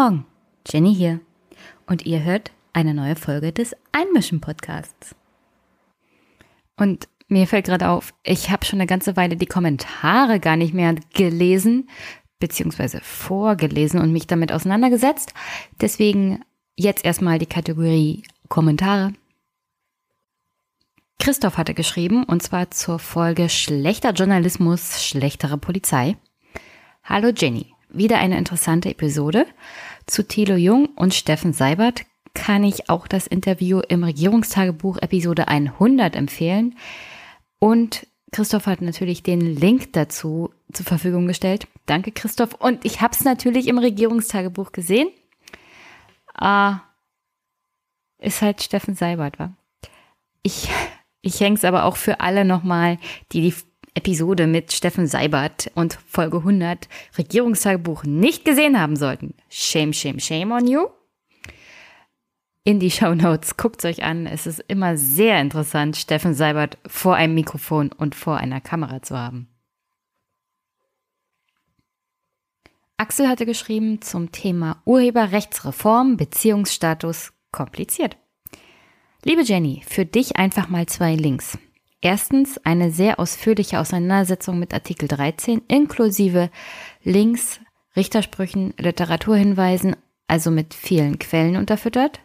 Morgen, Jenny hier. Und ihr hört eine neue Folge des Einmischen-Podcasts. Und mir fällt gerade auf, ich habe schon eine ganze Weile die Kommentare gar nicht mehr gelesen, beziehungsweise vorgelesen und mich damit auseinandergesetzt. Deswegen jetzt erstmal die Kategorie Kommentare. Christoph hatte geschrieben, und zwar zur Folge Schlechter Journalismus, schlechtere Polizei. Hallo Jenny, wieder eine interessante Episode. Zu Thilo Jung und Steffen Seibert kann ich auch das Interview im Regierungstagebuch Episode 100 empfehlen. Und Christoph hat natürlich den Link dazu zur Verfügung gestellt. Danke, Christoph. Und ich habe es natürlich im Regierungstagebuch gesehen. Ah, ist halt Steffen Seibert, war. Ich, ich hänge es aber auch für alle nochmal, die die Episode mit Steffen Seibert und Folge 100 Regierungstagebuch nicht gesehen haben sollten. Shame, shame, shame on you. In die Show Notes guckt euch an. Es ist immer sehr interessant, Steffen Seibert vor einem Mikrofon und vor einer Kamera zu haben. Axel hatte geschrieben zum Thema Urheberrechtsreform, Beziehungsstatus kompliziert. Liebe Jenny, für dich einfach mal zwei Links. Erstens eine sehr ausführliche Auseinandersetzung mit Artikel 13 inklusive Links, Richtersprüchen, Literaturhinweisen, also mit vielen Quellen unterfüttert.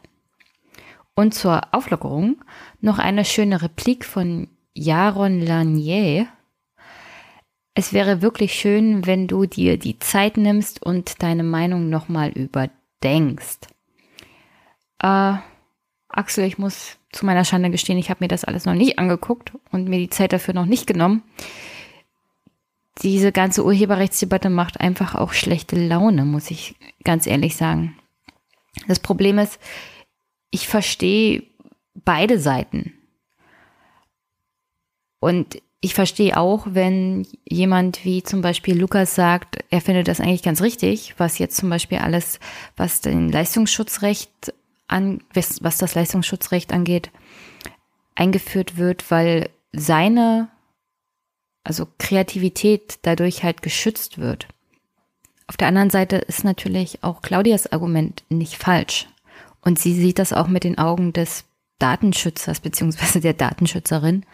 Und zur Auflockerung noch eine schöne Replik von Jaron Lanier. Es wäre wirklich schön, wenn du dir die Zeit nimmst und deine Meinung nochmal überdenkst. Äh, Axel, ich muss zu meiner Schande gestehen, ich habe mir das alles noch nicht angeguckt und mir die Zeit dafür noch nicht genommen. Diese ganze Urheberrechtsdebatte macht einfach auch schlechte Laune, muss ich ganz ehrlich sagen. Das Problem ist, ich verstehe beide Seiten. Und ich verstehe auch, wenn jemand wie zum Beispiel Lukas sagt, er findet das eigentlich ganz richtig, was jetzt zum Beispiel alles, was den Leistungsschutzrecht an, was das Leistungsschutzrecht angeht, eingeführt wird, weil seine, also Kreativität dadurch halt geschützt wird. Auf der anderen Seite ist natürlich auch Claudias Argument nicht falsch. Und sie sieht das auch mit den Augen des Datenschützers beziehungsweise der Datenschützerin.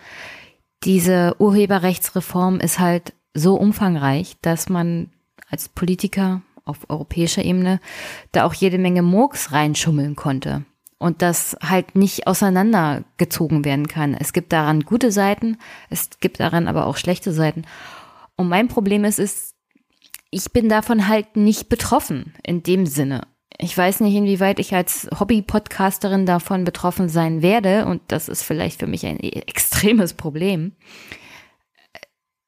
Diese Urheberrechtsreform ist halt so umfangreich, dass man als Politiker auf europäischer Ebene da auch jede Menge Murks reinschummeln konnte und das halt nicht auseinandergezogen werden kann. Es gibt daran gute Seiten, es gibt daran aber auch schlechte Seiten. Und mein Problem ist, ist, ich bin davon halt nicht betroffen in dem Sinne. Ich weiß nicht, inwieweit ich als Hobby-Podcasterin davon betroffen sein werde und das ist vielleicht für mich ein extremes Problem.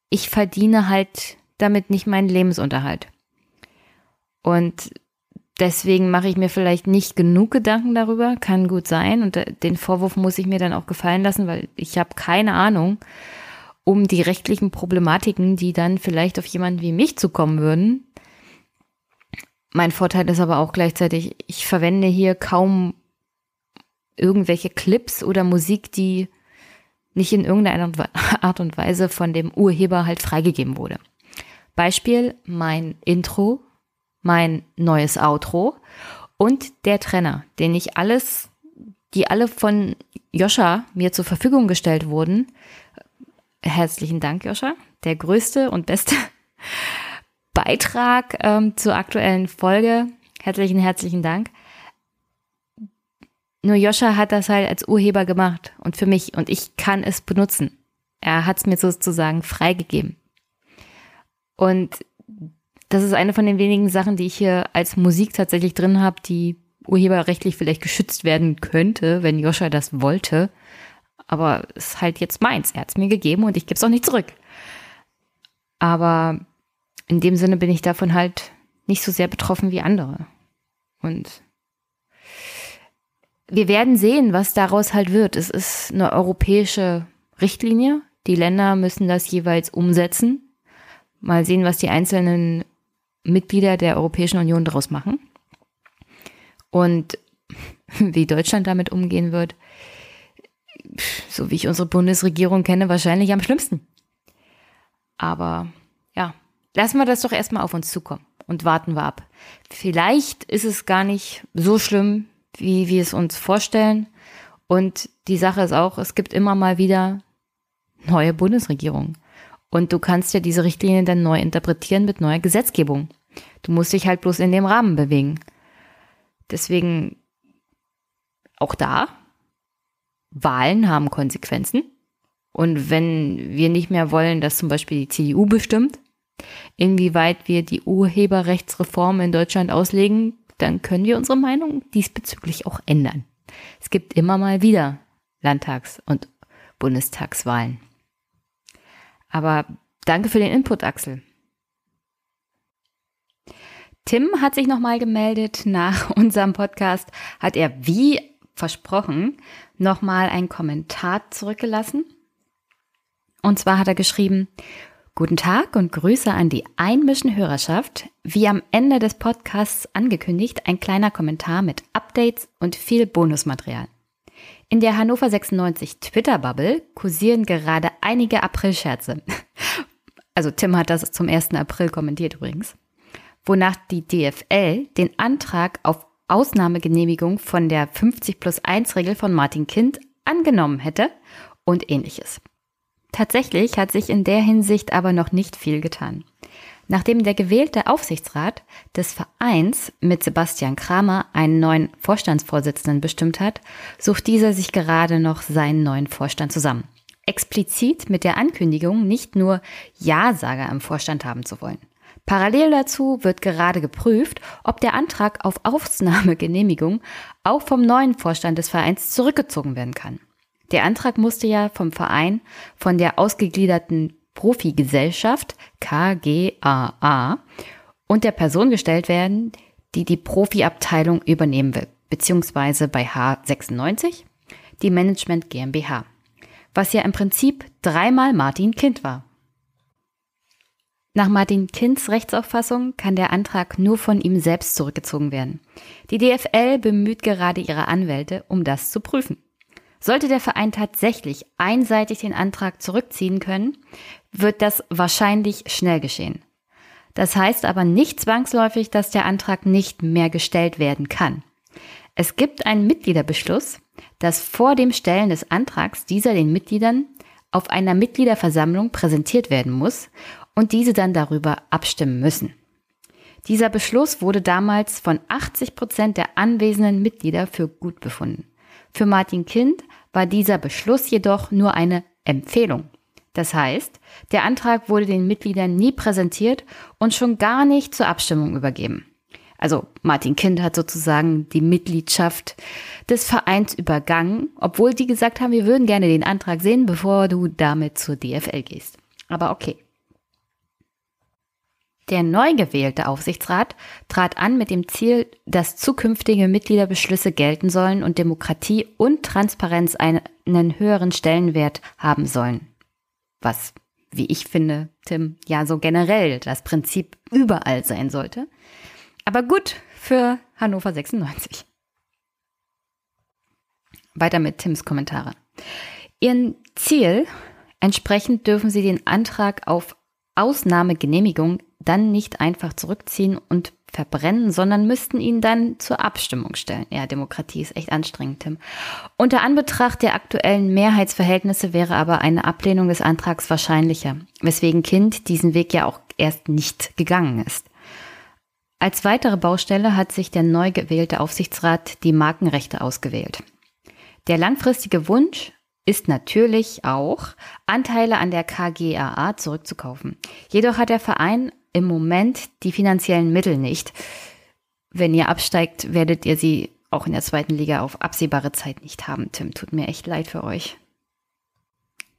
Ich verdiene halt damit nicht meinen Lebensunterhalt. Und deswegen mache ich mir vielleicht nicht genug Gedanken darüber, kann gut sein. Und äh, den Vorwurf muss ich mir dann auch gefallen lassen, weil ich habe keine Ahnung um die rechtlichen Problematiken, die dann vielleicht auf jemanden wie mich zukommen würden. Mein Vorteil ist aber auch gleichzeitig, ich verwende hier kaum irgendwelche Clips oder Musik, die nicht in irgendeiner Art und Weise von dem Urheber halt freigegeben wurde. Beispiel, mein Intro mein neues Outro und der Trenner, den ich alles, die alle von Joscha mir zur Verfügung gestellt wurden. Herzlichen Dank, Joscha. Der größte und beste Beitrag ähm, zur aktuellen Folge. Herzlichen, herzlichen Dank. Nur Joscha hat das halt als Urheber gemacht und für mich und ich kann es benutzen. Er hat es mir sozusagen freigegeben. Und das ist eine von den wenigen Sachen, die ich hier als Musik tatsächlich drin habe, die urheberrechtlich vielleicht geschützt werden könnte, wenn Joscha das wollte. Aber es ist halt jetzt meins. Er hat es mir gegeben und ich gebe es auch nicht zurück. Aber in dem Sinne bin ich davon halt nicht so sehr betroffen wie andere. Und wir werden sehen, was daraus halt wird. Es ist eine europäische Richtlinie. Die Länder müssen das jeweils umsetzen. Mal sehen, was die einzelnen Mitglieder der Europäischen Union daraus machen. Und wie Deutschland damit umgehen wird, so wie ich unsere Bundesregierung kenne, wahrscheinlich am schlimmsten. Aber ja, lassen wir das doch erstmal auf uns zukommen. und warten wir ab. Vielleicht ist es gar nicht so schlimm, wie wir es uns vorstellen. Und die Sache ist auch, es gibt immer mal wieder neue Bundesregierungen. Und du kannst ja diese Richtlinien dann neu interpretieren mit neuer Gesetzgebung. Du musst dich halt bloß in dem Rahmen bewegen. Deswegen auch da, Wahlen haben Konsequenzen. Und wenn wir nicht mehr wollen, dass zum Beispiel die CDU bestimmt, inwieweit wir die Urheberrechtsreform in Deutschland auslegen, dann können wir unsere Meinung diesbezüglich auch ändern. Es gibt immer mal wieder Landtags- und Bundestagswahlen. Aber danke für den Input, Axel. Tim hat sich nochmal gemeldet. Nach unserem Podcast hat er, wie versprochen, nochmal einen Kommentar zurückgelassen. Und zwar hat er geschrieben, Guten Tag und Grüße an die Einmischen Hörerschaft. Wie am Ende des Podcasts angekündigt, ein kleiner Kommentar mit Updates und viel Bonusmaterial. In der Hannover 96 Twitter-Bubble kursieren gerade einige Aprilscherze. Also Tim hat das zum 1. April kommentiert übrigens. Wonach die DFL den Antrag auf Ausnahmegenehmigung von der 50 plus 1 Regel von Martin Kind angenommen hätte und ähnliches. Tatsächlich hat sich in der Hinsicht aber noch nicht viel getan. Nachdem der gewählte Aufsichtsrat des Vereins mit Sebastian Kramer einen neuen Vorstandsvorsitzenden bestimmt hat, sucht dieser sich gerade noch seinen neuen Vorstand zusammen. Explizit mit der Ankündigung, nicht nur Ja-Sager im Vorstand haben zu wollen. Parallel dazu wird gerade geprüft, ob der Antrag auf Aufnahmegenehmigung auch vom neuen Vorstand des Vereins zurückgezogen werden kann. Der Antrag musste ja vom Verein von der ausgegliederten Profigesellschaft KGAA und der Person gestellt werden, die die Profiabteilung übernehmen will, beziehungsweise bei H96 die Management GmbH, was ja im Prinzip dreimal Martin Kind war. Nach Martin Kinds Rechtsauffassung kann der Antrag nur von ihm selbst zurückgezogen werden. Die DFL bemüht gerade ihre Anwälte, um das zu prüfen. Sollte der Verein tatsächlich einseitig den Antrag zurückziehen können, wird das wahrscheinlich schnell geschehen. Das heißt aber nicht zwangsläufig, dass der Antrag nicht mehr gestellt werden kann. Es gibt einen Mitgliederbeschluss, dass vor dem Stellen des Antrags dieser den Mitgliedern auf einer Mitgliederversammlung präsentiert werden muss und diese dann darüber abstimmen müssen. Dieser Beschluss wurde damals von 80 Prozent der anwesenden Mitglieder für gut befunden. Für Martin Kind war dieser Beschluss jedoch nur eine Empfehlung. Das heißt, der Antrag wurde den Mitgliedern nie präsentiert und schon gar nicht zur Abstimmung übergeben. Also Martin Kind hat sozusagen die Mitgliedschaft des Vereins übergangen, obwohl die gesagt haben, wir würden gerne den Antrag sehen, bevor du damit zur DFL gehst. Aber okay. Der neu gewählte Aufsichtsrat trat an mit dem Ziel, dass zukünftige Mitgliederbeschlüsse gelten sollen und Demokratie und Transparenz einen höheren Stellenwert haben sollen. Was, wie ich finde, Tim, ja so generell das Prinzip überall sein sollte. Aber gut für Hannover 96. Weiter mit Tims Kommentare. Ihren Ziel entsprechend dürfen Sie den Antrag auf Ausnahmegenehmigung dann nicht einfach zurückziehen und verbrennen, sondern müssten ihn dann zur Abstimmung stellen. Ja, Demokratie ist echt anstrengend, Tim. Unter Anbetracht der aktuellen Mehrheitsverhältnisse wäre aber eine Ablehnung des Antrags wahrscheinlicher, weswegen Kind diesen Weg ja auch erst nicht gegangen ist. Als weitere Baustelle hat sich der neu gewählte Aufsichtsrat die Markenrechte ausgewählt. Der langfristige Wunsch, ist natürlich auch, Anteile an der KGAA zurückzukaufen. Jedoch hat der Verein im Moment die finanziellen Mittel nicht. Wenn ihr absteigt, werdet ihr sie auch in der zweiten Liga auf absehbare Zeit nicht haben. Tim, tut mir echt leid für euch.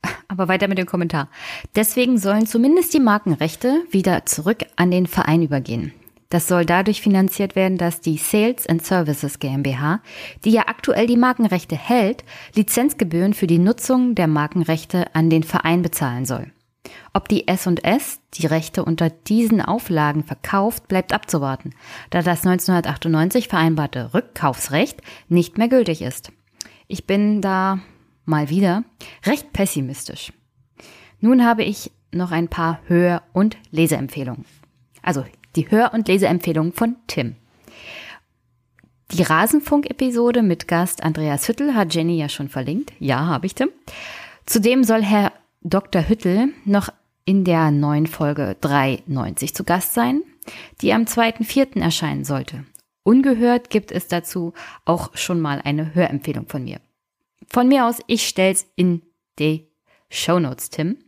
Aber weiter mit dem Kommentar. Deswegen sollen zumindest die Markenrechte wieder zurück an den Verein übergehen. Das soll dadurch finanziert werden, dass die Sales and Services GmbH, die ja aktuell die Markenrechte hält, Lizenzgebühren für die Nutzung der Markenrechte an den Verein bezahlen soll. Ob die S&S die Rechte unter diesen Auflagen verkauft, bleibt abzuwarten, da das 1998 vereinbarte Rückkaufsrecht nicht mehr gültig ist. Ich bin da mal wieder recht pessimistisch. Nun habe ich noch ein paar Hör- und Leseempfehlungen. Also Die Hör- und Leseempfehlung von Tim. Die Rasenfunk-Episode mit Gast Andreas Hüttel hat Jenny ja schon verlinkt. Ja, habe ich, Tim. Zudem soll Herr Dr. Hüttel noch in der neuen Folge 390 zu Gast sein, die am 2.4. erscheinen sollte. Ungehört gibt es dazu auch schon mal eine Hörempfehlung von mir. Von mir aus, ich stell's in die Shownotes, Tim.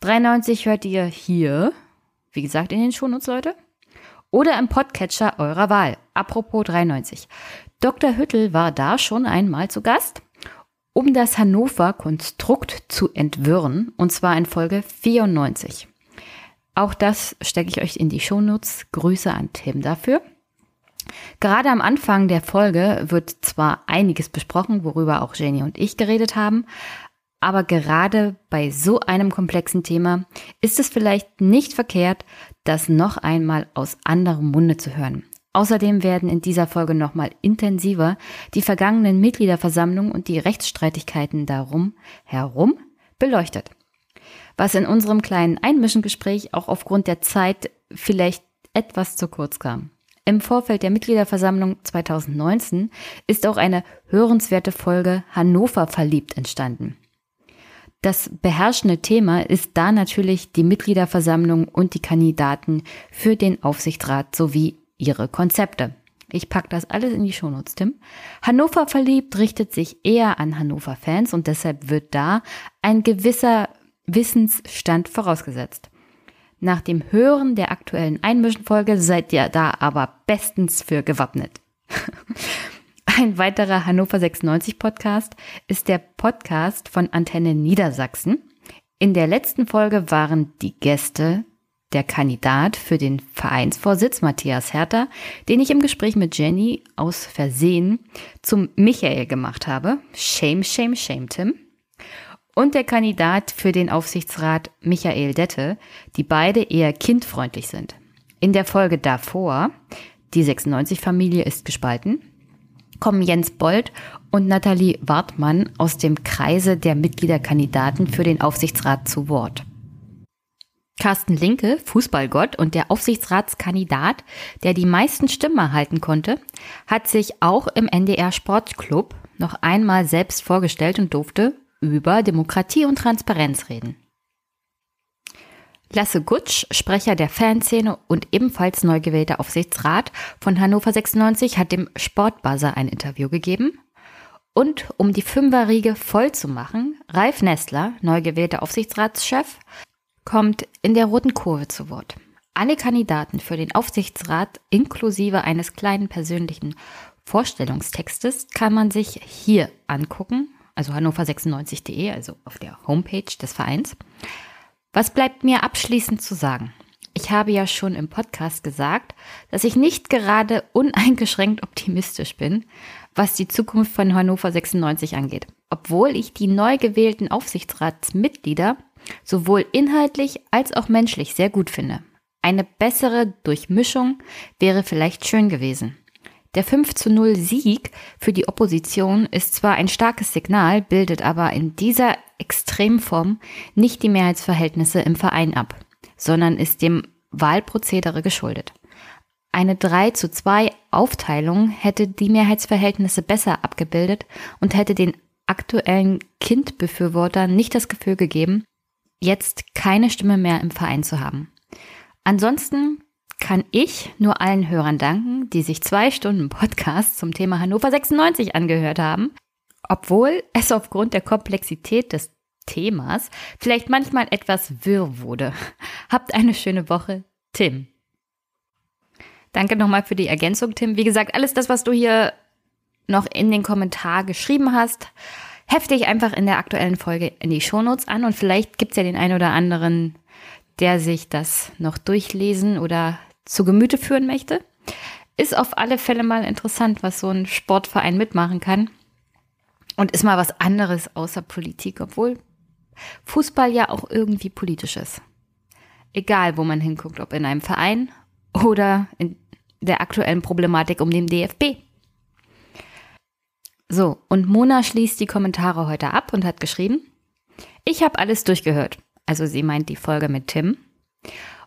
93 hört ihr hier, wie gesagt, in den Shownotes, Leute. Oder im Podcatcher eurer Wahl. Apropos 93. Dr. Hüttel war da schon einmal zu Gast um das Hannover-Konstrukt zu entwirren, und zwar in Folge 94. Auch das stecke ich euch in die Shownotes. Grüße an Tim dafür. Gerade am Anfang der Folge wird zwar einiges besprochen, worüber auch Jenny und ich geredet haben, aber gerade bei so einem komplexen Thema ist es vielleicht nicht verkehrt, das noch einmal aus anderem Munde zu hören. Außerdem werden in dieser Folge nochmal intensiver die vergangenen Mitgliederversammlungen und die Rechtsstreitigkeiten darum herum beleuchtet. Was in unserem kleinen Einmischengespräch auch aufgrund der Zeit vielleicht etwas zu kurz kam. Im Vorfeld der Mitgliederversammlung 2019 ist auch eine hörenswerte Folge Hannover verliebt entstanden. Das beherrschende Thema ist da natürlich die Mitgliederversammlung und die Kandidaten für den Aufsichtsrat sowie ihre Konzepte. Ich packe das alles in die Shownotes, Tim. Hannover verliebt richtet sich eher an Hannover-Fans und deshalb wird da ein gewisser Wissensstand vorausgesetzt. Nach dem Hören der aktuellen Einmischenfolge seid ihr da aber bestens für gewappnet. Ein weiterer Hannover 96 Podcast ist der Podcast von Antenne Niedersachsen. In der letzten Folge waren die Gäste der Kandidat für den Vereinsvorsitz Matthias Herter, den ich im Gespräch mit Jenny aus Versehen zum Michael gemacht habe. Shame, shame, shame, Tim. Und der Kandidat für den Aufsichtsrat Michael Dette, die beide eher kindfreundlich sind. In der Folge davor, die 96-Familie ist gespalten, kommen Jens Bold und Nathalie Wartmann aus dem Kreise der Mitgliederkandidaten für den Aufsichtsrat zu Wort. Carsten Linke, Fußballgott und der Aufsichtsratskandidat, der die meisten Stimmen erhalten konnte, hat sich auch im NDR Sportclub noch einmal selbst vorgestellt und durfte über Demokratie und Transparenz reden. Lasse Gutsch, Sprecher der Fanszene und ebenfalls neu gewählter Aufsichtsrat von Hannover 96, hat dem Sportbuzzer ein Interview gegeben. Und um die Fünferriege voll zu machen, Ralf Nestler, neu gewählter Aufsichtsratschef, kommt in der roten Kurve zu Wort. Alle Kandidaten für den Aufsichtsrat inklusive eines kleinen persönlichen Vorstellungstextes kann man sich hier angucken, also hannover96.de, also auf der Homepage des Vereins. Was bleibt mir abschließend zu sagen? Ich habe ja schon im Podcast gesagt, dass ich nicht gerade uneingeschränkt optimistisch bin, was die Zukunft von Hannover 96 angeht. Obwohl ich die neu gewählten Aufsichtsratsmitglieder sowohl inhaltlich als auch menschlich sehr gut finde. Eine bessere Durchmischung wäre vielleicht schön gewesen. Der 5 zu 0 Sieg für die Opposition ist zwar ein starkes Signal, bildet aber in dieser Extremform nicht die Mehrheitsverhältnisse im Verein ab, sondern ist dem Wahlprozedere geschuldet. Eine 3 zu 2 Aufteilung hätte die Mehrheitsverhältnisse besser abgebildet und hätte den aktuellen Kindbefürwortern nicht das Gefühl gegeben, jetzt keine Stimme mehr im Verein zu haben. Ansonsten kann ich nur allen Hörern danken, die sich zwei Stunden Podcast zum Thema Hannover 96 angehört haben, obwohl es aufgrund der Komplexität des Themas vielleicht manchmal etwas wirr wurde. Habt eine schöne Woche, Tim. Danke nochmal für die Ergänzung, Tim. Wie gesagt, alles das, was du hier noch in den Kommentar geschrieben hast, hefte ich einfach in der aktuellen Folge in die Shownotes an und vielleicht gibt es ja den einen oder anderen, der sich das noch durchlesen oder zu Gemüte führen möchte. Ist auf alle Fälle mal interessant, was so ein Sportverein mitmachen kann. Und ist mal was anderes außer Politik, obwohl Fußball ja auch irgendwie politisch ist. Egal, wo man hinguckt, ob in einem Verein oder in der aktuellen Problematik um den DFB. So, und Mona schließt die Kommentare heute ab und hat geschrieben, ich habe alles durchgehört. Also sie meint die Folge mit Tim.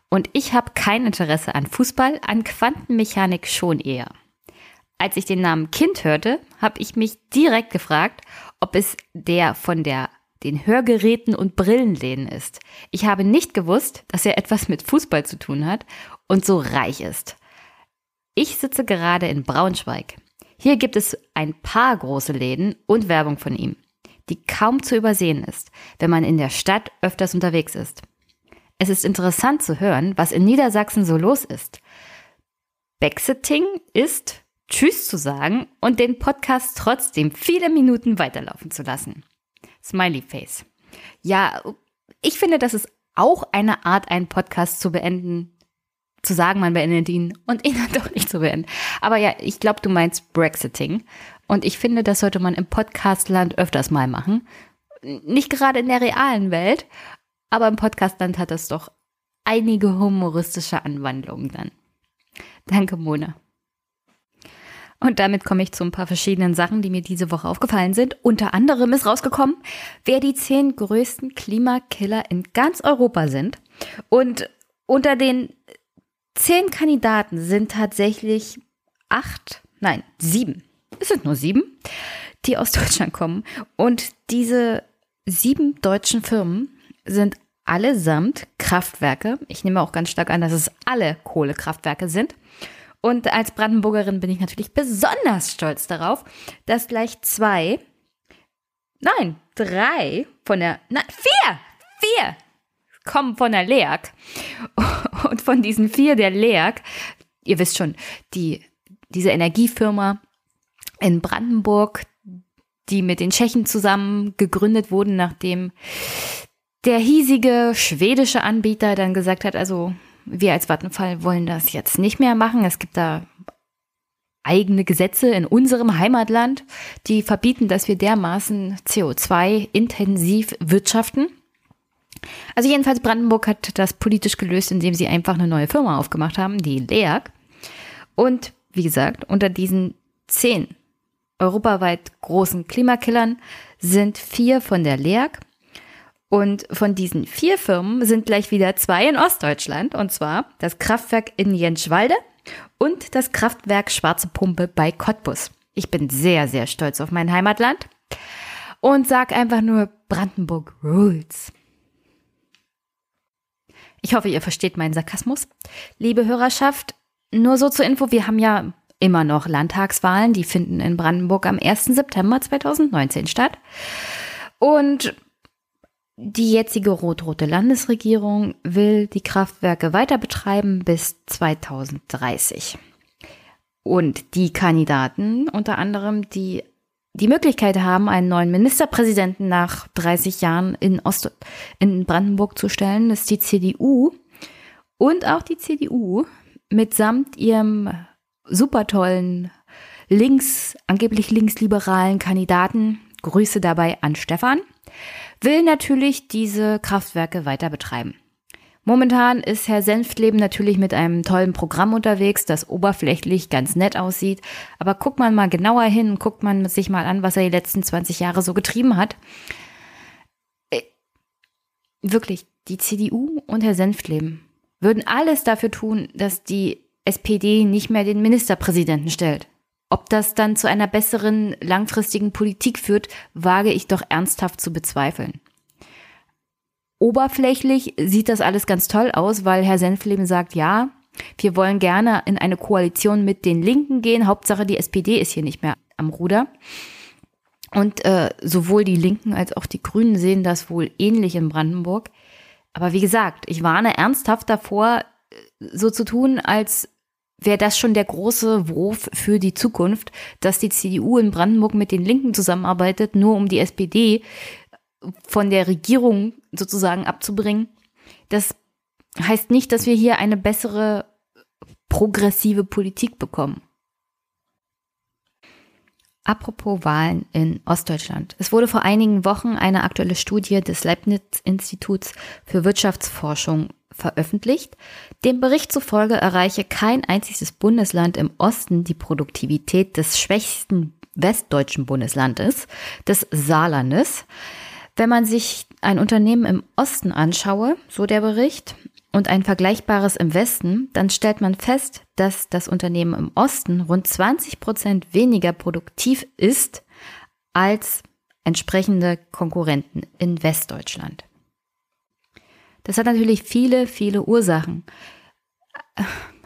Und ich habe kein Interesse an Fußball, an Quantenmechanik schon eher. Als ich den Namen Kind hörte, habe ich mich direkt gefragt, ob es der von der den Hörgeräten und Brillenläden ist. Ich habe nicht gewusst, dass er etwas mit Fußball zu tun hat und so reich ist. Ich sitze gerade in Braunschweig. Hier gibt es ein paar große Läden und Werbung von ihm, die kaum zu übersehen ist, wenn man in der Stadt öfters unterwegs ist. Es ist interessant zu hören, was in Niedersachsen so los ist. Backsetting ist Tschüss zu sagen und den Podcast trotzdem viele Minuten weiterlaufen zu lassen. Smiley Face. Ja, ich finde, das ist auch eine Art, einen Podcast zu beenden, zu sagen, man beendet ihn und ihn dann doch nicht zu beenden. Aber ja, ich glaube, du meinst Brexiting. Und ich finde, das sollte man im Podcastland öfters mal machen. Nicht gerade in der realen Welt, aber im Podcastland hat das doch einige humoristische Anwandlungen dann. Danke, Mona. Und damit komme ich zu ein paar verschiedenen Sachen, die mir diese Woche aufgefallen sind. Unter anderem ist rausgekommen, wer die zehn größten Klimakiller in ganz Europa sind. Und unter den zehn Kandidaten sind tatsächlich acht, nein, sieben. Es sind nur sieben, die aus Deutschland kommen. Und diese sieben deutschen Firmen sind allesamt Kraftwerke. Ich nehme auch ganz stark an, dass es alle Kohlekraftwerke sind. Und als Brandenburgerin bin ich natürlich besonders stolz darauf, dass gleich zwei, nein, drei von der, nein, vier, vier kommen von der LEAG. Und von diesen vier der LEAG, ihr wisst schon, die, diese Energiefirma in Brandenburg, die mit den Tschechen zusammen gegründet wurden, nachdem der hiesige schwedische Anbieter dann gesagt hat, also wir als Vattenfall wollen das jetzt nicht mehr machen. Es gibt da eigene Gesetze in unserem Heimatland, die verbieten, dass wir dermaßen CO2-intensiv wirtschaften. Also jedenfalls Brandenburg hat das politisch gelöst, indem sie einfach eine neue Firma aufgemacht haben, die LEAG. Und wie gesagt, unter diesen zehn europaweit großen Klimakillern sind vier von der LEAG und von diesen vier Firmen sind gleich wieder zwei in Ostdeutschland, und zwar das Kraftwerk in Jenschwalde und das Kraftwerk Schwarze Pumpe bei Cottbus. Ich bin sehr, sehr stolz auf mein Heimatland und sag einfach nur Brandenburg Rules. Ich hoffe, ihr versteht meinen Sarkasmus. Liebe Hörerschaft, nur so zur Info, wir haben ja immer noch Landtagswahlen, die finden in Brandenburg am 1. September 2019 statt. Und die jetzige rot-rote Landesregierung will die Kraftwerke weiter betreiben bis 2030. Und die Kandidaten, unter anderem, die die Möglichkeit haben, einen neuen Ministerpräsidenten nach 30 Jahren in, Ost in Brandenburg zu stellen, ist die CDU und auch die CDU mitsamt ihrem super tollen links, angeblich linksliberalen Kandidaten. Grüße dabei an Stefan will natürlich diese Kraftwerke weiter betreiben. Momentan ist Herr Senftleben natürlich mit einem tollen Programm unterwegs, das oberflächlich ganz nett aussieht. Aber guckt man mal genauer hin, guckt man sich mal an, was er die letzten 20 Jahre so getrieben hat. Äh, wirklich, die CDU und Herr Senftleben würden alles dafür tun, dass die SPD nicht mehr den Ministerpräsidenten stellt. Ob das dann zu einer besseren langfristigen Politik führt, wage ich doch ernsthaft zu bezweifeln. Oberflächlich sieht das alles ganz toll aus, weil Herr Senfleben sagt, ja, wir wollen gerne in eine Koalition mit den Linken gehen. Hauptsache, die SPD ist hier nicht mehr am Ruder. Und äh, sowohl die Linken als auch die Grünen sehen das wohl ähnlich in Brandenburg. Aber wie gesagt, ich warne ernsthaft davor, so zu tun, als wäre das schon der große Wurf für die Zukunft, dass die CDU in Brandenburg mit den Linken zusammenarbeitet, nur um die SPD von der Regierung sozusagen abzubringen. Das heißt nicht, dass wir hier eine bessere progressive Politik bekommen. Apropos Wahlen in Ostdeutschland. Es wurde vor einigen Wochen eine aktuelle Studie des Leibniz-Instituts für Wirtschaftsforschung veröffentlicht. Dem Bericht zufolge erreiche kein einziges Bundesland im Osten die Produktivität des schwächsten westdeutschen Bundeslandes, des Saarlandes. Wenn man sich ein Unternehmen im Osten anschaue, so der Bericht, und ein vergleichbares im Westen, dann stellt man fest, dass das Unternehmen im Osten rund 20 Prozent weniger produktiv ist als entsprechende Konkurrenten in Westdeutschland. Das hat natürlich viele, viele Ursachen.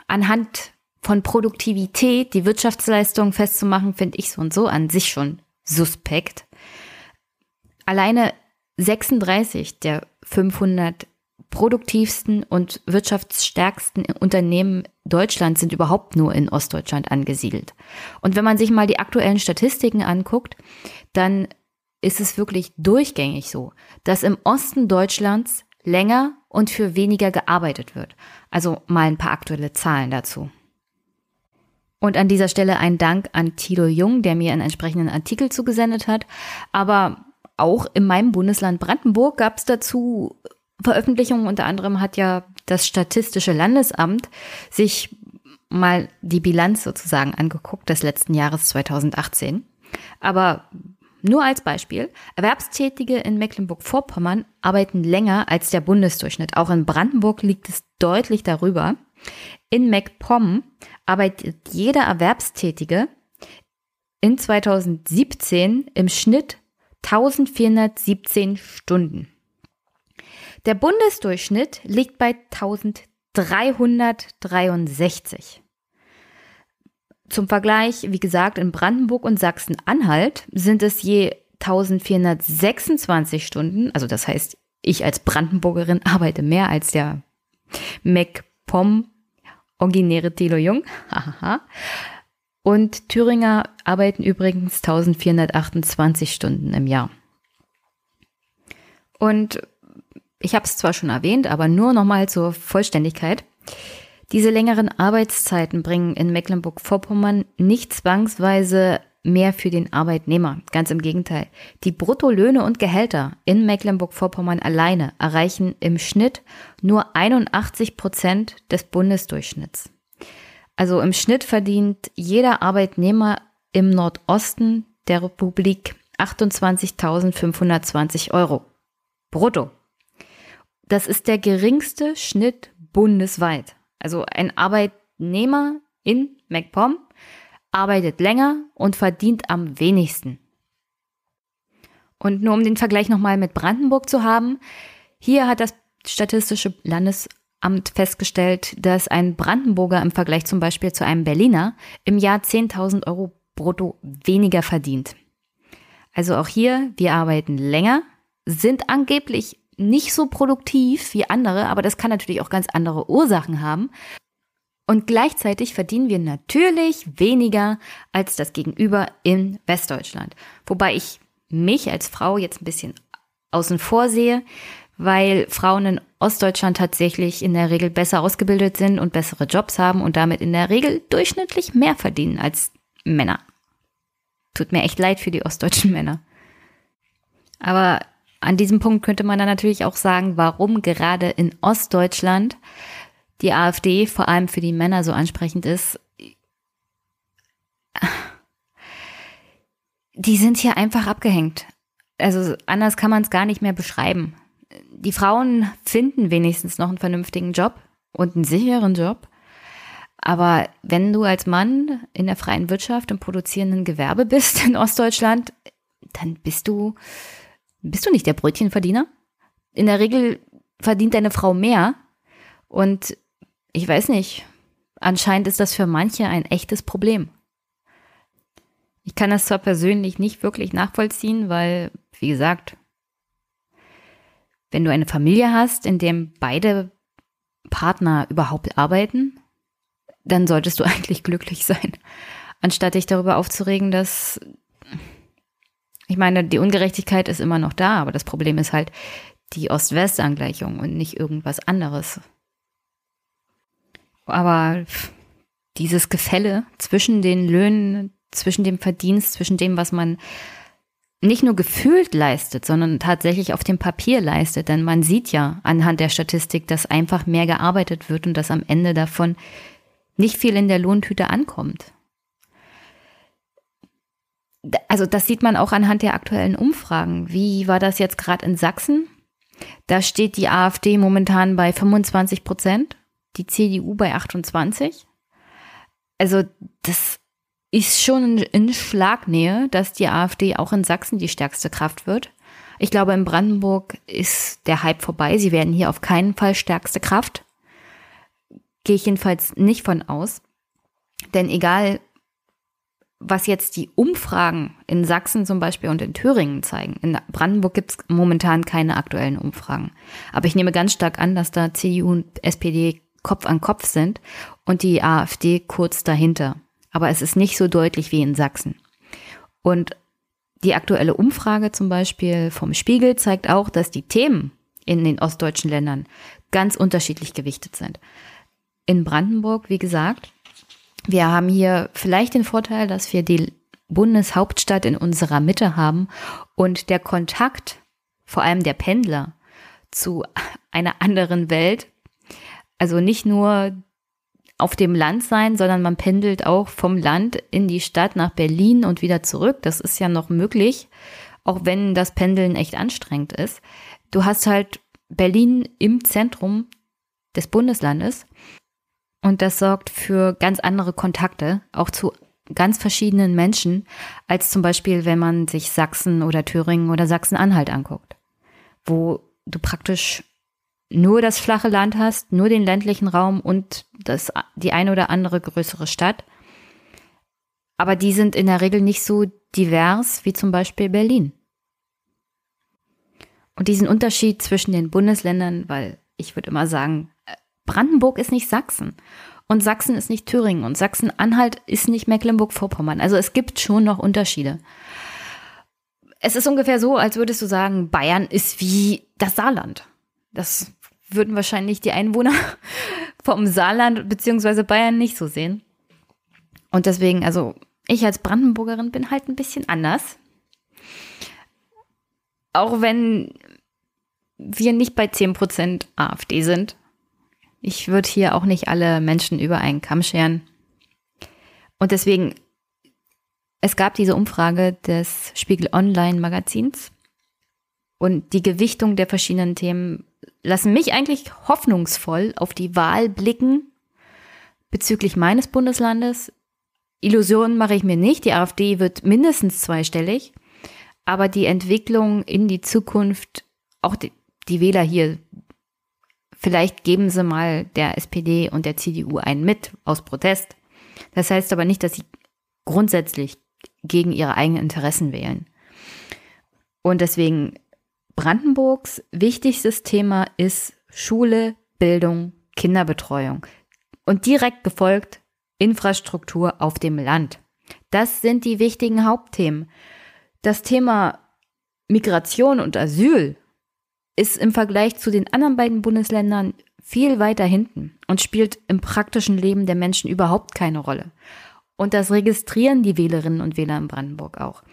Anhand von Produktivität die Wirtschaftsleistung festzumachen, finde ich so und so an sich schon suspekt. Alleine 36 der 500 produktivsten und wirtschaftsstärksten Unternehmen Deutschlands sind überhaupt nur in Ostdeutschland angesiedelt. Und wenn man sich mal die aktuellen Statistiken anguckt, dann ist es wirklich durchgängig so, dass im Osten Deutschlands länger und für weniger gearbeitet wird. Also mal ein paar aktuelle Zahlen dazu. Und an dieser Stelle ein Dank an Tilo Jung, der mir einen entsprechenden Artikel zugesendet hat. Aber auch in meinem Bundesland Brandenburg gab es dazu Veröffentlichungen. Unter anderem hat ja das Statistische Landesamt sich mal die Bilanz sozusagen angeguckt des letzten Jahres 2018. Aber nur als Beispiel, Erwerbstätige in Mecklenburg-Vorpommern arbeiten länger als der Bundesdurchschnitt. Auch in Brandenburg liegt es deutlich darüber. In MacPom arbeitet jeder Erwerbstätige in 2017 im Schnitt 1417 Stunden. Der Bundesdurchschnitt liegt bei 1363. Zum Vergleich, wie gesagt, in Brandenburg und Sachsen-Anhalt sind es je 1426 Stunden. Also das heißt, ich als Brandenburgerin arbeite mehr als der MacPom originäre Thilo Jung. und Thüringer arbeiten übrigens 1428 Stunden im Jahr. Und ich habe es zwar schon erwähnt, aber nur nochmal zur Vollständigkeit. Diese längeren Arbeitszeiten bringen in Mecklenburg-Vorpommern nicht zwangsweise mehr für den Arbeitnehmer. Ganz im Gegenteil. Die Bruttolöhne und Gehälter in Mecklenburg-Vorpommern alleine erreichen im Schnitt nur 81 Prozent des Bundesdurchschnitts. Also im Schnitt verdient jeder Arbeitnehmer im Nordosten der Republik 28.520 Euro. Brutto. Das ist der geringste Schnitt bundesweit. Also ein Arbeitnehmer in MacPom arbeitet länger und verdient am wenigsten. Und nur um den Vergleich nochmal mit Brandenburg zu haben, hier hat das Statistische Landesamt festgestellt, dass ein Brandenburger im Vergleich zum Beispiel zu einem Berliner im Jahr 10.000 Euro brutto weniger verdient. Also auch hier, wir arbeiten länger, sind angeblich nicht so produktiv wie andere, aber das kann natürlich auch ganz andere Ursachen haben. Und gleichzeitig verdienen wir natürlich weniger als das Gegenüber in Westdeutschland. Wobei ich mich als Frau jetzt ein bisschen außen vor sehe, weil Frauen in Ostdeutschland tatsächlich in der Regel besser ausgebildet sind und bessere Jobs haben und damit in der Regel durchschnittlich mehr verdienen als Männer. Tut mir echt leid für die ostdeutschen Männer. Aber an diesem Punkt könnte man dann natürlich auch sagen, warum gerade in Ostdeutschland die AfD vor allem für die Männer so ansprechend ist. Die sind hier einfach abgehängt. Also anders kann man es gar nicht mehr beschreiben. Die Frauen finden wenigstens noch einen vernünftigen Job und einen sicheren Job. Aber wenn du als Mann in der freien Wirtschaft und produzierenden Gewerbe bist in Ostdeutschland, dann bist du bist du nicht der Brötchenverdiener? In der Regel verdient deine Frau mehr. Und ich weiß nicht, anscheinend ist das für manche ein echtes Problem. Ich kann das zwar persönlich nicht wirklich nachvollziehen, weil, wie gesagt, wenn du eine Familie hast, in dem beide Partner überhaupt arbeiten, dann solltest du eigentlich glücklich sein, anstatt dich darüber aufzuregen, dass ich meine, die Ungerechtigkeit ist immer noch da, aber das Problem ist halt die Ost-West-Angleichung und nicht irgendwas anderes. Aber dieses Gefälle zwischen den Löhnen, zwischen dem Verdienst, zwischen dem, was man nicht nur gefühlt leistet, sondern tatsächlich auf dem Papier leistet. Denn man sieht ja anhand der Statistik, dass einfach mehr gearbeitet wird und dass am Ende davon nicht viel in der Lohntüte ankommt also das sieht man auch anhand der aktuellen Umfragen. Wie war das jetzt gerade in Sachsen? Da steht die AfD momentan bei 25 Prozent, die CDU bei 28. Also das ist schon in Schlagnähe, dass die AfD auch in Sachsen die stärkste Kraft wird. Ich glaube, in Brandenburg ist der Hype vorbei. Sie werden hier auf keinen Fall stärkste Kraft. Gehe ich jedenfalls nicht von aus. Denn egal, was jetzt die Umfragen in Sachsen zum Beispiel und in Thüringen zeigen, in Brandenburg gibt es momentan keine aktuellen Umfragen. Aber ich nehme ganz stark an, dass da CDU und SPD Kopf an Kopf sind und die AfD kurz dahinter. Aber es ist nicht so deutlich wie in Sachsen. Und die aktuelle Umfrage zum Beispiel vom Spiegel zeigt auch, dass die Themen in den ostdeutschen Ländern ganz unterschiedlich gewichtet sind. In Brandenburg, wie gesagt, wir haben hier vielleicht den Vorteil, dass wir die Bundeshauptstadt in unserer Mitte haben und der Kontakt, vor allem der Pendler, zu einer anderen Welt, also nicht nur auf dem Land sein, sondern man pendelt auch vom Land in die Stadt nach Berlin und wieder zurück. Das ist ja noch möglich, auch wenn das Pendeln echt anstrengend ist. Du hast halt Berlin im Zentrum des Bundeslandes und das sorgt für ganz andere Kontakte, auch zu ganz verschiedenen Menschen, als zum Beispiel, wenn man sich Sachsen oder Thüringen oder Sachsen-Anhalt anguckt, wo du praktisch nur das flache Land hast, nur den ländlichen Raum und das, die eine oder andere größere Stadt. Aber die sind in der Regel nicht so divers wie zum Beispiel Berlin. Und diesen Unterschied zwischen den Bundesländern, weil ich würde immer sagen, Brandenburg ist nicht Sachsen und Sachsen ist nicht Thüringen und Sachsen-Anhalt ist nicht Mecklenburg-Vorpommern. Also es gibt schon noch Unterschiede. Es ist ungefähr so, als würdest du sagen, Bayern ist wie das Saarland. Das würden wahrscheinlich die Einwohner vom Saarland bzw. Bayern nicht so sehen. Und deswegen, also ich als Brandenburgerin bin halt ein bisschen anders. Auch wenn wir nicht bei 10% AfD sind, ich würde hier auch nicht alle Menschen über einen Kamm scheren. Und deswegen, es gab diese Umfrage des Spiegel Online Magazins und die Gewichtung der verschiedenen Themen lassen mich eigentlich hoffnungsvoll auf die Wahl blicken bezüglich meines Bundeslandes. Illusionen mache ich mir nicht. Die AfD wird mindestens zweistellig. Aber die Entwicklung in die Zukunft, auch die, die Wähler hier Vielleicht geben sie mal der SPD und der CDU einen mit aus Protest. Das heißt aber nicht, dass sie grundsätzlich gegen ihre eigenen Interessen wählen. Und deswegen Brandenburgs wichtigstes Thema ist Schule, Bildung, Kinderbetreuung und direkt gefolgt Infrastruktur auf dem Land. Das sind die wichtigen Hauptthemen. Das Thema Migration und Asyl ist im Vergleich zu den anderen beiden Bundesländern viel weiter hinten und spielt im praktischen Leben der Menschen überhaupt keine Rolle. Und das registrieren die Wählerinnen und Wähler in Brandenburg auch.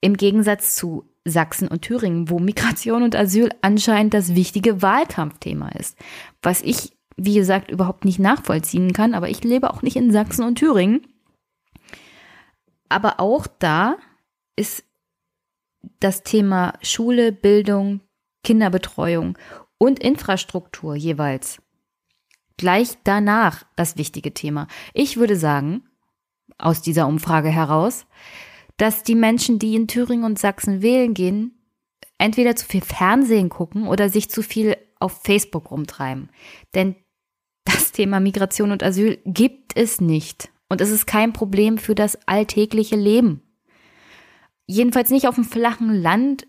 Im Gegensatz zu Sachsen und Thüringen, wo Migration und Asyl anscheinend das wichtige Wahlkampfthema ist. Was ich, wie gesagt, überhaupt nicht nachvollziehen kann, aber ich lebe auch nicht in Sachsen und Thüringen. Aber auch da ist das Thema Schule, Bildung, Kinderbetreuung und Infrastruktur jeweils. Gleich danach das wichtige Thema. Ich würde sagen, aus dieser Umfrage heraus, dass die Menschen, die in Thüringen und Sachsen wählen gehen, entweder zu viel Fernsehen gucken oder sich zu viel auf Facebook rumtreiben. Denn das Thema Migration und Asyl gibt es nicht. Und es ist kein Problem für das alltägliche Leben. Jedenfalls nicht auf dem flachen Land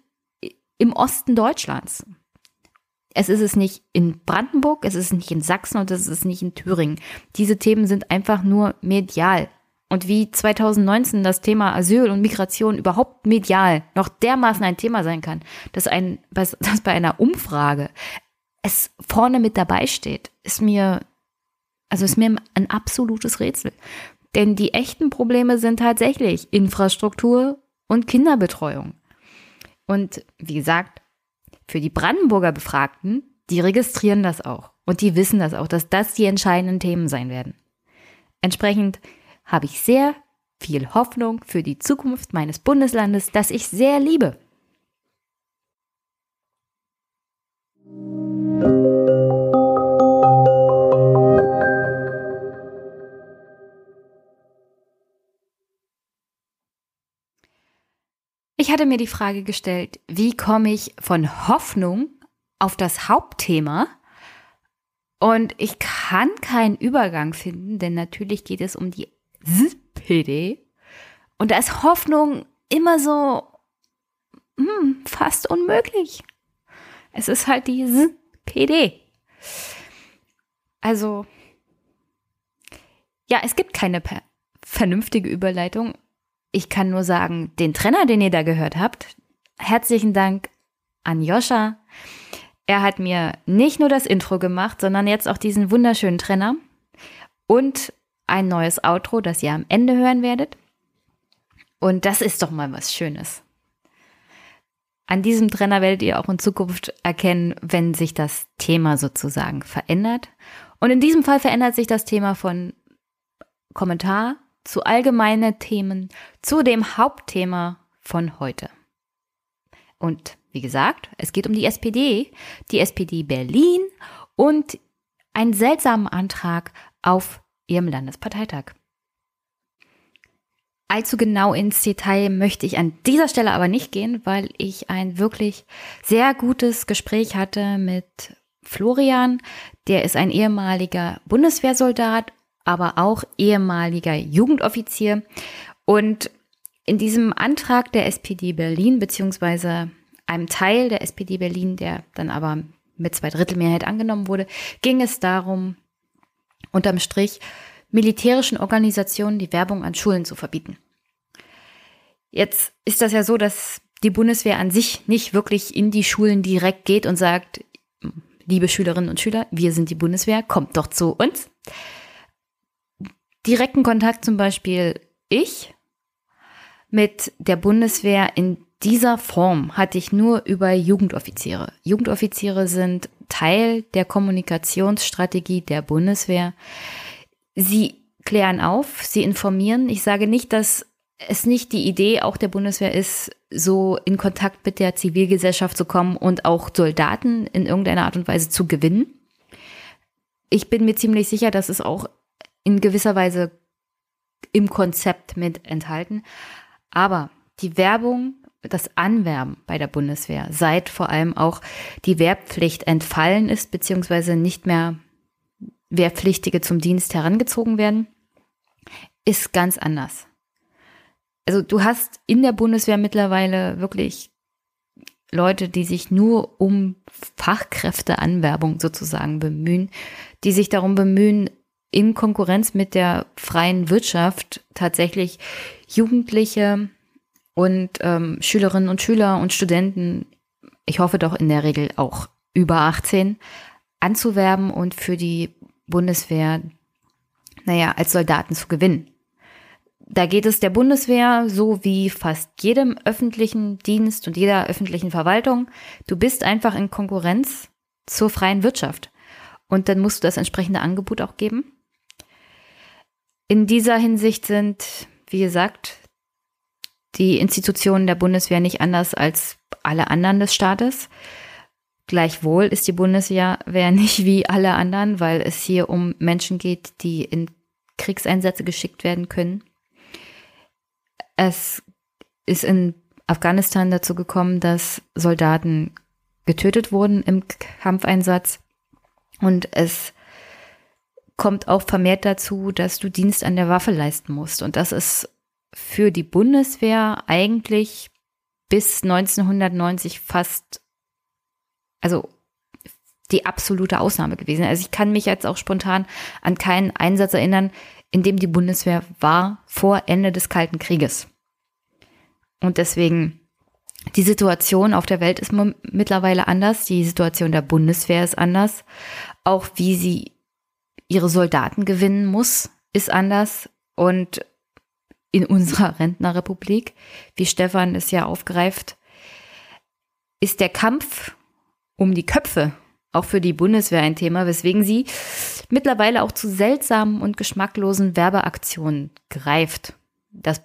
im Osten Deutschlands. Es ist es nicht in Brandenburg, es ist nicht in Sachsen und es ist nicht in Thüringen. Diese Themen sind einfach nur medial. Und wie 2019 das Thema Asyl und Migration überhaupt medial noch dermaßen ein Thema sein kann, dass, ein, dass bei einer Umfrage es vorne mit dabei steht, ist mir, also ist mir ein absolutes Rätsel. Denn die echten Probleme sind tatsächlich Infrastruktur und Kinderbetreuung. Und wie gesagt, für die Brandenburger Befragten, die registrieren das auch. Und die wissen das auch, dass das die entscheidenden Themen sein werden. Entsprechend habe ich sehr viel Hoffnung für die Zukunft meines Bundeslandes, das ich sehr liebe. Ich hatte mir die Frage gestellt, wie komme ich von Hoffnung auf das Hauptthema? Und ich kann keinen Übergang finden, denn natürlich geht es um die SPD. Und da ist Hoffnung immer so hm, fast unmöglich. Es ist halt die SPD. Also, ja, es gibt keine vernünftige Überleitung. Ich kann nur sagen, den Trenner, den ihr da gehört habt, herzlichen Dank an Joscha. Er hat mir nicht nur das Intro gemacht, sondern jetzt auch diesen wunderschönen Trenner und ein neues Outro, das ihr am Ende hören werdet. Und das ist doch mal was Schönes. An diesem Trenner werdet ihr auch in Zukunft erkennen, wenn sich das Thema sozusagen verändert. Und in diesem Fall verändert sich das Thema von Kommentar zu allgemeinen Themen zu dem Hauptthema von heute. Und wie gesagt, es geht um die SPD, die SPD Berlin und einen seltsamen Antrag auf ihrem Landesparteitag. Allzu genau ins Detail möchte ich an dieser Stelle aber nicht gehen, weil ich ein wirklich sehr gutes Gespräch hatte mit Florian. Der ist ein ehemaliger Bundeswehrsoldat, aber auch ehemaliger Jugendoffizier. Und in diesem Antrag der SPD Berlin, beziehungsweise einem Teil der SPD Berlin, der dann aber mit zwei Drittel Mehrheit angenommen wurde, ging es darum, unterm Strich militärischen Organisationen die Werbung an Schulen zu verbieten. Jetzt ist das ja so, dass die Bundeswehr an sich nicht wirklich in die Schulen direkt geht und sagt, liebe Schülerinnen und Schüler, wir sind die Bundeswehr, kommt doch zu uns. Direkten Kontakt zum Beispiel ich mit der Bundeswehr in dieser Form hatte ich nur über Jugendoffiziere. Jugendoffiziere sind Teil der Kommunikationsstrategie der Bundeswehr. Sie klären auf, sie informieren. Ich sage nicht, dass es nicht die Idee auch der Bundeswehr ist, so in Kontakt mit der Zivilgesellschaft zu kommen und auch Soldaten in irgendeiner Art und Weise zu gewinnen. Ich bin mir ziemlich sicher, dass es auch in gewisser Weise im Konzept mit enthalten. Aber die Werbung, das Anwerben bei der Bundeswehr, seit vor allem auch die Wehrpflicht entfallen ist, beziehungsweise nicht mehr Wehrpflichtige zum Dienst herangezogen werden, ist ganz anders. Also du hast in der Bundeswehr mittlerweile wirklich Leute, die sich nur um Fachkräfteanwerbung sozusagen bemühen, die sich darum bemühen, in Konkurrenz mit der freien Wirtschaft tatsächlich Jugendliche und ähm, Schülerinnen und Schüler und Studenten, ich hoffe doch in der Regel auch über 18, anzuwerben und für die Bundeswehr, naja, als Soldaten zu gewinnen. Da geht es der Bundeswehr so wie fast jedem öffentlichen Dienst und jeder öffentlichen Verwaltung. Du bist einfach in Konkurrenz zur freien Wirtschaft. Und dann musst du das entsprechende Angebot auch geben. In dieser Hinsicht sind, wie gesagt, die Institutionen der Bundeswehr nicht anders als alle anderen des Staates. Gleichwohl ist die Bundeswehr nicht wie alle anderen, weil es hier um Menschen geht, die in Kriegseinsätze geschickt werden können. Es ist in Afghanistan dazu gekommen, dass Soldaten getötet wurden im Kampfeinsatz. Und es kommt auch vermehrt dazu, dass du Dienst an der Waffe leisten musst. Und das ist für die Bundeswehr eigentlich bis 1990 fast also die absolute Ausnahme gewesen. Also ich kann mich jetzt auch spontan an keinen Einsatz erinnern, in dem die Bundeswehr war vor Ende des Kalten Krieges. Und deswegen, die Situation auf der Welt ist mittlerweile anders. Die Situation der Bundeswehr ist anders. Auch wie sie ihre Soldaten gewinnen muss, ist anders. Und in unserer Rentnerrepublik, wie Stefan es ja aufgreift, ist der Kampf um die Köpfe auch für die Bundeswehr ein Thema, weswegen sie mittlerweile auch zu seltsamen und geschmacklosen Werbeaktionen greift. Das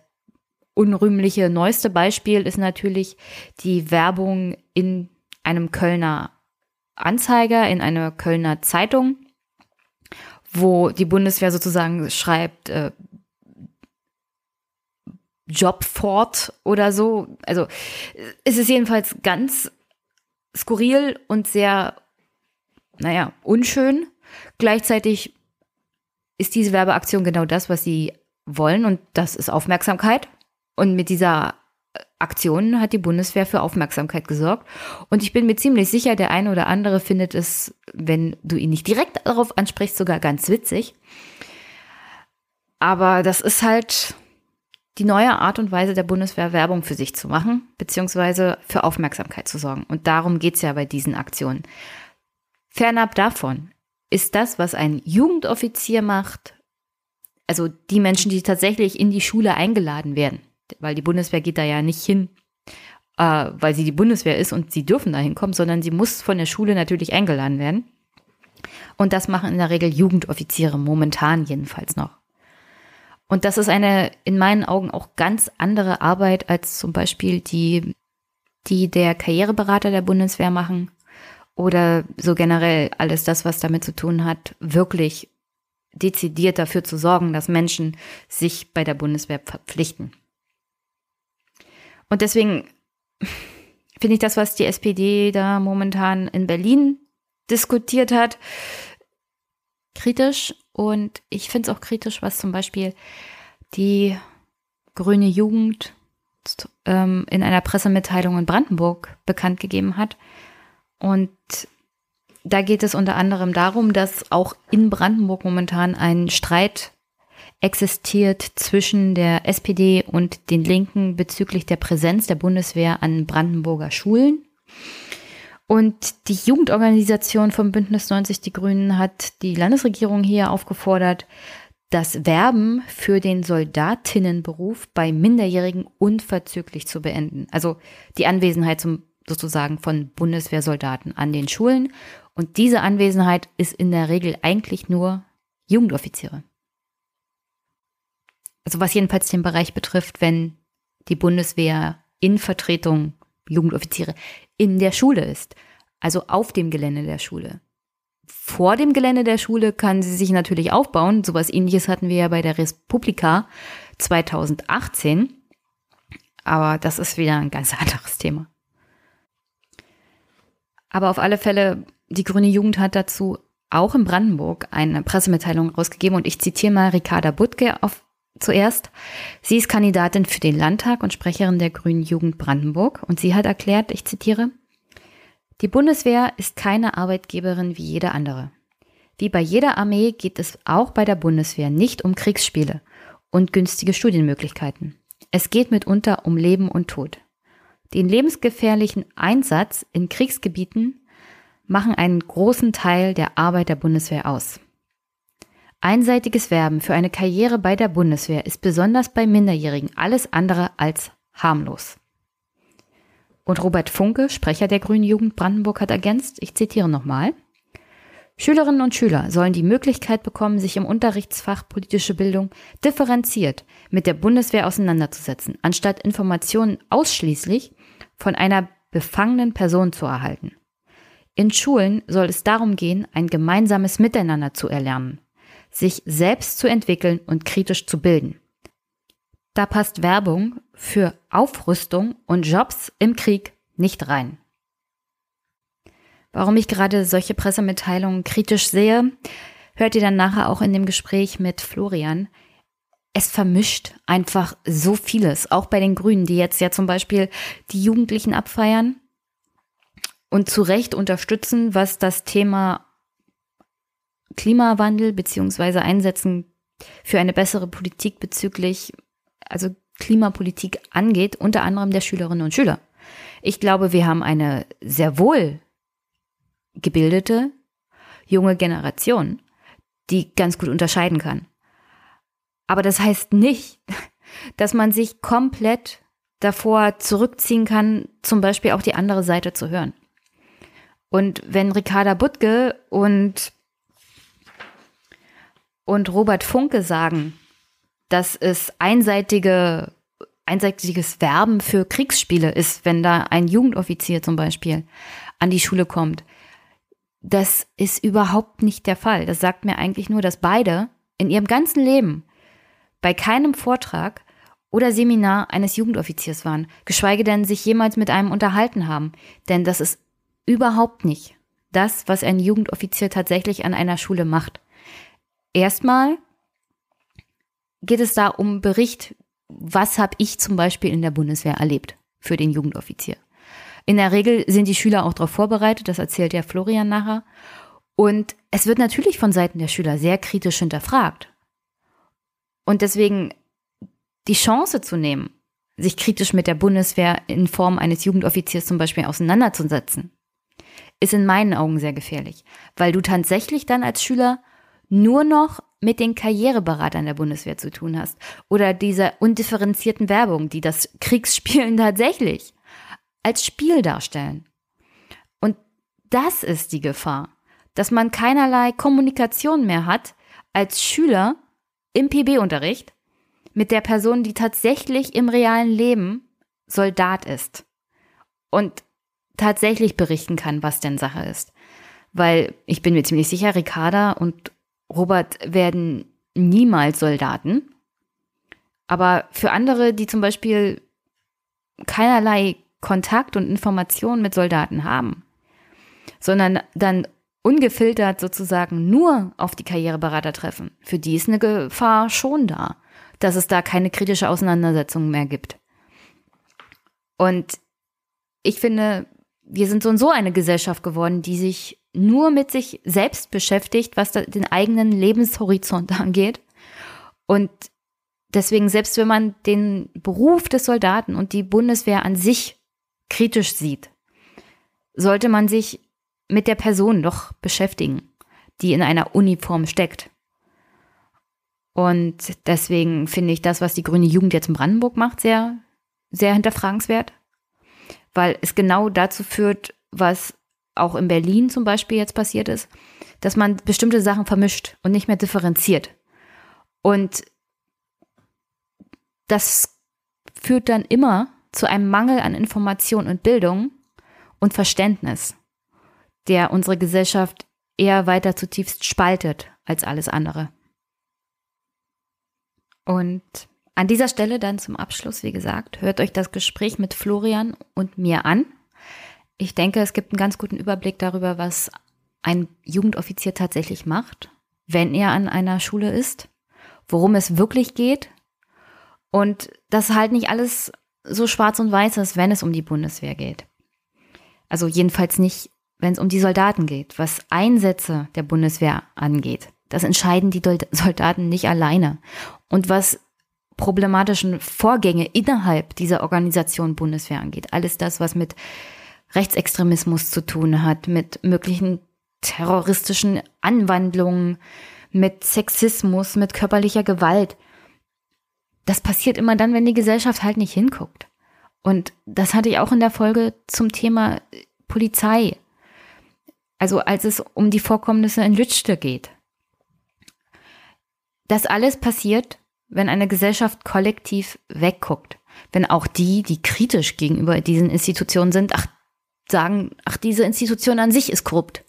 unrühmliche neueste Beispiel ist natürlich die Werbung in einem Kölner Anzeiger, in einer Kölner Zeitung, wo die Bundeswehr sozusagen schreibt, äh, Job fort oder so. Also es ist jedenfalls ganz skurril und sehr, naja, unschön. Gleichzeitig ist diese Werbeaktion genau das, was sie wollen und das ist Aufmerksamkeit. Und mit dieser Aktion hat die Bundeswehr für Aufmerksamkeit gesorgt. Und ich bin mir ziemlich sicher, der eine oder andere findet es, wenn du ihn nicht direkt darauf ansprichst, sogar ganz witzig. Aber das ist halt die neue Art und Weise der Bundeswehr, Werbung für sich zu machen, beziehungsweise für Aufmerksamkeit zu sorgen. Und darum geht es ja bei diesen Aktionen. Fernab davon ist das, was ein Jugendoffizier macht, also die Menschen, die tatsächlich in die Schule eingeladen werden, weil die Bundeswehr geht da ja nicht hin, äh, weil sie die Bundeswehr ist und sie dürfen da hinkommen, sondern sie muss von der Schule natürlich eingeladen werden. Und das machen in der Regel Jugendoffiziere, momentan jedenfalls noch. Und das ist eine in meinen Augen auch ganz andere Arbeit als zum Beispiel die, die der Karriereberater der Bundeswehr machen oder so generell alles das, was damit zu tun hat, wirklich dezidiert dafür zu sorgen, dass Menschen sich bei der Bundeswehr verpflichten. Und deswegen finde ich das, was die SPD da momentan in Berlin diskutiert hat, kritisch. Und ich finde es auch kritisch, was zum Beispiel die grüne Jugend ähm, in einer Pressemitteilung in Brandenburg bekannt gegeben hat. Und da geht es unter anderem darum, dass auch in Brandenburg momentan ein Streit existiert zwischen der SPD und den Linken bezüglich der Präsenz der Bundeswehr an Brandenburger Schulen. Und die Jugendorganisation vom Bündnis 90 Die Grünen hat die Landesregierung hier aufgefordert, das Werben für den Soldatinnenberuf bei Minderjährigen unverzüglich zu beenden. Also die Anwesenheit zum, sozusagen von Bundeswehrsoldaten an den Schulen. Und diese Anwesenheit ist in der Regel eigentlich nur Jugendoffiziere also was jedenfalls den Bereich betrifft, wenn die Bundeswehr in Vertretung Jugendoffiziere in der Schule ist, also auf dem Gelände der Schule. Vor dem Gelände der Schule kann sie sich natürlich aufbauen. Sowas ähnliches hatten wir ja bei der Republika 2018. Aber das ist wieder ein ganz anderes Thema. Aber auf alle Fälle, die Grüne Jugend hat dazu auch in Brandenburg eine Pressemitteilung rausgegeben und ich zitiere mal Ricarda Butke auf zuerst. Sie ist Kandidatin für den Landtag und Sprecherin der Grünen Jugend Brandenburg und sie hat erklärt, ich zitiere, die Bundeswehr ist keine Arbeitgeberin wie jede andere. Wie bei jeder Armee geht es auch bei der Bundeswehr nicht um Kriegsspiele und günstige Studienmöglichkeiten. Es geht mitunter um Leben und Tod. Den lebensgefährlichen Einsatz in Kriegsgebieten machen einen großen Teil der Arbeit der Bundeswehr aus. Einseitiges Werben für eine Karriere bei der Bundeswehr ist besonders bei Minderjährigen alles andere als harmlos. Und Robert Funke, Sprecher der Grünen Jugend Brandenburg, hat ergänzt, ich zitiere nochmal, Schülerinnen und Schüler sollen die Möglichkeit bekommen, sich im Unterrichtsfach politische Bildung differenziert mit der Bundeswehr auseinanderzusetzen, anstatt Informationen ausschließlich von einer befangenen Person zu erhalten. In Schulen soll es darum gehen, ein gemeinsames Miteinander zu erlernen, sich selbst zu entwickeln und kritisch zu bilden. Da passt Werbung für Aufrüstung und Jobs im Krieg nicht rein. Warum ich gerade solche Pressemitteilungen kritisch sehe, hört ihr dann nachher auch in dem Gespräch mit Florian. Es vermischt einfach so vieles, auch bei den Grünen, die jetzt ja zum Beispiel die Jugendlichen abfeiern und zu Recht unterstützen, was das Thema Klimawandel beziehungsweise Einsetzen für eine bessere Politik bezüglich, also Klimapolitik angeht, unter anderem der Schülerinnen und Schüler. Ich glaube, wir haben eine sehr wohl gebildete junge Generation, die ganz gut unterscheiden kann. Aber das heißt nicht, dass man sich komplett davor zurückziehen kann, zum Beispiel auch die andere Seite zu hören. Und wenn Ricarda Butke und und Robert Funke sagen, dass es einseitige, einseitiges Werben für Kriegsspiele ist, wenn da ein Jugendoffizier zum Beispiel an die Schule kommt. Das ist überhaupt nicht der Fall. Das sagt mir eigentlich nur, dass beide in ihrem ganzen Leben bei keinem Vortrag oder Seminar eines Jugendoffiziers waren, geschweige denn sich jemals mit einem unterhalten haben. Denn das ist überhaupt nicht das, was ein Jugendoffizier tatsächlich an einer Schule macht. Erstmal geht es da um Bericht, was habe ich zum Beispiel in der Bundeswehr erlebt für den Jugendoffizier. In der Regel sind die Schüler auch darauf vorbereitet, das erzählt ja Florian nachher. Und es wird natürlich von Seiten der Schüler sehr kritisch hinterfragt. Und deswegen die Chance zu nehmen, sich kritisch mit der Bundeswehr in Form eines Jugendoffiziers zum Beispiel auseinanderzusetzen, ist in meinen Augen sehr gefährlich, weil du tatsächlich dann als Schüler nur noch mit den Karriereberatern der Bundeswehr zu tun hast oder dieser undifferenzierten Werbung, die das Kriegsspielen tatsächlich als Spiel darstellen. Und das ist die Gefahr, dass man keinerlei Kommunikation mehr hat als Schüler im PB-Unterricht mit der Person, die tatsächlich im realen Leben Soldat ist und tatsächlich berichten kann, was denn Sache ist. Weil ich bin mir ziemlich sicher, Ricarda und Robert werden niemals Soldaten. Aber für andere, die zum Beispiel keinerlei Kontakt und Informationen mit Soldaten haben, sondern dann ungefiltert sozusagen nur auf die Karriereberater treffen, für die ist eine Gefahr schon da, dass es da keine kritische Auseinandersetzung mehr gibt. Und ich finde, wir sind so und so eine Gesellschaft geworden, die sich nur mit sich selbst beschäftigt, was den eigenen Lebenshorizont angeht. Und deswegen, selbst wenn man den Beruf des Soldaten und die Bundeswehr an sich kritisch sieht, sollte man sich mit der Person doch beschäftigen, die in einer Uniform steckt. Und deswegen finde ich das, was die Grüne Jugend jetzt in Brandenburg macht, sehr, sehr hinterfragenswert, weil es genau dazu führt, was auch in Berlin zum Beispiel jetzt passiert ist, dass man bestimmte Sachen vermischt und nicht mehr differenziert. Und das führt dann immer zu einem Mangel an Information und Bildung und Verständnis, der unsere Gesellschaft eher weiter zutiefst spaltet als alles andere. Und an dieser Stelle dann zum Abschluss, wie gesagt, hört euch das Gespräch mit Florian und mir an. Ich denke, es gibt einen ganz guten Überblick darüber, was ein Jugendoffizier tatsächlich macht, wenn er an einer Schule ist, worum es wirklich geht und dass halt nicht alles so schwarz und weiß ist, wenn es um die Bundeswehr geht. Also jedenfalls nicht, wenn es um die Soldaten geht, was Einsätze der Bundeswehr angeht. Das entscheiden die Soldaten nicht alleine. Und was problematischen Vorgänge innerhalb dieser Organisation Bundeswehr angeht, alles das, was mit Rechtsextremismus zu tun hat, mit möglichen terroristischen Anwandlungen, mit Sexismus, mit körperlicher Gewalt. Das passiert immer dann, wenn die Gesellschaft halt nicht hinguckt. Und das hatte ich auch in der Folge zum Thema Polizei. Also als es um die Vorkommnisse in Lützte geht. Das alles passiert, wenn eine Gesellschaft kollektiv wegguckt. Wenn auch die, die kritisch gegenüber diesen Institutionen sind, ach, sagen, ach, diese Institution an sich ist korrupt.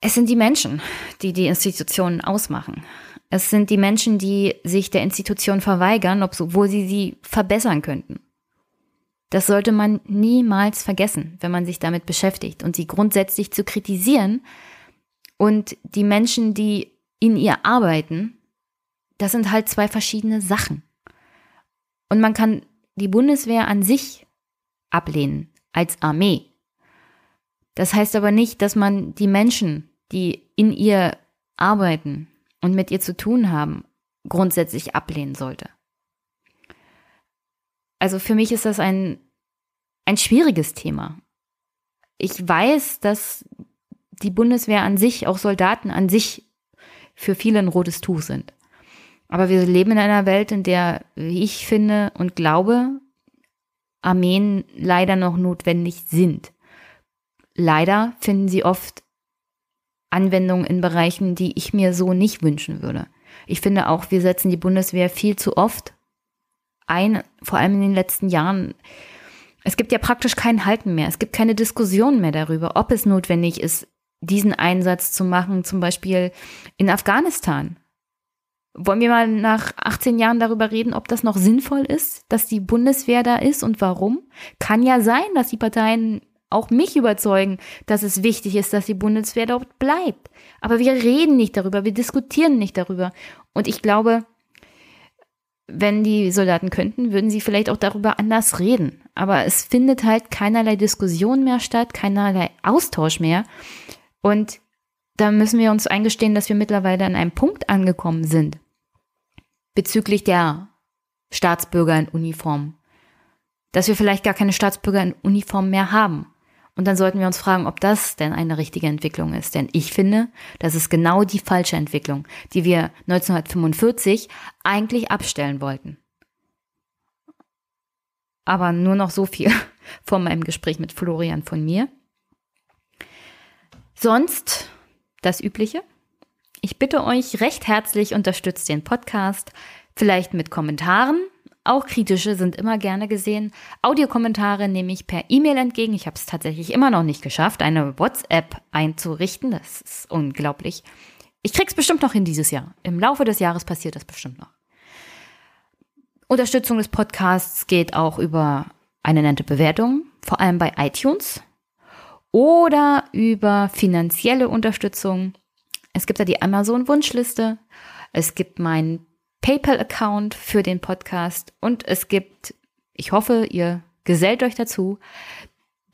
Es sind die Menschen, die die Institutionen ausmachen. Es sind die Menschen, die sich der Institution verweigern, obwohl sie sie verbessern könnten. Das sollte man niemals vergessen, wenn man sich damit beschäftigt und sie grundsätzlich zu kritisieren. Und die Menschen, die in ihr arbeiten, das sind halt zwei verschiedene Sachen. Und man kann die Bundeswehr an sich ablehnen als Armee. Das heißt aber nicht, dass man die Menschen, die in ihr arbeiten und mit ihr zu tun haben, grundsätzlich ablehnen sollte. Also für mich ist das ein, ein schwieriges Thema. Ich weiß, dass die Bundeswehr an sich, auch Soldaten an sich, für viele ein rotes Tuch sind. Aber wir leben in einer Welt, in der, wie ich finde und glaube, Armeen leider noch notwendig sind. Leider finden sie oft Anwendungen in Bereichen, die ich mir so nicht wünschen würde. Ich finde auch, wir setzen die Bundeswehr viel zu oft ein, vor allem in den letzten Jahren. Es gibt ja praktisch kein Halten mehr. Es gibt keine Diskussion mehr darüber, ob es notwendig ist, diesen Einsatz zu machen, zum Beispiel in Afghanistan, wollen wir mal nach 18 Jahren darüber reden, ob das noch sinnvoll ist, dass die Bundeswehr da ist und warum? Kann ja sein, dass die Parteien auch mich überzeugen, dass es wichtig ist, dass die Bundeswehr dort bleibt. Aber wir reden nicht darüber, wir diskutieren nicht darüber. Und ich glaube, wenn die Soldaten könnten, würden sie vielleicht auch darüber anders reden. Aber es findet halt keinerlei Diskussion mehr statt, keinerlei Austausch mehr. Und da müssen wir uns eingestehen, dass wir mittlerweile an einem Punkt angekommen sind bezüglich der Staatsbürger in Uniform. Dass wir vielleicht gar keine Staatsbürger in Uniform mehr haben. Und dann sollten wir uns fragen, ob das denn eine richtige Entwicklung ist. Denn ich finde, das ist genau die falsche Entwicklung, die wir 1945 eigentlich abstellen wollten. Aber nur noch so viel von meinem Gespräch mit Florian von mir. Sonst das Übliche. Ich bitte euch recht herzlich, unterstützt den Podcast, vielleicht mit Kommentaren auch kritische sind immer gerne gesehen. Audiokommentare nehme ich per E-Mail entgegen. Ich habe es tatsächlich immer noch nicht geschafft, eine WhatsApp einzurichten. Das ist unglaublich. Ich krieg's bestimmt noch hin dieses Jahr. Im Laufe des Jahres passiert das bestimmt noch. Unterstützung des Podcasts geht auch über eine nette Bewertung, vor allem bei iTunes oder über finanzielle Unterstützung. Es gibt da die Amazon Wunschliste. Es gibt meinen PayPal-Account für den Podcast und es gibt, ich hoffe, ihr gesellt euch dazu,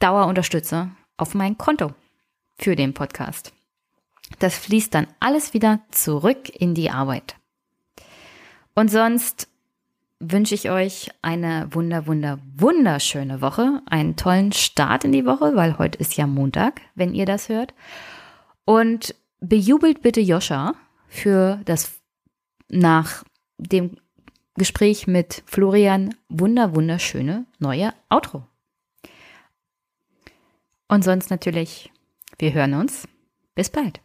Dauerunterstützer auf mein Konto für den Podcast. Das fließt dann alles wieder zurück in die Arbeit. Und sonst wünsche ich euch eine wunder, wunder, wunderschöne Woche, einen tollen Start in die Woche, weil heute ist ja Montag, wenn ihr das hört. Und bejubelt bitte Joscha für das nach dem Gespräch mit Florian wunder, wunderschöne neue Outro. Und sonst natürlich, wir hören uns. Bis bald.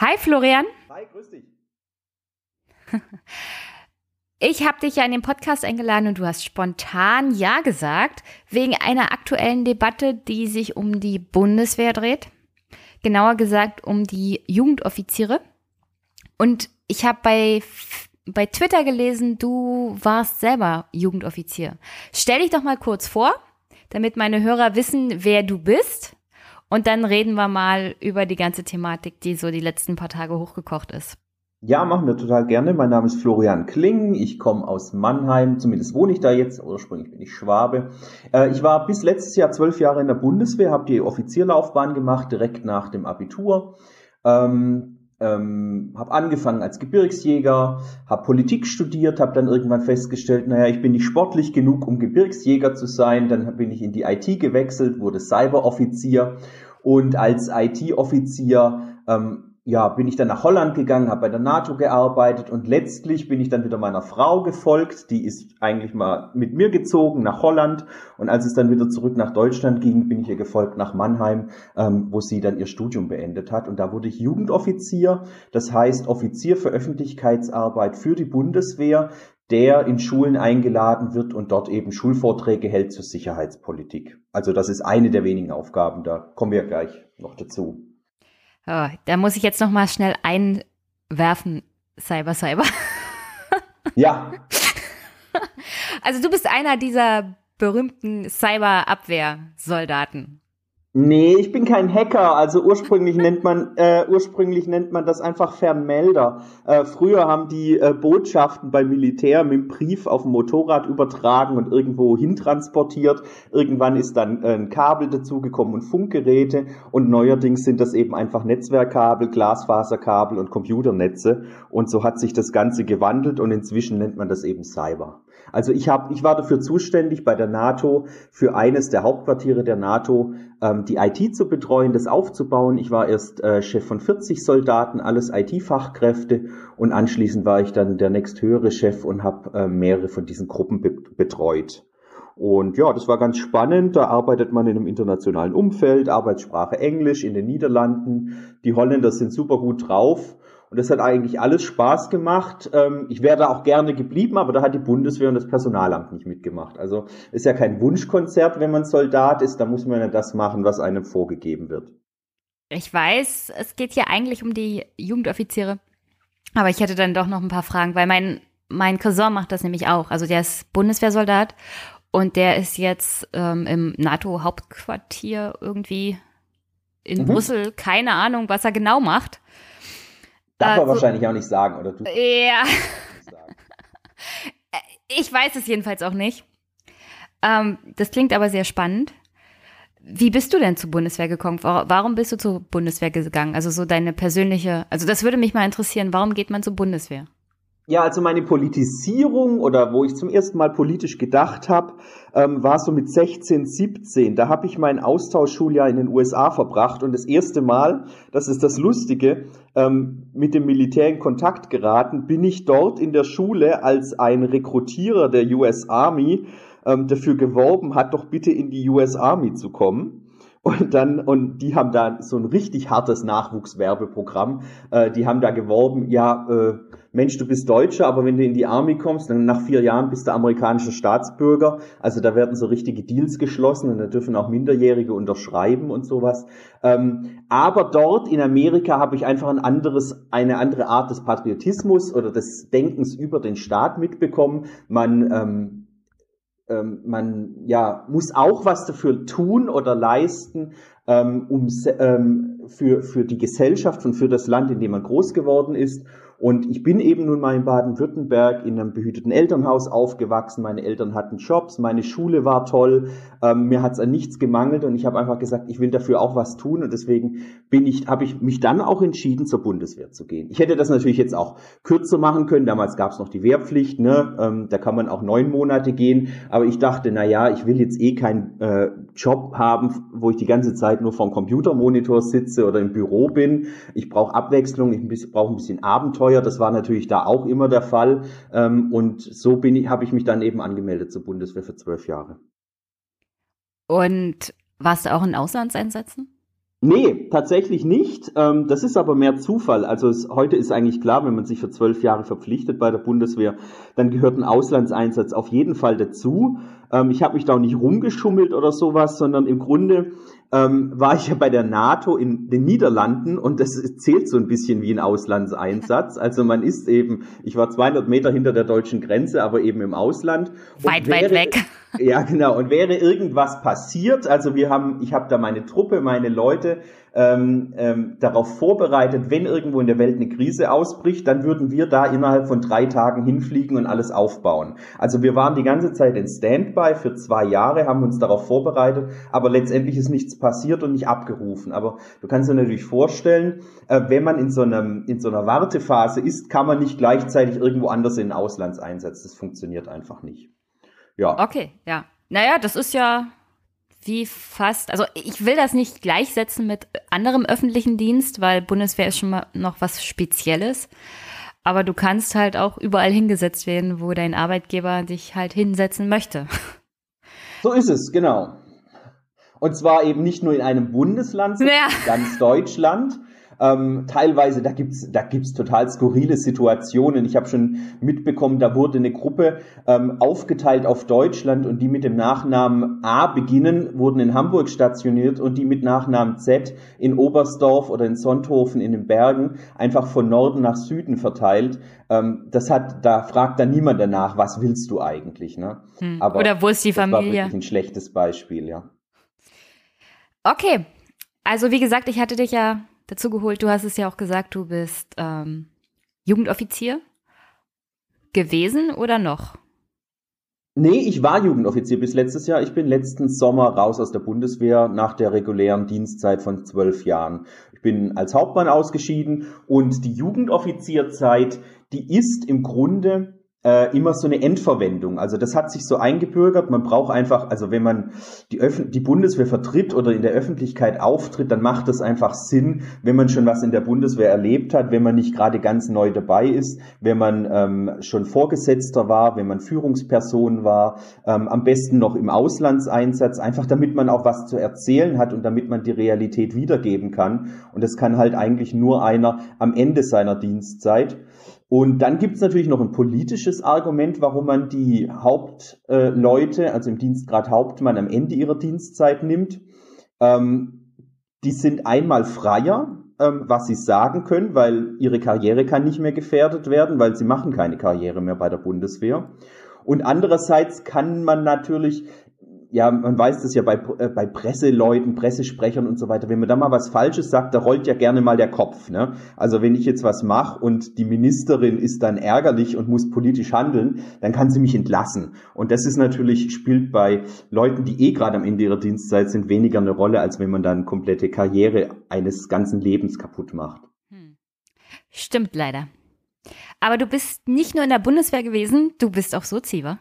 Hi Florian. Hi, grüß dich. Ich habe dich ja in den Podcast eingeladen und du hast spontan Ja gesagt, wegen einer aktuellen Debatte, die sich um die Bundeswehr dreht genauer gesagt um die Jugendoffiziere. Und ich habe bei, bei Twitter gelesen, du warst selber Jugendoffizier. Stell dich doch mal kurz vor, damit meine Hörer wissen, wer du bist. Und dann reden wir mal über die ganze Thematik, die so die letzten paar Tage hochgekocht ist. Ja, machen wir total gerne. Mein Name ist Florian Kling. Ich komme aus Mannheim. Zumindest wohne ich da jetzt. Ursprünglich bin ich Schwabe. Äh, ich war bis letztes Jahr zwölf Jahre in der Bundeswehr, habe die Offizierlaufbahn gemacht, direkt nach dem Abitur. Ähm, ähm, habe angefangen als Gebirgsjäger, habe Politik studiert, habe dann irgendwann festgestellt, naja, ich bin nicht sportlich genug, um Gebirgsjäger zu sein. Dann bin ich in die IT gewechselt, wurde Cyberoffizier und als IT-Offizier ähm, ja, bin ich dann nach Holland gegangen, habe bei der NATO gearbeitet und letztlich bin ich dann wieder meiner Frau gefolgt. Die ist eigentlich mal mit mir gezogen nach Holland und als es dann wieder zurück nach Deutschland ging, bin ich ihr gefolgt nach Mannheim, ähm, wo sie dann ihr Studium beendet hat und da wurde ich Jugendoffizier, das heißt Offizier für Öffentlichkeitsarbeit für die Bundeswehr, der in Schulen eingeladen wird und dort eben Schulvorträge hält zur Sicherheitspolitik. Also das ist eine der wenigen Aufgaben, da kommen wir gleich noch dazu. Oh, da muss ich jetzt noch mal schnell einwerfen, Cyber Cyber. Ja. Also du bist einer dieser berühmten Cyber-Abwehr-Soldaten. Nee, ich bin kein Hacker. Also ursprünglich nennt man äh, ursprünglich nennt man das einfach Fernmelder. Äh, früher haben die äh, Botschaften beim Militär mit dem Brief auf dem Motorrad übertragen und irgendwo hintransportiert. Irgendwann ist dann äh, ein Kabel dazugekommen und Funkgeräte und neuerdings sind das eben einfach Netzwerkkabel, Glasfaserkabel und Computernetze und so hat sich das Ganze gewandelt und inzwischen nennt man das eben Cyber. Also ich habe, ich war dafür zuständig bei der NATO für eines der Hauptquartiere der NATO ähm, die IT zu betreuen, das aufzubauen. Ich war erst äh, Chef von 40 Soldaten, alles IT-Fachkräfte und anschließend war ich dann der nächsthöhere Chef und habe äh, mehrere von diesen Gruppen be betreut. Und ja, das war ganz spannend. Da arbeitet man in einem internationalen Umfeld, Arbeitssprache Englisch in den Niederlanden. Die Holländer sind super gut drauf. Und das hat eigentlich alles Spaß gemacht. Ähm, ich wäre da auch gerne geblieben, aber da hat die Bundeswehr und das Personalamt nicht mitgemacht. Also ist ja kein Wunschkonzert, wenn man Soldat ist. Da muss man ja das machen, was einem vorgegeben wird. ich weiß, es geht hier eigentlich um die Jugendoffiziere. Aber ich hätte dann doch noch ein paar Fragen, weil mein, mein Cousin macht das nämlich auch. Also der ist Bundeswehrsoldat und der ist jetzt ähm, im NATO-Hauptquartier irgendwie in mhm. Brüssel. Keine Ahnung, was er genau macht. Darf also, er wahrscheinlich auch nicht sagen, oder du? Ja. ich weiß es jedenfalls auch nicht. Ähm, das klingt aber sehr spannend. Wie bist du denn zur Bundeswehr gekommen? Warum bist du zur Bundeswehr gegangen? Also so deine persönliche, also das würde mich mal interessieren. Warum geht man zur Bundeswehr? Ja, also meine Politisierung oder wo ich zum ersten Mal politisch gedacht habe, ähm, war so mit 16, 17. Da habe ich mein Austauschschuljahr in den USA verbracht und das erste Mal, das ist das Lustige, ähm, mit dem Militär in Kontakt geraten, bin ich dort in der Schule als ein Rekrutierer der US Army ähm, dafür geworben hat, doch bitte in die US Army zu kommen. Und dann, und die haben da so ein richtig hartes Nachwuchswerbeprogramm. Äh, die haben da geworben, ja, äh, Mensch, du bist Deutscher, aber wenn du in die Army kommst, dann nach vier Jahren bist du amerikanischer Staatsbürger. Also da werden so richtige Deals geschlossen und da dürfen auch Minderjährige unterschreiben und sowas. Ähm, aber dort in Amerika habe ich einfach ein anderes, eine andere Art des Patriotismus oder des Denkens über den Staat mitbekommen. Man ähm, ähm, man ja, muss auch was dafür tun oder leisten, ähm, um, ähm, für, für die Gesellschaft und für das Land, in dem man groß geworden ist. Und ich bin eben nun mal in Baden-Württemberg in einem behüteten Elternhaus aufgewachsen. Meine Eltern hatten Jobs, meine Schule war toll, ähm, mir hat es an nichts gemangelt und ich habe einfach gesagt, ich will dafür auch was tun und deswegen bin ich, habe ich mich dann auch entschieden, zur Bundeswehr zu gehen. Ich hätte das natürlich jetzt auch kürzer machen können. Damals gab es noch die Wehrpflicht, ne? Ähm, da kann man auch neun Monate gehen. Aber ich dachte, na ja, ich will jetzt eh keinen äh, Job haben, wo ich die ganze Zeit nur vom Computermonitor sitze oder im Büro bin. Ich brauche Abwechslung, ich brauche ein bisschen Abenteuer Abenteuer. Das war natürlich da auch immer der Fall. Ähm, und so bin ich, habe ich mich dann eben angemeldet zur Bundeswehr für zwölf Jahre. Und warst du auch in Auslandseinsätzen? Nee, tatsächlich nicht. Ähm, das ist aber mehr Zufall. Also es, heute ist eigentlich klar, wenn man sich für zwölf Jahre verpflichtet bei der Bundeswehr, dann gehört ein Auslandseinsatz auf jeden Fall dazu. Ähm, ich habe mich da auch nicht rumgeschummelt oder sowas, sondern im Grunde ähm, war ich ja bei der NATO in den Niederlanden und das zählt so ein bisschen wie ein Auslandseinsatz. Also man ist eben, ich war 200 Meter hinter der deutschen Grenze, aber eben im Ausland. Weit, wäre, weit weg. Ja, genau. Und wäre irgendwas passiert, also wir haben, ich habe da meine Truppe, meine Leute ähm, ähm, darauf vorbereitet, wenn irgendwo in der Welt eine Krise ausbricht, dann würden wir da innerhalb von drei Tagen hinfliegen und alles aufbauen. Also wir waren die ganze Zeit in Standby für zwei Jahre, haben uns darauf vorbereitet, aber letztendlich ist nichts passiert und nicht abgerufen. Aber du kannst dir natürlich vorstellen, äh, wenn man in so, einem, in so einer Wartephase ist, kann man nicht gleichzeitig irgendwo anders in ein Auslandseinsatz. Das funktioniert einfach nicht. Ja. Okay, ja. Naja, das ist ja wie fast, also ich will das nicht gleichsetzen mit anderem öffentlichen Dienst, weil Bundeswehr ist schon mal noch was Spezielles. Aber du kannst halt auch überall hingesetzt werden, wo dein Arbeitgeber dich halt hinsetzen möchte. So ist es, genau. Und zwar eben nicht nur in einem Bundesland, sondern ja. ganz Deutschland. Ähm, teilweise, da gibt's da gibt's total skurrile Situationen. Ich habe schon mitbekommen, da wurde eine Gruppe ähm, aufgeteilt auf Deutschland und die mit dem Nachnamen A beginnen, wurden in Hamburg stationiert und die mit Nachnamen Z in Oberstdorf oder in Sonthofen in den Bergen einfach von Norden nach Süden verteilt. Ähm, das hat, da fragt dann niemand danach, was willst du eigentlich, ne? Hm. Aber oder wo ist die Familie? Das war wirklich ein schlechtes Beispiel, ja. Okay, also wie gesagt, ich hatte dich ja dazu geholt. Du hast es ja auch gesagt, du bist ähm, Jugendoffizier gewesen oder noch? Nee, ich war Jugendoffizier bis letztes Jahr. Ich bin letzten Sommer raus aus der Bundeswehr nach der regulären Dienstzeit von zwölf Jahren. Ich bin als Hauptmann ausgeschieden und die Jugendoffizierzeit, die ist im Grunde äh, immer so eine Endverwendung. Also das hat sich so eingebürgert. Man braucht einfach, also wenn man die, Öf die Bundeswehr vertritt oder in der Öffentlichkeit auftritt, dann macht es einfach Sinn, wenn man schon was in der Bundeswehr erlebt hat, wenn man nicht gerade ganz neu dabei ist, wenn man ähm, schon Vorgesetzter war, wenn man Führungsperson war, ähm, am besten noch im Auslandseinsatz, einfach damit man auch was zu erzählen hat und damit man die Realität wiedergeben kann. Und das kann halt eigentlich nur einer am Ende seiner Dienstzeit. Und dann gibt es natürlich noch ein politisches Argument, warum man die Hauptleute, äh, also im Dienstgrad Hauptmann, am Ende ihrer Dienstzeit nimmt. Ähm, die sind einmal freier, ähm, was sie sagen können, weil ihre Karriere kann nicht mehr gefährdet werden, weil sie machen keine Karriere mehr bei der Bundeswehr. Und andererseits kann man natürlich ja, man weiß das ja bei, äh, bei Presseleuten, Pressesprechern und so weiter, wenn man da mal was Falsches sagt, da rollt ja gerne mal der Kopf. Ne? Also wenn ich jetzt was mache und die Ministerin ist dann ärgerlich und muss politisch handeln, dann kann sie mich entlassen. Und das ist natürlich, spielt bei Leuten, die eh gerade am Ende ihrer Dienstzeit sind, weniger eine Rolle, als wenn man dann komplette Karriere eines ganzen Lebens kaputt macht. Hm. Stimmt leider. Aber du bist nicht nur in der Bundeswehr gewesen, du bist auch Sozi, wa?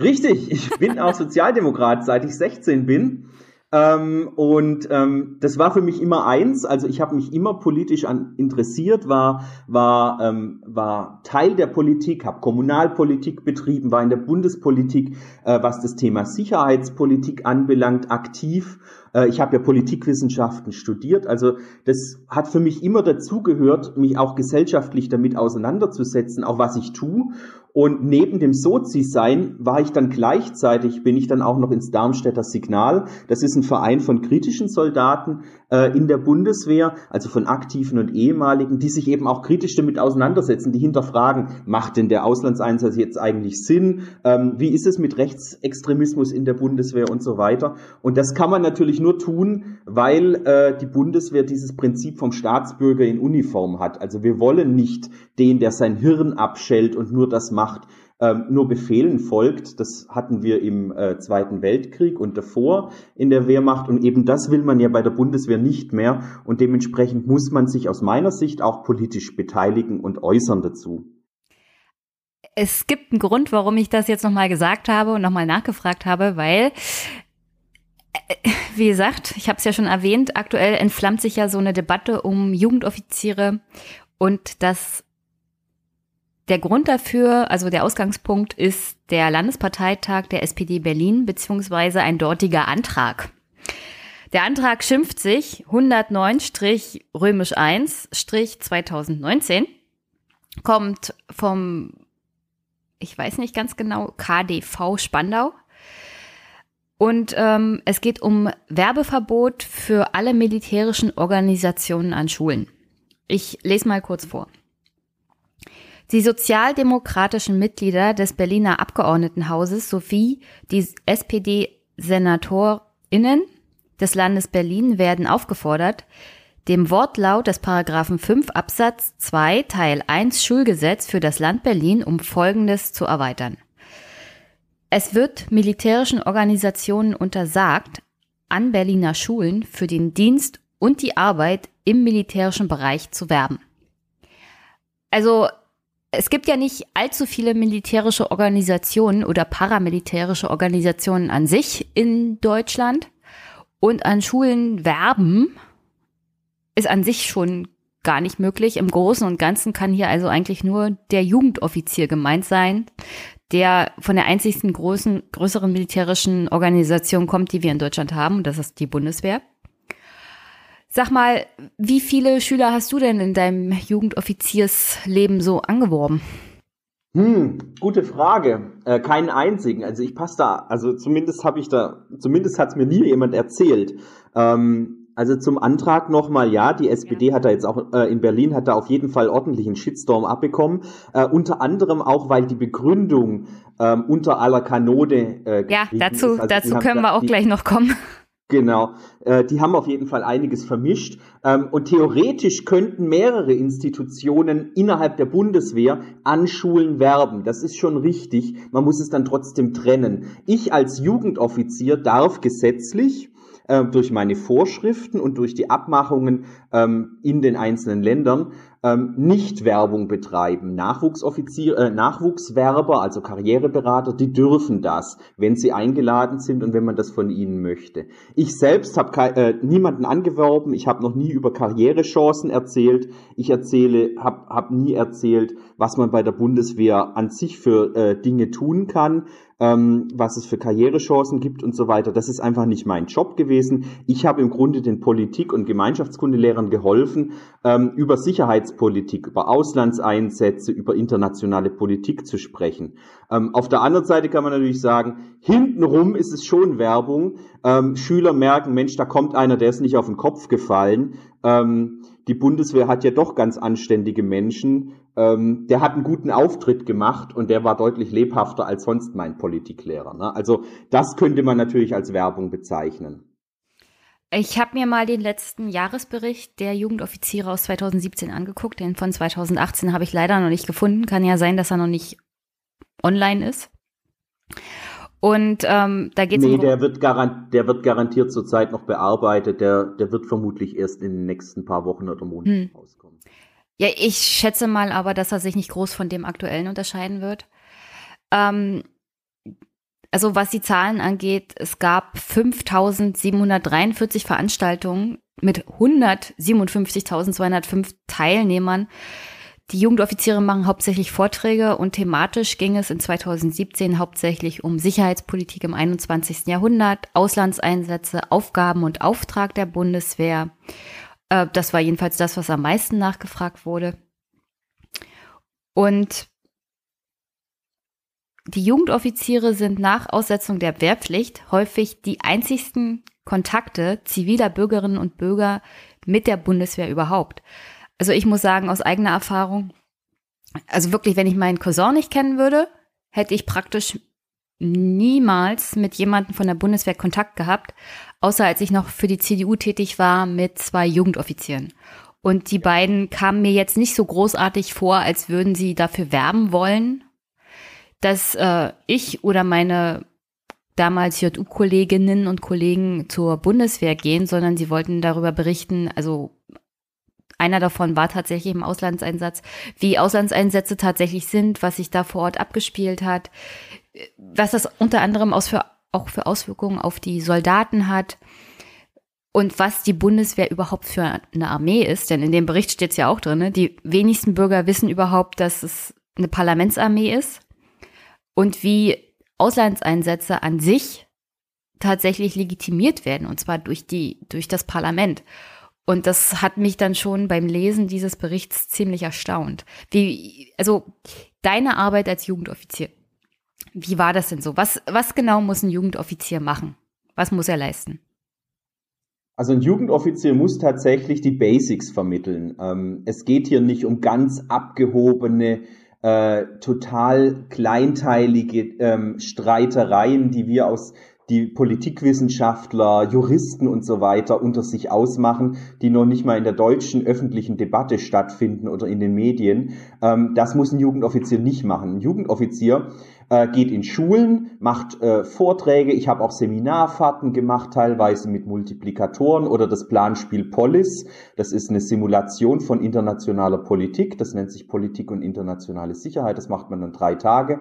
Richtig, ich bin auch Sozialdemokrat, seit ich 16 bin. Ähm, und ähm, das war für mich immer eins. Also ich habe mich immer politisch an, interessiert, war war ähm, war Teil der Politik, habe Kommunalpolitik betrieben, war in der Bundespolitik, äh, was das Thema Sicherheitspolitik anbelangt, aktiv. Äh, ich habe ja Politikwissenschaften studiert. Also das hat für mich immer dazugehört, mich auch gesellschaftlich damit auseinanderzusetzen, auch was ich tue. Und neben dem Sozi-Sein war ich dann gleichzeitig, bin ich dann auch noch ins Darmstädter Signal. Das ist ein Verein von kritischen Soldaten äh, in der Bundeswehr, also von aktiven und ehemaligen, die sich eben auch kritisch damit auseinandersetzen, die hinterfragen, macht denn der Auslandseinsatz jetzt eigentlich Sinn? Ähm, wie ist es mit Rechtsextremismus in der Bundeswehr und so weiter? Und das kann man natürlich nur tun, weil äh, die Bundeswehr dieses Prinzip vom Staatsbürger in Uniform hat. Also wir wollen nicht den, der sein Hirn abschellt und nur das macht, ähm, nur Befehlen folgt. Das hatten wir im äh, Zweiten Weltkrieg und davor in der Wehrmacht. Und eben das will man ja bei der Bundeswehr nicht mehr. Und dementsprechend muss man sich aus meiner Sicht auch politisch beteiligen und äußern dazu. Es gibt einen Grund, warum ich das jetzt nochmal gesagt habe und nochmal nachgefragt habe, weil äh, wie gesagt, ich habe es ja schon erwähnt, aktuell entflammt sich ja so eine Debatte um Jugendoffiziere und das der Grund dafür, also der Ausgangspunkt ist der Landesparteitag der SPD Berlin beziehungsweise ein dortiger Antrag. Der Antrag schimpft sich 109-römisch 1-2019, kommt vom, ich weiß nicht ganz genau, KDV Spandau. Und ähm, es geht um Werbeverbot für alle militärischen Organisationen an Schulen. Ich lese mal kurz vor. Die sozialdemokratischen Mitglieder des Berliner Abgeordnetenhauses sowie die SPD-SenatorInnen des Landes Berlin werden aufgefordert, dem Wortlaut des Paragraphen 5 Absatz 2 Teil 1 Schulgesetz für das Land Berlin um Folgendes zu erweitern. Es wird militärischen Organisationen untersagt, an Berliner Schulen für den Dienst und die Arbeit im militärischen Bereich zu werben. Also es gibt ja nicht allzu viele militärische Organisationen oder paramilitärische Organisationen an sich in Deutschland. Und an Schulen werben ist an sich schon gar nicht möglich. Im Großen und Ganzen kann hier also eigentlich nur der Jugendoffizier gemeint sein, der von der einzigsten großen, größeren militärischen Organisation kommt, die wir in Deutschland haben. Und das ist die Bundeswehr. Sag mal, wie viele Schüler hast du denn in deinem Jugendoffiziersleben so angeworben? Hm, gute Frage. Äh, keinen einzigen. Also ich passe da, also zumindest habe ich da, zumindest hat es mir nie jemand erzählt. Ähm, also zum Antrag nochmal, ja, die SPD hat da jetzt auch äh, in Berlin hat da auf jeden Fall ordentlichen Shitstorm abbekommen. Äh, unter anderem auch, weil die Begründung ähm, unter aller Kanone äh, Ja, dazu, also dazu können wir auch die, gleich noch kommen. Genau, äh, die haben auf jeden Fall einiges vermischt. Ähm, und theoretisch könnten mehrere Institutionen innerhalb der Bundeswehr an Schulen werben. Das ist schon richtig. Man muss es dann trotzdem trennen. Ich als Jugendoffizier darf gesetzlich äh, durch meine Vorschriften und durch die Abmachungen ähm, in den einzelnen Ländern ähm, nicht Werbung betreiben. Nachwuchsoffizier, äh, Nachwuchswerber, also Karriereberater, die dürfen das, wenn sie eingeladen sind und wenn man das von ihnen möchte. Ich selbst habe äh, niemanden angeworben, ich habe noch nie über Karrierechancen erzählt, ich erzähle, habe hab nie erzählt, was man bei der Bundeswehr an sich für äh, Dinge tun kann. Ähm, was es für Karrierechancen gibt und so weiter. Das ist einfach nicht mein Job gewesen. Ich habe im Grunde den Politik- und Gemeinschaftskundelehrern geholfen, ähm, über Sicherheitspolitik, über Auslandseinsätze, über internationale Politik zu sprechen. Ähm, auf der anderen Seite kann man natürlich sagen, hintenrum ist es schon Werbung. Ähm, Schüler merken, Mensch, da kommt einer, der ist nicht auf den Kopf gefallen. Ähm, die Bundeswehr hat ja doch ganz anständige Menschen. Ähm, der hat einen guten Auftritt gemacht und der war deutlich lebhafter als sonst mein Politiklehrer. Ne? Also das könnte man natürlich als Werbung bezeichnen. Ich habe mir mal den letzten Jahresbericht der Jugendoffiziere aus 2017 angeguckt. Den von 2018 habe ich leider noch nicht gefunden. Kann ja sein, dass er noch nicht online ist. Und ähm, da geht es nee, um der wird, garant, der wird garantiert zurzeit noch bearbeitet. Der, der wird vermutlich erst in den nächsten paar Wochen oder Monaten hm. rauskommen. Ja, ich schätze mal aber, dass er sich nicht groß von dem aktuellen unterscheiden wird. Ähm, also was die Zahlen angeht, es gab 5.743 Veranstaltungen mit 157.205 Teilnehmern. Die Jugendoffiziere machen hauptsächlich Vorträge und thematisch ging es in 2017 hauptsächlich um Sicherheitspolitik im 21. Jahrhundert, Auslandseinsätze, Aufgaben und Auftrag der Bundeswehr. Äh, das war jedenfalls das, was am meisten nachgefragt wurde. Und die Jugendoffiziere sind nach Aussetzung der Wehrpflicht häufig die einzigsten Kontakte ziviler Bürgerinnen und Bürger mit der Bundeswehr überhaupt. Also ich muss sagen, aus eigener Erfahrung, also wirklich, wenn ich meinen Cousin nicht kennen würde, hätte ich praktisch niemals mit jemandem von der Bundeswehr Kontakt gehabt, außer als ich noch für die CDU tätig war mit zwei Jugendoffizieren. Und die beiden kamen mir jetzt nicht so großartig vor, als würden sie dafür werben wollen, dass äh, ich oder meine damals JU-Kolleginnen und Kollegen zur Bundeswehr gehen, sondern sie wollten darüber berichten, also einer davon war tatsächlich im Auslandseinsatz, wie Auslandseinsätze tatsächlich sind, was sich da vor Ort abgespielt hat, was das unter anderem aus für, auch für Auswirkungen auf die Soldaten hat und was die Bundeswehr überhaupt für eine Armee ist. Denn in dem Bericht steht es ja auch drin, ne? die wenigsten Bürger wissen überhaupt, dass es eine Parlamentsarmee ist und wie Auslandseinsätze an sich tatsächlich legitimiert werden, und zwar durch die, durch das Parlament. Und das hat mich dann schon beim Lesen dieses Berichts ziemlich erstaunt. Wie, also deine Arbeit als Jugendoffizier, wie war das denn so? Was, was genau muss ein Jugendoffizier machen? Was muss er leisten? Also ein Jugendoffizier muss tatsächlich die Basics vermitteln. Ähm, es geht hier nicht um ganz abgehobene äh, total kleinteilige ähm, Streitereien, die wir aus die Politikwissenschaftler, Juristen und so weiter unter sich ausmachen, die noch nicht mal in der deutschen öffentlichen Debatte stattfinden oder in den Medien. Ähm, das muss ein Jugendoffizier nicht machen. Ein Jugendoffizier äh, geht in Schulen, macht äh, Vorträge. Ich habe auch Seminarfahrten gemacht, teilweise mit Multiplikatoren oder das Planspiel Polis. Das ist eine Simulation von internationaler Politik. Das nennt sich Politik und internationale Sicherheit. Das macht man dann drei Tage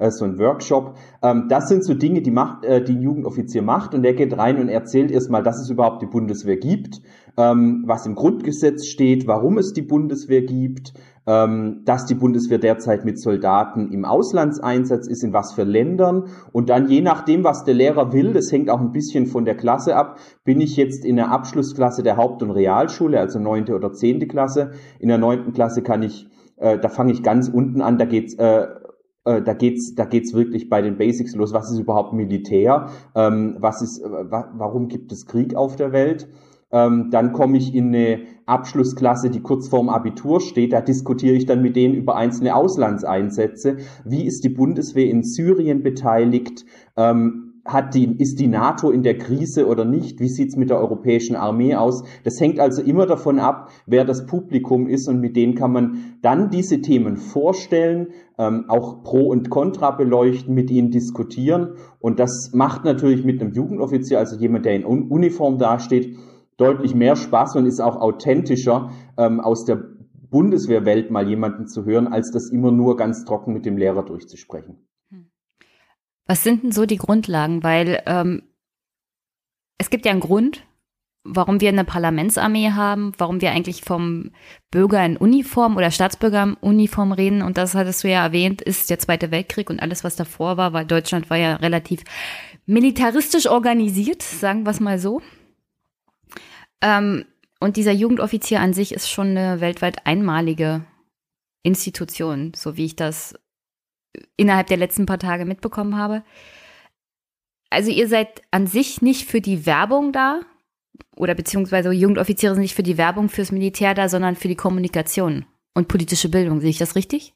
äh, so ein Workshop. Ähm, das sind so Dinge, die macht, äh, die ein Jugendoffizier macht und der geht rein und erzählt erstmal, dass es überhaupt die Bundeswehr gibt, ähm, was im Grundgesetz steht, warum es die Bundeswehr gibt, ähm, dass die Bundeswehr derzeit mit Soldaten im Auslandseinsatz ist, in was für Ländern. Und dann je nachdem, was der Lehrer will, das hängt auch ein bisschen von der Klasse ab, bin ich jetzt in der Abschlussklasse der Haupt- und Realschule, also neunte oder zehnte Klasse. In der neunten Klasse kann ich, äh, da fange ich ganz unten an, da geht's äh, äh, da geht's, da geht's wirklich bei den Basics los. Was ist überhaupt Militär? Ähm, was ist, äh, wa warum gibt es Krieg auf der Welt? Ähm, dann komme ich in eine Abschlussklasse, die kurz vorm Abitur steht. Da diskutiere ich dann mit denen über einzelne Auslandseinsätze. Wie ist die Bundeswehr in Syrien beteiligt? Ähm, hat die, ist die NATO in der Krise oder nicht? Wie sieht's mit der europäischen Armee aus? Das hängt also immer davon ab, wer das Publikum ist und mit denen kann man dann diese Themen vorstellen, ähm, auch Pro und Contra beleuchten, mit ihnen diskutieren. Und das macht natürlich mit einem Jugendoffizier, also jemand, der in Uniform dasteht, deutlich mehr Spaß und ist auch authentischer ähm, aus der Bundeswehrwelt mal jemanden zu hören, als das immer nur ganz trocken mit dem Lehrer durchzusprechen. Was sind denn so die Grundlagen? Weil ähm, es gibt ja einen Grund, warum wir eine Parlamentsarmee haben, warum wir eigentlich vom Bürger in Uniform oder Staatsbürger in Uniform reden. Und das hattest du ja erwähnt, ist der Zweite Weltkrieg und alles, was davor war, weil Deutschland war ja relativ militaristisch organisiert, sagen wir es mal so. Ähm, und dieser Jugendoffizier an sich ist schon eine weltweit einmalige Institution, so wie ich das innerhalb der letzten paar Tage mitbekommen habe. Also ihr seid an sich nicht für die Werbung da, oder beziehungsweise Jugendoffiziere sind nicht für die Werbung fürs Militär da, sondern für die Kommunikation und politische Bildung. Sehe ich das richtig?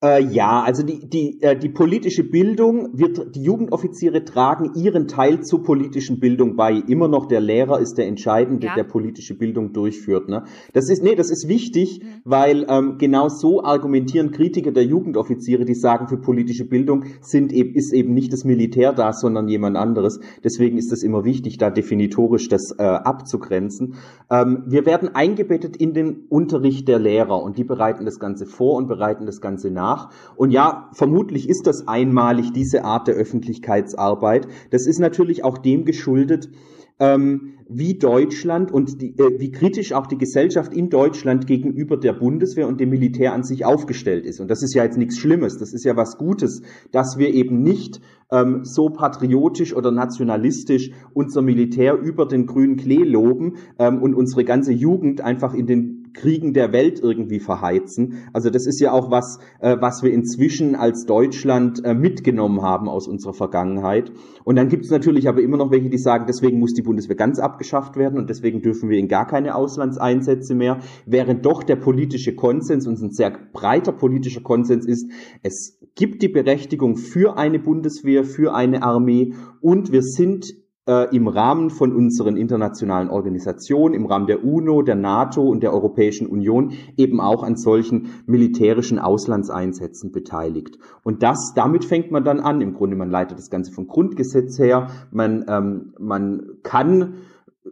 Äh, ja, also die, die, äh, die politische Bildung wird, die Jugendoffiziere tragen ihren Teil zur politischen Bildung bei. Immer noch der Lehrer ist der Entscheidende, ja. der politische Bildung durchführt. Ne? Das ist, nee, das ist wichtig, mhm. weil ähm, genau so argumentieren Kritiker der Jugendoffiziere, die sagen, für politische Bildung sind eben, ist eben nicht das Militär da, sondern jemand anderes. Deswegen ist es immer wichtig, da definitorisch das äh, abzugrenzen. Ähm, wir werden eingebettet in den Unterricht der Lehrer und die bereiten das Ganze vor und bereiten das Ganze nach nach. Und ja, vermutlich ist das einmalig, diese Art der Öffentlichkeitsarbeit. Das ist natürlich auch dem geschuldet, ähm, wie Deutschland und die, äh, wie kritisch auch die Gesellschaft in Deutschland gegenüber der Bundeswehr und dem Militär an sich aufgestellt ist. Und das ist ja jetzt nichts Schlimmes, das ist ja was Gutes, dass wir eben nicht ähm, so patriotisch oder nationalistisch unser Militär über den grünen Klee loben ähm, und unsere ganze Jugend einfach in den Kriegen der Welt irgendwie verheizen. Also das ist ja auch was, äh, was wir inzwischen als Deutschland äh, mitgenommen haben aus unserer Vergangenheit. Und dann gibt es natürlich aber immer noch welche, die sagen, deswegen muss die Bundeswehr ganz abgeschafft werden und deswegen dürfen wir in gar keine Auslandseinsätze mehr, während doch der politische Konsens und ein sehr breiter politischer Konsens ist, es gibt die Berechtigung für eine Bundeswehr, für eine Armee und wir sind äh, im Rahmen von unseren internationalen Organisationen, im Rahmen der UNO, der NATO und der Europäischen Union eben auch an solchen militärischen Auslandseinsätzen beteiligt. Und das, damit fängt man dann an. Im Grunde, man leitet das Ganze vom Grundgesetz her. Man, ähm, man kann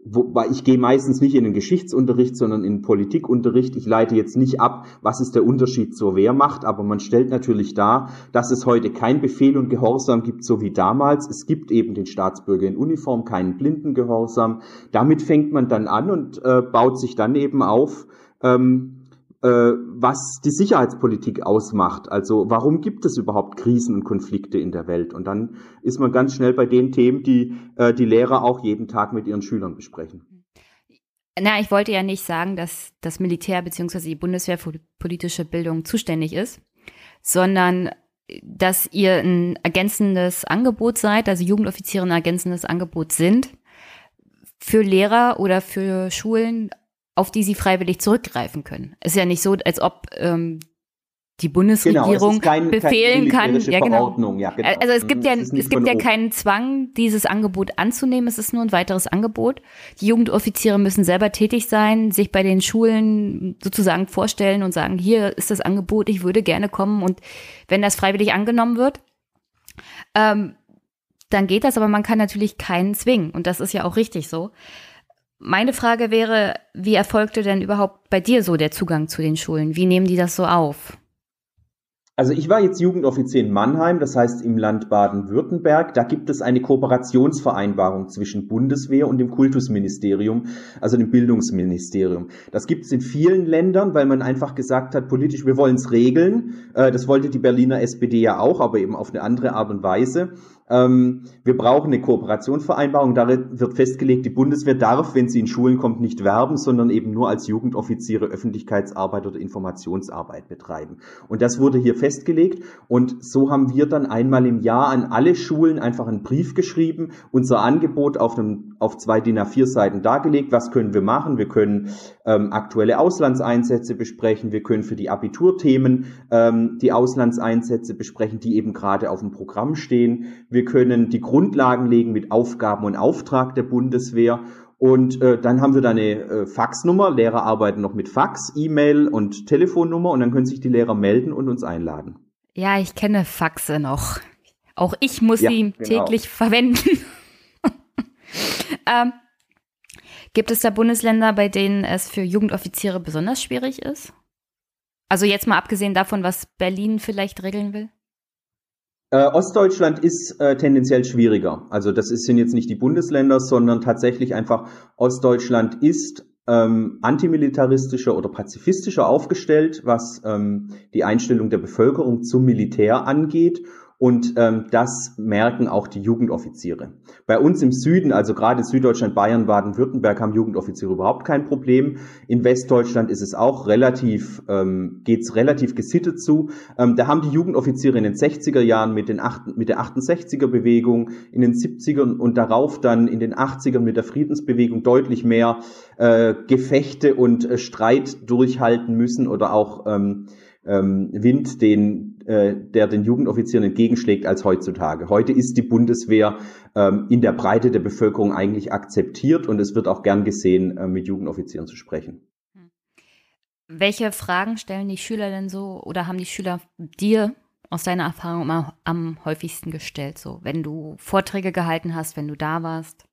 wobei ich gehe meistens nicht in den Geschichtsunterricht, sondern in den Politikunterricht. Ich leite jetzt nicht ab, was ist der Unterschied zur Wehrmacht, aber man stellt natürlich dar, dass es heute kein Befehl und Gehorsam gibt, so wie damals. Es gibt eben den Staatsbürger in Uniform, keinen Blindengehorsam. Damit fängt man dann an und äh, baut sich dann eben auf, ähm, äh, was die Sicherheitspolitik ausmacht. Also warum gibt es überhaupt Krisen und Konflikte in der Welt? Und dann ist man ganz schnell bei den Themen, die äh, die Lehrer auch jeden Tag mit ihren Schülern besprechen. Na, ich wollte ja nicht sagen, dass das Militär bzw. die Bundeswehr für politische Bildung zuständig ist, sondern dass ihr ein ergänzendes Angebot seid, also Jugendoffiziere ein ergänzendes Angebot sind für Lehrer oder für Schulen auf die sie freiwillig zurückgreifen können. Es ist ja nicht so, als ob ähm, die Bundesregierung genau, kein, befehlen kann. Ja, genau. Ja, genau. Also es gibt ja, es gibt ja keinen Zwang, dieses Angebot anzunehmen. Es ist nur ein weiteres Angebot. Die Jugendoffiziere müssen selber tätig sein, sich bei den Schulen sozusagen vorstellen und sagen, hier ist das Angebot, ich würde gerne kommen. Und wenn das freiwillig angenommen wird, ähm, dann geht das, aber man kann natürlich keinen zwingen. Und das ist ja auch richtig so. Meine Frage wäre, wie erfolgte denn überhaupt bei dir so der Zugang zu den Schulen? Wie nehmen die das so auf? Also ich war jetzt Jugendoffizier in Mannheim, das heißt im Land Baden-Württemberg. Da gibt es eine Kooperationsvereinbarung zwischen Bundeswehr und dem Kultusministerium, also dem Bildungsministerium. Das gibt es in vielen Ländern, weil man einfach gesagt hat, politisch, wir wollen es regeln. Äh, das wollte die Berliner SPD ja auch, aber eben auf eine andere Art und Weise. Ähm, wir brauchen eine Kooperationsvereinbarung. Darin wird festgelegt, die Bundeswehr darf, wenn sie in Schulen kommt, nicht werben, sondern eben nur als Jugendoffiziere Öffentlichkeitsarbeit oder Informationsarbeit betreiben. Und das wurde hier festgelegt. Und so haben wir dann einmal im Jahr an alle Schulen einfach einen Brief geschrieben, unser Angebot auf, einem, auf zwei DIN A4 Seiten dargelegt. Was können wir machen? Wir können ähm, aktuelle Auslandseinsätze besprechen. Wir können für die Abiturthemen ähm, die Auslandseinsätze besprechen, die eben gerade auf dem Programm stehen. Wir können die Grundlagen legen mit Aufgaben und Auftrag der Bundeswehr. Und äh, dann haben wir da eine äh, Faxnummer. Lehrer arbeiten noch mit Fax, E-Mail und Telefonnummer und dann können sich die Lehrer melden und uns einladen. Ja, ich kenne Faxe noch. Auch ich muss ja, sie genau. täglich verwenden. ähm, gibt es da Bundesländer, bei denen es für Jugendoffiziere besonders schwierig ist? Also jetzt mal abgesehen davon, was Berlin vielleicht regeln will? Äh, Ostdeutschland ist äh, tendenziell schwieriger. Also das ist, sind jetzt nicht die Bundesländer, sondern tatsächlich einfach Ostdeutschland ist ähm, antimilitaristischer oder pazifistischer aufgestellt, was ähm, die Einstellung der Bevölkerung zum Militär angeht und ähm, das merken auch die Jugendoffiziere. Bei uns im Süden, also gerade Süddeutschland, Bayern, Baden-Württemberg, haben Jugendoffiziere überhaupt kein Problem. In Westdeutschland ist es auch relativ, ähm, geht's relativ gesittet zu. Ähm, da haben die Jugendoffiziere in den 60er Jahren mit, den 8, mit der 68er Bewegung, in den 70ern und darauf dann in den 80ern mit der Friedensbewegung deutlich mehr äh, Gefechte und äh, Streit durchhalten müssen oder auch ähm, ähm, Wind, den, äh, der den Jugendoffizieren entgegenschlägt, als heutzutage. Heute ist die Bundeswehr ähm, in der Breite der Bevölkerung eigentlich akzeptiert und es wird auch gern gesehen, äh, mit Jugendoffizieren zu sprechen. Hm. Welche Fragen stellen die Schüler denn so oder haben die Schüler dir aus deiner Erfahrung immer am häufigsten gestellt, so wenn du Vorträge gehalten hast, wenn du da warst?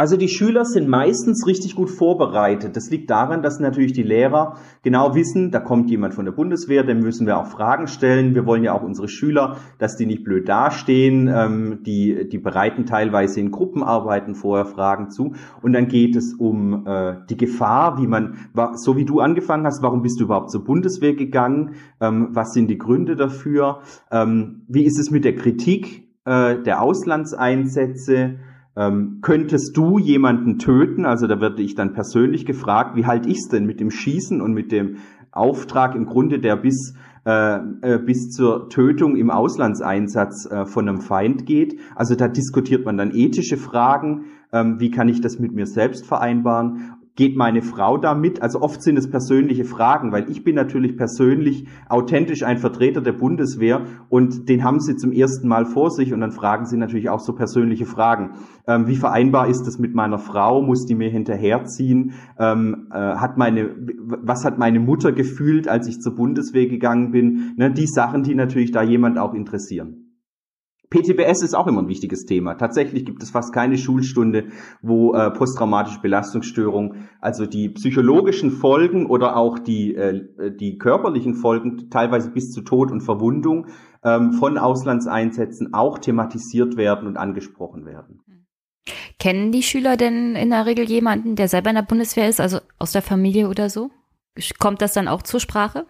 Also die Schüler sind meistens richtig gut vorbereitet. Das liegt daran, dass natürlich die Lehrer genau wissen, da kommt jemand von der Bundeswehr, dem müssen wir auch Fragen stellen. Wir wollen ja auch unsere Schüler, dass die nicht blöd dastehen. Ähm, die, die bereiten teilweise in Gruppenarbeiten vorher Fragen zu. Und dann geht es um äh, die Gefahr, wie man, so wie du angefangen hast, warum bist du überhaupt zur Bundeswehr gegangen? Ähm, was sind die Gründe dafür? Ähm, wie ist es mit der Kritik äh, der Auslandseinsätze? Ähm, könntest du jemanden töten? Also da werde ich dann persönlich gefragt, wie halte ich es denn mit dem Schießen und mit dem Auftrag im Grunde, der bis äh, äh, bis zur Tötung im Auslandseinsatz äh, von einem Feind geht. Also da diskutiert man dann ethische Fragen, ähm, wie kann ich das mit mir selbst vereinbaren geht meine Frau da mit? Also oft sind es persönliche Fragen, weil ich bin natürlich persönlich authentisch ein Vertreter der Bundeswehr und den haben sie zum ersten Mal vor sich und dann fragen sie natürlich auch so persönliche Fragen. Ähm, wie vereinbar ist das mit meiner Frau? Muss die mir hinterherziehen? Ähm, äh, hat meine, was hat meine Mutter gefühlt, als ich zur Bundeswehr gegangen bin? Ne, die Sachen, die natürlich da jemand auch interessieren. PTBS ist auch immer ein wichtiges Thema. Tatsächlich gibt es fast keine Schulstunde, wo äh, posttraumatische Belastungsstörung, also die psychologischen Folgen oder auch die, äh, die körperlichen Folgen, teilweise bis zu Tod und Verwundung ähm, von Auslandseinsätzen auch thematisiert werden und angesprochen werden. Kennen die Schüler denn in der Regel jemanden, der selber in der Bundeswehr ist, also aus der Familie oder so? Kommt das dann auch zur Sprache?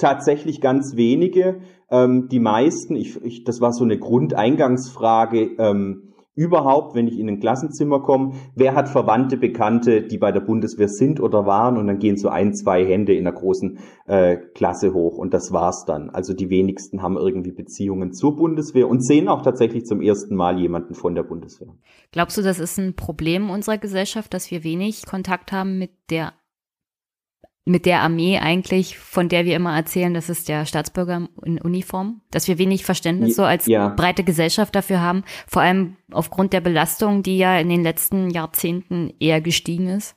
Tatsächlich ganz wenige. Ähm, die meisten, ich, ich, das war so eine Grundeingangsfrage, ähm, überhaupt, wenn ich in ein Klassenzimmer komme, wer hat Verwandte, Bekannte, die bei der Bundeswehr sind oder waren und dann gehen so ein, zwei Hände in der großen äh, Klasse hoch und das war's dann. Also die wenigsten haben irgendwie Beziehungen zur Bundeswehr und sehen auch tatsächlich zum ersten Mal jemanden von der Bundeswehr. Glaubst du, das ist ein Problem unserer Gesellschaft, dass wir wenig Kontakt haben mit der mit der Armee eigentlich, von der wir immer erzählen, das ist der Staatsbürger in Uniform, dass wir wenig Verständnis so als ja. breite Gesellschaft dafür haben, vor allem aufgrund der Belastung, die ja in den letzten Jahrzehnten eher gestiegen ist?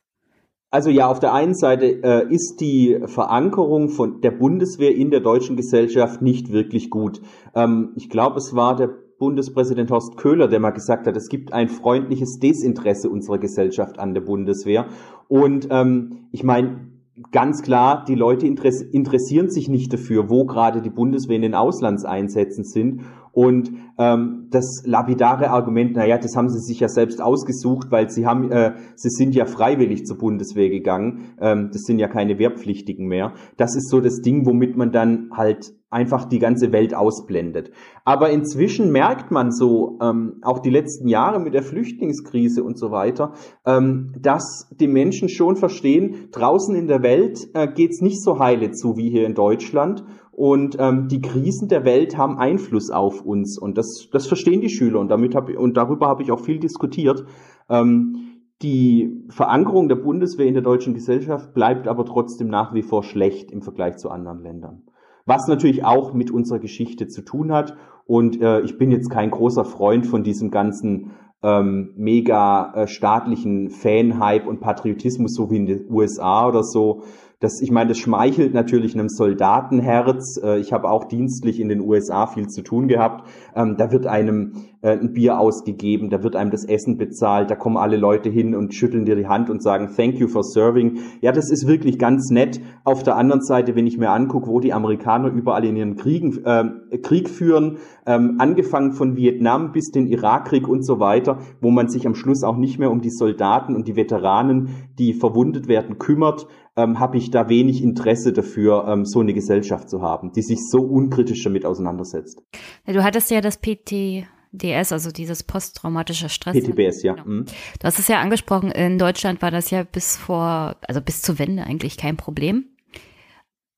Also ja, auf der einen Seite äh, ist die Verankerung von der Bundeswehr in der deutschen Gesellschaft nicht wirklich gut. Ähm, ich glaube, es war der Bundespräsident Horst Köhler, der mal gesagt hat, es gibt ein freundliches Desinteresse unserer Gesellschaft an der Bundeswehr. Und ähm, ich meine, ganz klar, die Leute interessieren sich nicht dafür, wo gerade die Bundeswehr in den Auslandseinsätzen sind. Und ähm, das lapidare Argument, naja, das haben sie sich ja selbst ausgesucht, weil sie haben, äh, sie sind ja freiwillig zur Bundeswehr gegangen. Ähm, das sind ja keine Wehrpflichtigen mehr. Das ist so das Ding, womit man dann halt einfach die ganze Welt ausblendet. Aber inzwischen merkt man so, ähm, auch die letzten Jahre mit der Flüchtlingskrise und so weiter, ähm, dass die Menschen schon verstehen, draußen in der Welt äh, geht's nicht so heile zu wie hier in Deutschland. Und ähm, die Krisen der Welt haben Einfluss auf uns. Und das, das verstehen die Schüler. Und, damit hab, und darüber habe ich auch viel diskutiert. Ähm, die Verankerung der Bundeswehr in der deutschen Gesellschaft bleibt aber trotzdem nach wie vor schlecht im Vergleich zu anderen Ländern was natürlich auch mit unserer Geschichte zu tun hat. Und äh, ich bin jetzt kein großer Freund von diesem ganzen ähm, mega äh, staatlichen Fan-Hype und Patriotismus, so wie in den USA oder so. Das, ich meine, das schmeichelt natürlich einem Soldatenherz. Äh, ich habe auch dienstlich in den USA viel zu tun gehabt. Ähm, da wird einem äh, ein Bier ausgegeben, da wird einem das Essen bezahlt, da kommen alle Leute hin und schütteln dir die Hand und sagen Thank you for serving. Ja, das ist wirklich ganz nett. Auf der anderen Seite, wenn ich mir angucke, wo die Amerikaner überall in ihren Kriegen äh, Krieg führen, ähm, angefangen von Vietnam bis den Irakkrieg und so weiter, wo man sich am Schluss auch nicht mehr um die Soldaten und die Veteranen, die verwundet werden, kümmert, ähm, habe ich da wenig Interesse dafür, ähm, so eine Gesellschaft zu haben, die sich so unkritisch damit auseinandersetzt. Du hattest ja das PTDS, also dieses posttraumatische Stress. PTBS, ja. Genau. Mhm. Du hast es ja angesprochen, in Deutschland war das ja bis vor, also bis zur Wende eigentlich kein Problem,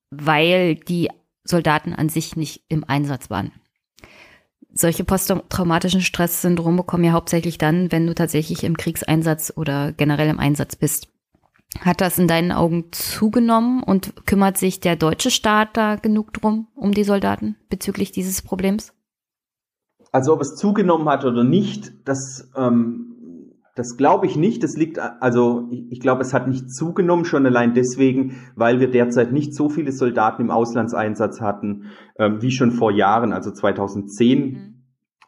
weil die Soldaten an sich nicht im Einsatz waren. Solche posttraumatischen Stresssyndrome kommen ja hauptsächlich dann, wenn du tatsächlich im Kriegseinsatz oder generell im Einsatz bist. Hat das in deinen Augen zugenommen und kümmert sich der deutsche Staat da genug drum, um die Soldaten bezüglich dieses Problems? Also ob es zugenommen hat oder nicht, das, ähm, das glaube ich nicht. Das liegt, also ich, ich glaube, es hat nicht zugenommen, schon allein deswegen, weil wir derzeit nicht so viele Soldaten im Auslandseinsatz hatten, ähm, wie schon vor Jahren, also 2010. Mhm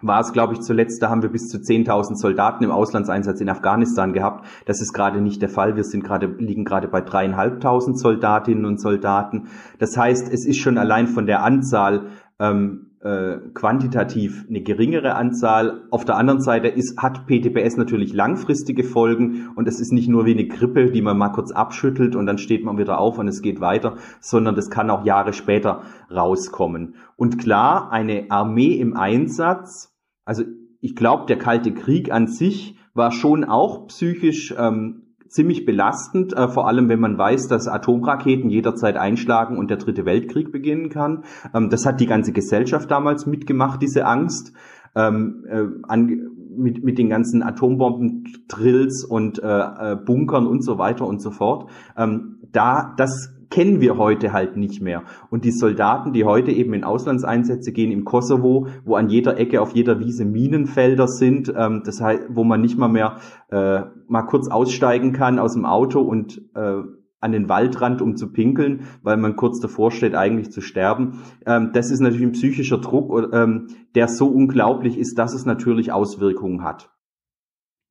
war es, glaube ich, zuletzt, da haben wir bis zu 10.000 Soldaten im Auslandseinsatz in Afghanistan gehabt. Das ist gerade nicht der Fall. Wir sind gerade, liegen gerade bei dreieinhalbtausend Soldatinnen und Soldaten. Das heißt, es ist schon allein von der Anzahl ähm, äh, quantitativ eine geringere Anzahl. Auf der anderen Seite ist, hat PTBS natürlich langfristige Folgen und es ist nicht nur wie eine Grippe, die man mal kurz abschüttelt und dann steht man wieder auf und es geht weiter, sondern das kann auch Jahre später rauskommen. Und klar, eine Armee im Einsatz, also ich glaube, der Kalte Krieg an sich war schon auch psychisch ähm, ziemlich belastend, äh, vor allem wenn man weiß, dass Atomraketen jederzeit einschlagen und der dritte Weltkrieg beginnen kann. Ähm, das hat die ganze Gesellschaft damals mitgemacht, diese Angst. Ähm, äh, an, mit, mit den ganzen Atombomben-Drills und äh, äh, Bunkern und so weiter und so fort. Ähm, da, das kennen wir heute halt nicht mehr. Und die Soldaten, die heute eben in Auslandseinsätze gehen im Kosovo, wo an jeder Ecke, auf jeder Wiese Minenfelder sind, ähm, das heißt, wo man nicht mal mehr äh, mal kurz aussteigen kann aus dem Auto und äh, an den Waldrand, um zu pinkeln, weil man kurz davor steht, eigentlich zu sterben. Ähm, das ist natürlich ein psychischer Druck, ähm, der so unglaublich ist, dass es natürlich Auswirkungen hat.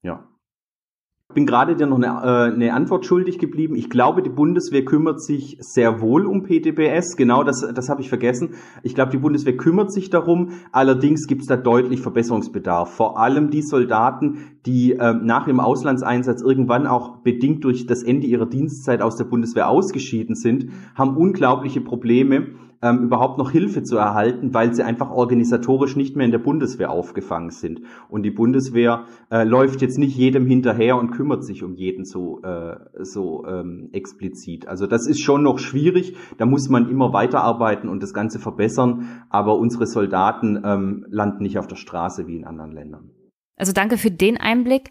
Ja bin gerade dir noch eine, äh, eine Antwort schuldig geblieben. Ich glaube, die Bundeswehr kümmert sich sehr wohl um PTBS. Genau, das, das habe ich vergessen. Ich glaube, die Bundeswehr kümmert sich darum. Allerdings gibt es da deutlich Verbesserungsbedarf. Vor allem die Soldaten, die äh, nach dem Auslandseinsatz irgendwann auch bedingt durch das Ende ihrer Dienstzeit aus der Bundeswehr ausgeschieden sind, haben unglaubliche Probleme ähm, überhaupt noch Hilfe zu erhalten, weil sie einfach organisatorisch nicht mehr in der Bundeswehr aufgefangen sind. Und die Bundeswehr äh, läuft jetzt nicht jedem hinterher und kümmert sich um jeden so, äh, so ähm, explizit. Also das ist schon noch schwierig. Da muss man immer weiterarbeiten und das Ganze verbessern. Aber unsere Soldaten ähm, landen nicht auf der Straße wie in anderen Ländern. Also danke für den Einblick.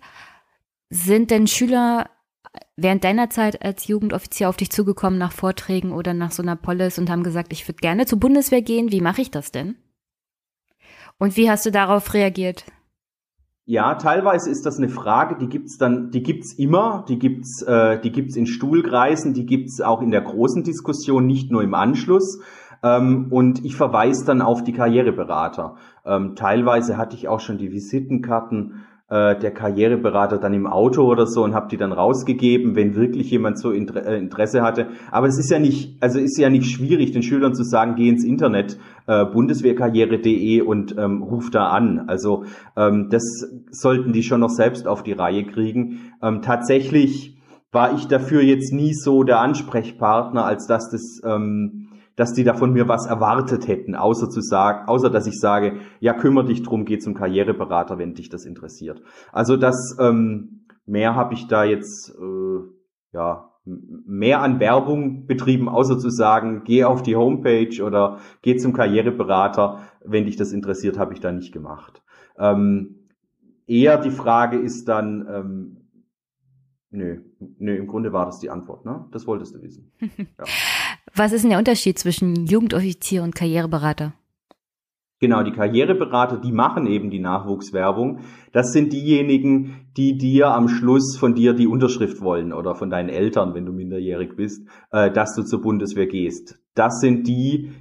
Sind denn Schüler während deiner Zeit als Jugendoffizier auf dich zugekommen nach Vorträgen oder nach so einer Polis und haben gesagt, ich würde gerne zur Bundeswehr gehen. Wie mache ich das denn? Und wie hast du darauf reagiert? Ja, teilweise ist das eine Frage, die gibt's dann, die gibt's immer, die gibt's, äh, die gibt's in Stuhlkreisen, die gibt's auch in der großen Diskussion, nicht nur im Anschluss. Ähm, und ich verweise dann auf die Karriereberater. Ähm, teilweise hatte ich auch schon die Visitenkarten äh, der Karriereberater dann im Auto oder so und habe die dann rausgegeben, wenn wirklich jemand so äh, Interesse hatte. Aber es ist ja nicht, also ist ja nicht schwierig, den Schülern zu sagen, geh ins Internet, äh, bundeswehrkarriere.de und ähm, ruf da an. Also ähm, das sollten die schon noch selbst auf die Reihe kriegen. Ähm, tatsächlich war ich dafür jetzt nie so der Ansprechpartner, als dass das ähm, dass die da von mir was erwartet hätten, außer zu sagen, außer dass ich sage, ja, kümmere dich drum, geh zum Karriereberater, wenn dich das interessiert. Also das ähm, mehr habe ich da jetzt äh, ja mehr an Werbung betrieben, außer zu sagen, geh auf die Homepage oder geh zum Karriereberater, wenn dich das interessiert, habe ich da nicht gemacht. Ähm, eher die Frage ist dann, ähm, nö, nö, im Grunde war das die Antwort, ne? Das wolltest du wissen. Ja. Was ist denn der Unterschied zwischen Jugendoffizier und Karriereberater? Genau, die Karriereberater, die machen eben die Nachwuchswerbung. Das sind diejenigen, die dir am Schluss von dir die Unterschrift wollen oder von deinen Eltern, wenn du minderjährig bist, äh, dass du zur Bundeswehr gehst. Das sind die,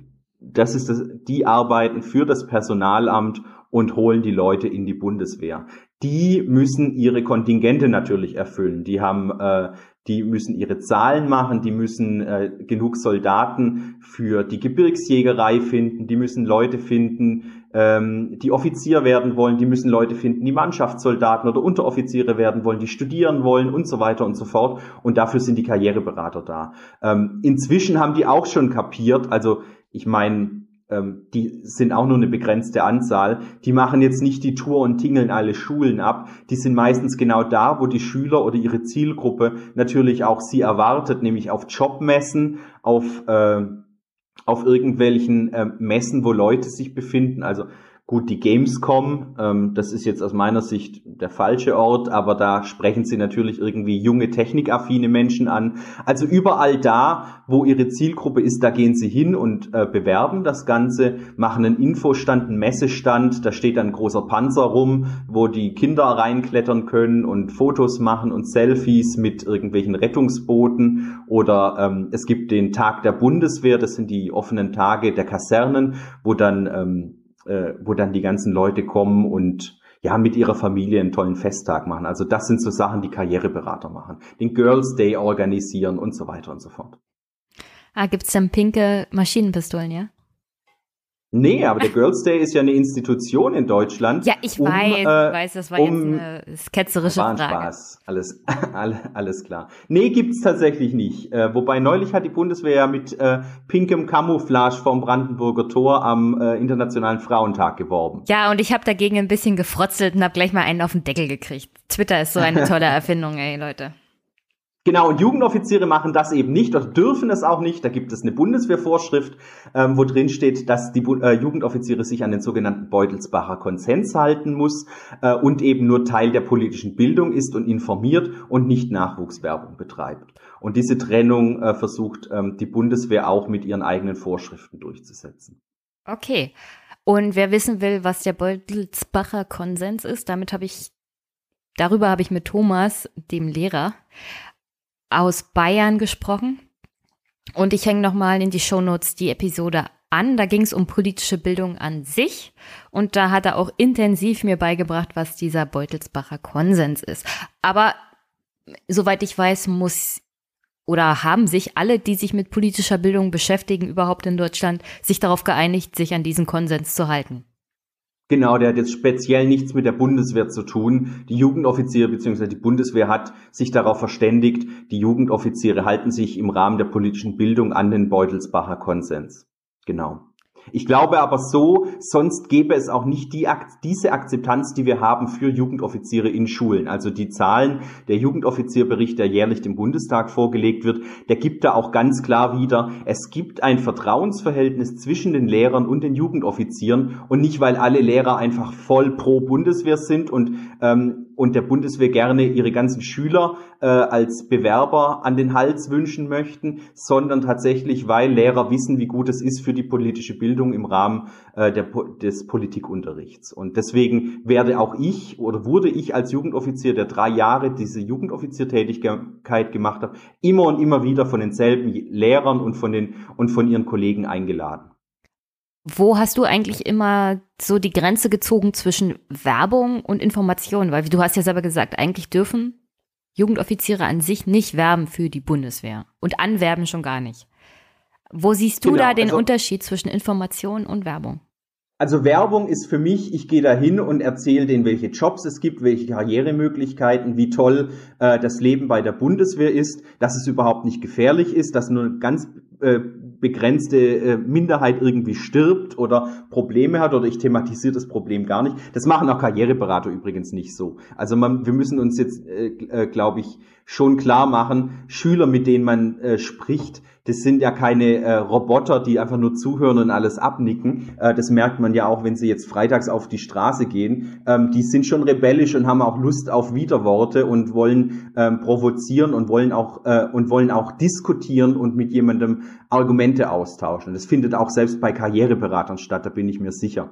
das ist das, die arbeiten für das Personalamt und holen die Leute in die Bundeswehr. Die müssen ihre Kontingente natürlich erfüllen. Die haben äh, die müssen ihre Zahlen machen, die müssen äh, genug Soldaten für die Gebirgsjägerei finden, die müssen Leute finden, ähm, die Offizier werden wollen, die müssen Leute finden, die Mannschaftssoldaten oder Unteroffiziere werden wollen, die studieren wollen und so weiter und so fort. Und dafür sind die Karriereberater da. Ähm, inzwischen haben die auch schon kapiert, also ich meine, ähm, die sind auch nur eine begrenzte Anzahl, die machen jetzt nicht die Tour und tingeln alle Schulen ab. Die sind meistens genau da, wo die Schüler oder ihre Zielgruppe natürlich auch sie erwartet, nämlich auf Jobmessen, auf, äh, auf irgendwelchen äh, Messen, wo Leute sich befinden. Also Gut, die Gamescom, ähm, das ist jetzt aus meiner Sicht der falsche Ort, aber da sprechen sie natürlich irgendwie junge, technikaffine Menschen an. Also überall da, wo ihre Zielgruppe ist, da gehen sie hin und äh, bewerben das Ganze, machen einen Infostand, einen Messestand, da steht ein großer Panzer rum, wo die Kinder reinklettern können und Fotos machen und Selfies mit irgendwelchen Rettungsbooten oder ähm, es gibt den Tag der Bundeswehr, das sind die offenen Tage der Kasernen, wo dann ähm, äh, wo dann die ganzen Leute kommen und ja, mit ihrer Familie einen tollen Festtag machen. Also das sind so Sachen, die Karriereberater machen. Den Girls Day organisieren und so weiter und so fort. Ah, gibt's dann pinke Maschinenpistolen, ja? Nee, aber der Girls Day ist ja eine Institution in Deutschland. Ja, ich um, weiß, äh, weiß, das war um, jetzt eine ketzerische war ein Frage. Spaß, alles, alles klar. Nee, gibt's tatsächlich nicht. Äh, wobei neulich hat die Bundeswehr ja mit äh, pinkem Camouflage vom Brandenburger Tor am äh, Internationalen Frauentag geworben. Ja, und ich habe dagegen ein bisschen gefrotzelt und habe gleich mal einen auf den Deckel gekriegt. Twitter ist so eine tolle Erfindung, ey, Leute. Genau, und Jugendoffiziere machen das eben nicht oder dürfen es auch nicht. Da gibt es eine Bundeswehrvorschrift, ähm, wo drin steht, dass die Bu äh, Jugendoffiziere sich an den sogenannten Beutelsbacher Konsens halten muss äh, und eben nur Teil der politischen Bildung ist und informiert und nicht Nachwuchswerbung betreibt. Und diese Trennung äh, versucht ähm, die Bundeswehr auch mit ihren eigenen Vorschriften durchzusetzen. Okay. Und wer wissen will, was der Beutelsbacher Konsens ist, damit habe ich Darüber habe ich mit Thomas, dem Lehrer, aus Bayern gesprochen. Und ich hänge nochmal in die Shownotes die Episode an. Da ging es um politische Bildung an sich. Und da hat er auch intensiv mir beigebracht, was dieser Beutelsbacher Konsens ist. Aber soweit ich weiß, muss oder haben sich alle, die sich mit politischer Bildung beschäftigen, überhaupt in Deutschland, sich darauf geeinigt, sich an diesen Konsens zu halten. Genau, der hat jetzt speziell nichts mit der Bundeswehr zu tun. Die Jugendoffiziere bzw. die Bundeswehr hat sich darauf verständigt, die Jugendoffiziere halten sich im Rahmen der politischen Bildung an den Beutelsbacher Konsens. Genau. Ich glaube aber so, sonst gäbe es auch nicht die, diese Akzeptanz, die wir haben für Jugendoffiziere in Schulen. Also die Zahlen, der Jugendoffizierbericht, der jährlich dem Bundestag vorgelegt wird, der gibt da auch ganz klar wieder, es gibt ein Vertrauensverhältnis zwischen den Lehrern und den Jugendoffizieren und nicht, weil alle Lehrer einfach voll pro Bundeswehr sind und ähm, und der Bundeswehr gerne ihre ganzen Schüler äh, als Bewerber an den Hals wünschen möchten, sondern tatsächlich, weil Lehrer wissen, wie gut es ist für die politische Bildung im Rahmen äh, der, des Politikunterrichts. Und deswegen werde auch ich oder wurde ich als Jugendoffizier, der drei Jahre diese Jugendoffiziertätigkeit gemacht hat, immer und immer wieder von denselben Lehrern und von den und von ihren Kollegen eingeladen. Wo hast du eigentlich immer so die Grenze gezogen zwischen Werbung und Information? Weil du hast ja selber gesagt, eigentlich dürfen Jugendoffiziere an sich nicht werben für die Bundeswehr und anwerben schon gar nicht. Wo siehst du genau, da den also, Unterschied zwischen Information und Werbung? Also Werbung ist für mich, ich gehe da hin und erzähle denen, welche Jobs es gibt, welche Karrieremöglichkeiten, wie toll äh, das Leben bei der Bundeswehr ist, dass es überhaupt nicht gefährlich ist, dass nur ganz äh, begrenzte äh, Minderheit irgendwie stirbt oder Probleme hat oder ich thematisiere das Problem gar nicht. Das machen auch Karriereberater übrigens nicht so. Also man, wir müssen uns jetzt, äh, äh, glaube ich, schon klar machen, Schüler, mit denen man äh, spricht, das sind ja keine äh, Roboter, die einfach nur zuhören und alles abnicken. Äh, das merkt man ja auch, wenn sie jetzt freitags auf die Straße gehen. Ähm, die sind schon rebellisch und haben auch Lust auf Widerworte und wollen ähm, provozieren und wollen auch äh, und wollen auch diskutieren und mit jemandem Argumente austauschen. Das findet auch selbst bei Karriereberatern statt, da bin ich mir sicher.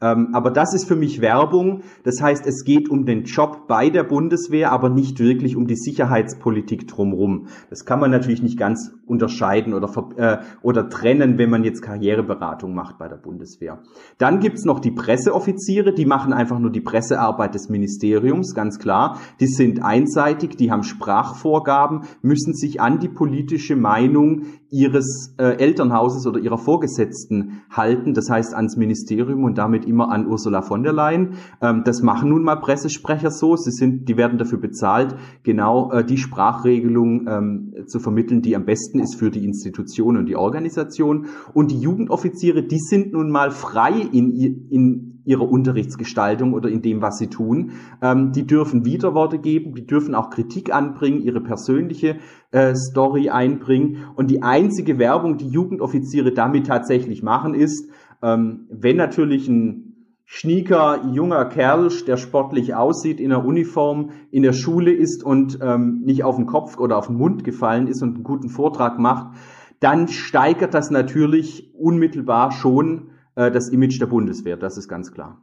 Ähm, aber das ist für mich Werbung. Das heißt, es geht um den Job bei der Bundeswehr, aber nicht wirklich um die Sicherheitspolitik drumherum. Das kann man natürlich nicht ganz unterscheiden oder, äh, oder trennen, wenn man jetzt Karriereberatung macht bei der Bundeswehr. Dann gibt's noch die Presseoffiziere, die machen einfach nur die Pressearbeit des Ministeriums, ganz klar. Die sind einseitig, die haben Sprachvorgaben, müssen sich an die politische Meinung ihres äh, Elternhauses oder ihrer Vorgesetzten halten, das heißt ans Ministerium und damit immer an Ursula von der Leyen. Ähm, das machen nun mal Pressesprecher so. Sie sind, die werden dafür bezahlt, genau äh, die Sprachregelung ähm, zu vermitteln, die am besten ist für die Institution und die Organisation. Und die Jugendoffiziere, die sind nun mal frei in, in ihrer Unterrichtsgestaltung oder in dem, was sie tun. Ähm, die dürfen Widerworte geben, die dürfen auch Kritik anbringen, ihre persönliche äh, Story einbringen. Und die einzige Werbung, die Jugendoffiziere damit tatsächlich machen, ist, ähm, wenn natürlich ein schnieker junger Kerl, der sportlich aussieht, in der Uniform in der Schule ist und ähm, nicht auf den Kopf oder auf den Mund gefallen ist und einen guten Vortrag macht, dann steigert das natürlich unmittelbar schon äh, das Image der Bundeswehr. Das ist ganz klar.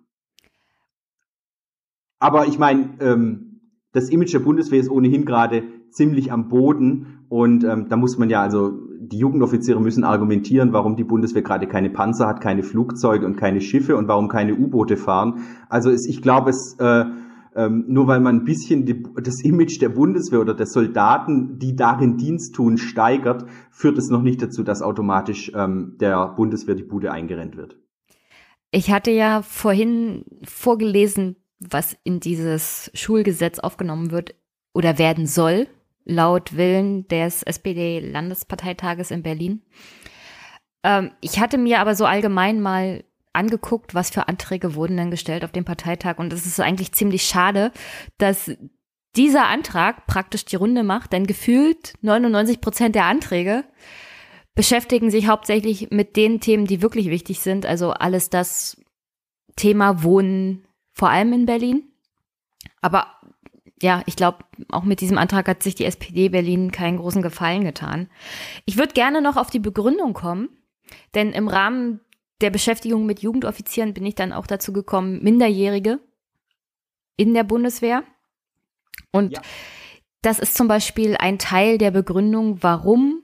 Aber ich meine, ähm, das Image der Bundeswehr ist ohnehin gerade ziemlich am Boden und ähm, da muss man ja also die Jugendoffiziere müssen argumentieren, warum die Bundeswehr gerade keine Panzer hat, keine Flugzeuge und keine Schiffe und warum keine U-Boote fahren. Also es, ich glaube, es äh, ähm, nur weil man ein bisschen die, das Image der Bundeswehr oder der Soldaten, die darin Dienst tun, steigert, führt es noch nicht dazu, dass automatisch ähm, der Bundeswehr die Bude eingerennt wird. Ich hatte ja vorhin vorgelesen, was in dieses Schulgesetz aufgenommen wird oder werden soll laut Willen des SPD-Landesparteitages in Berlin. Ähm, ich hatte mir aber so allgemein mal angeguckt, was für Anträge wurden denn gestellt auf dem Parteitag. Und es ist eigentlich ziemlich schade, dass dieser Antrag praktisch die Runde macht, denn gefühlt 99 Prozent der Anträge beschäftigen sich hauptsächlich mit den Themen, die wirklich wichtig sind. Also alles das Thema Wohnen, vor allem in Berlin. Aber ja, ich glaube, auch mit diesem Antrag hat sich die SPD Berlin keinen großen Gefallen getan. Ich würde gerne noch auf die Begründung kommen, denn im Rahmen der Beschäftigung mit Jugendoffizieren bin ich dann auch dazu gekommen, Minderjährige in der Bundeswehr. Und ja. das ist zum Beispiel ein Teil der Begründung, warum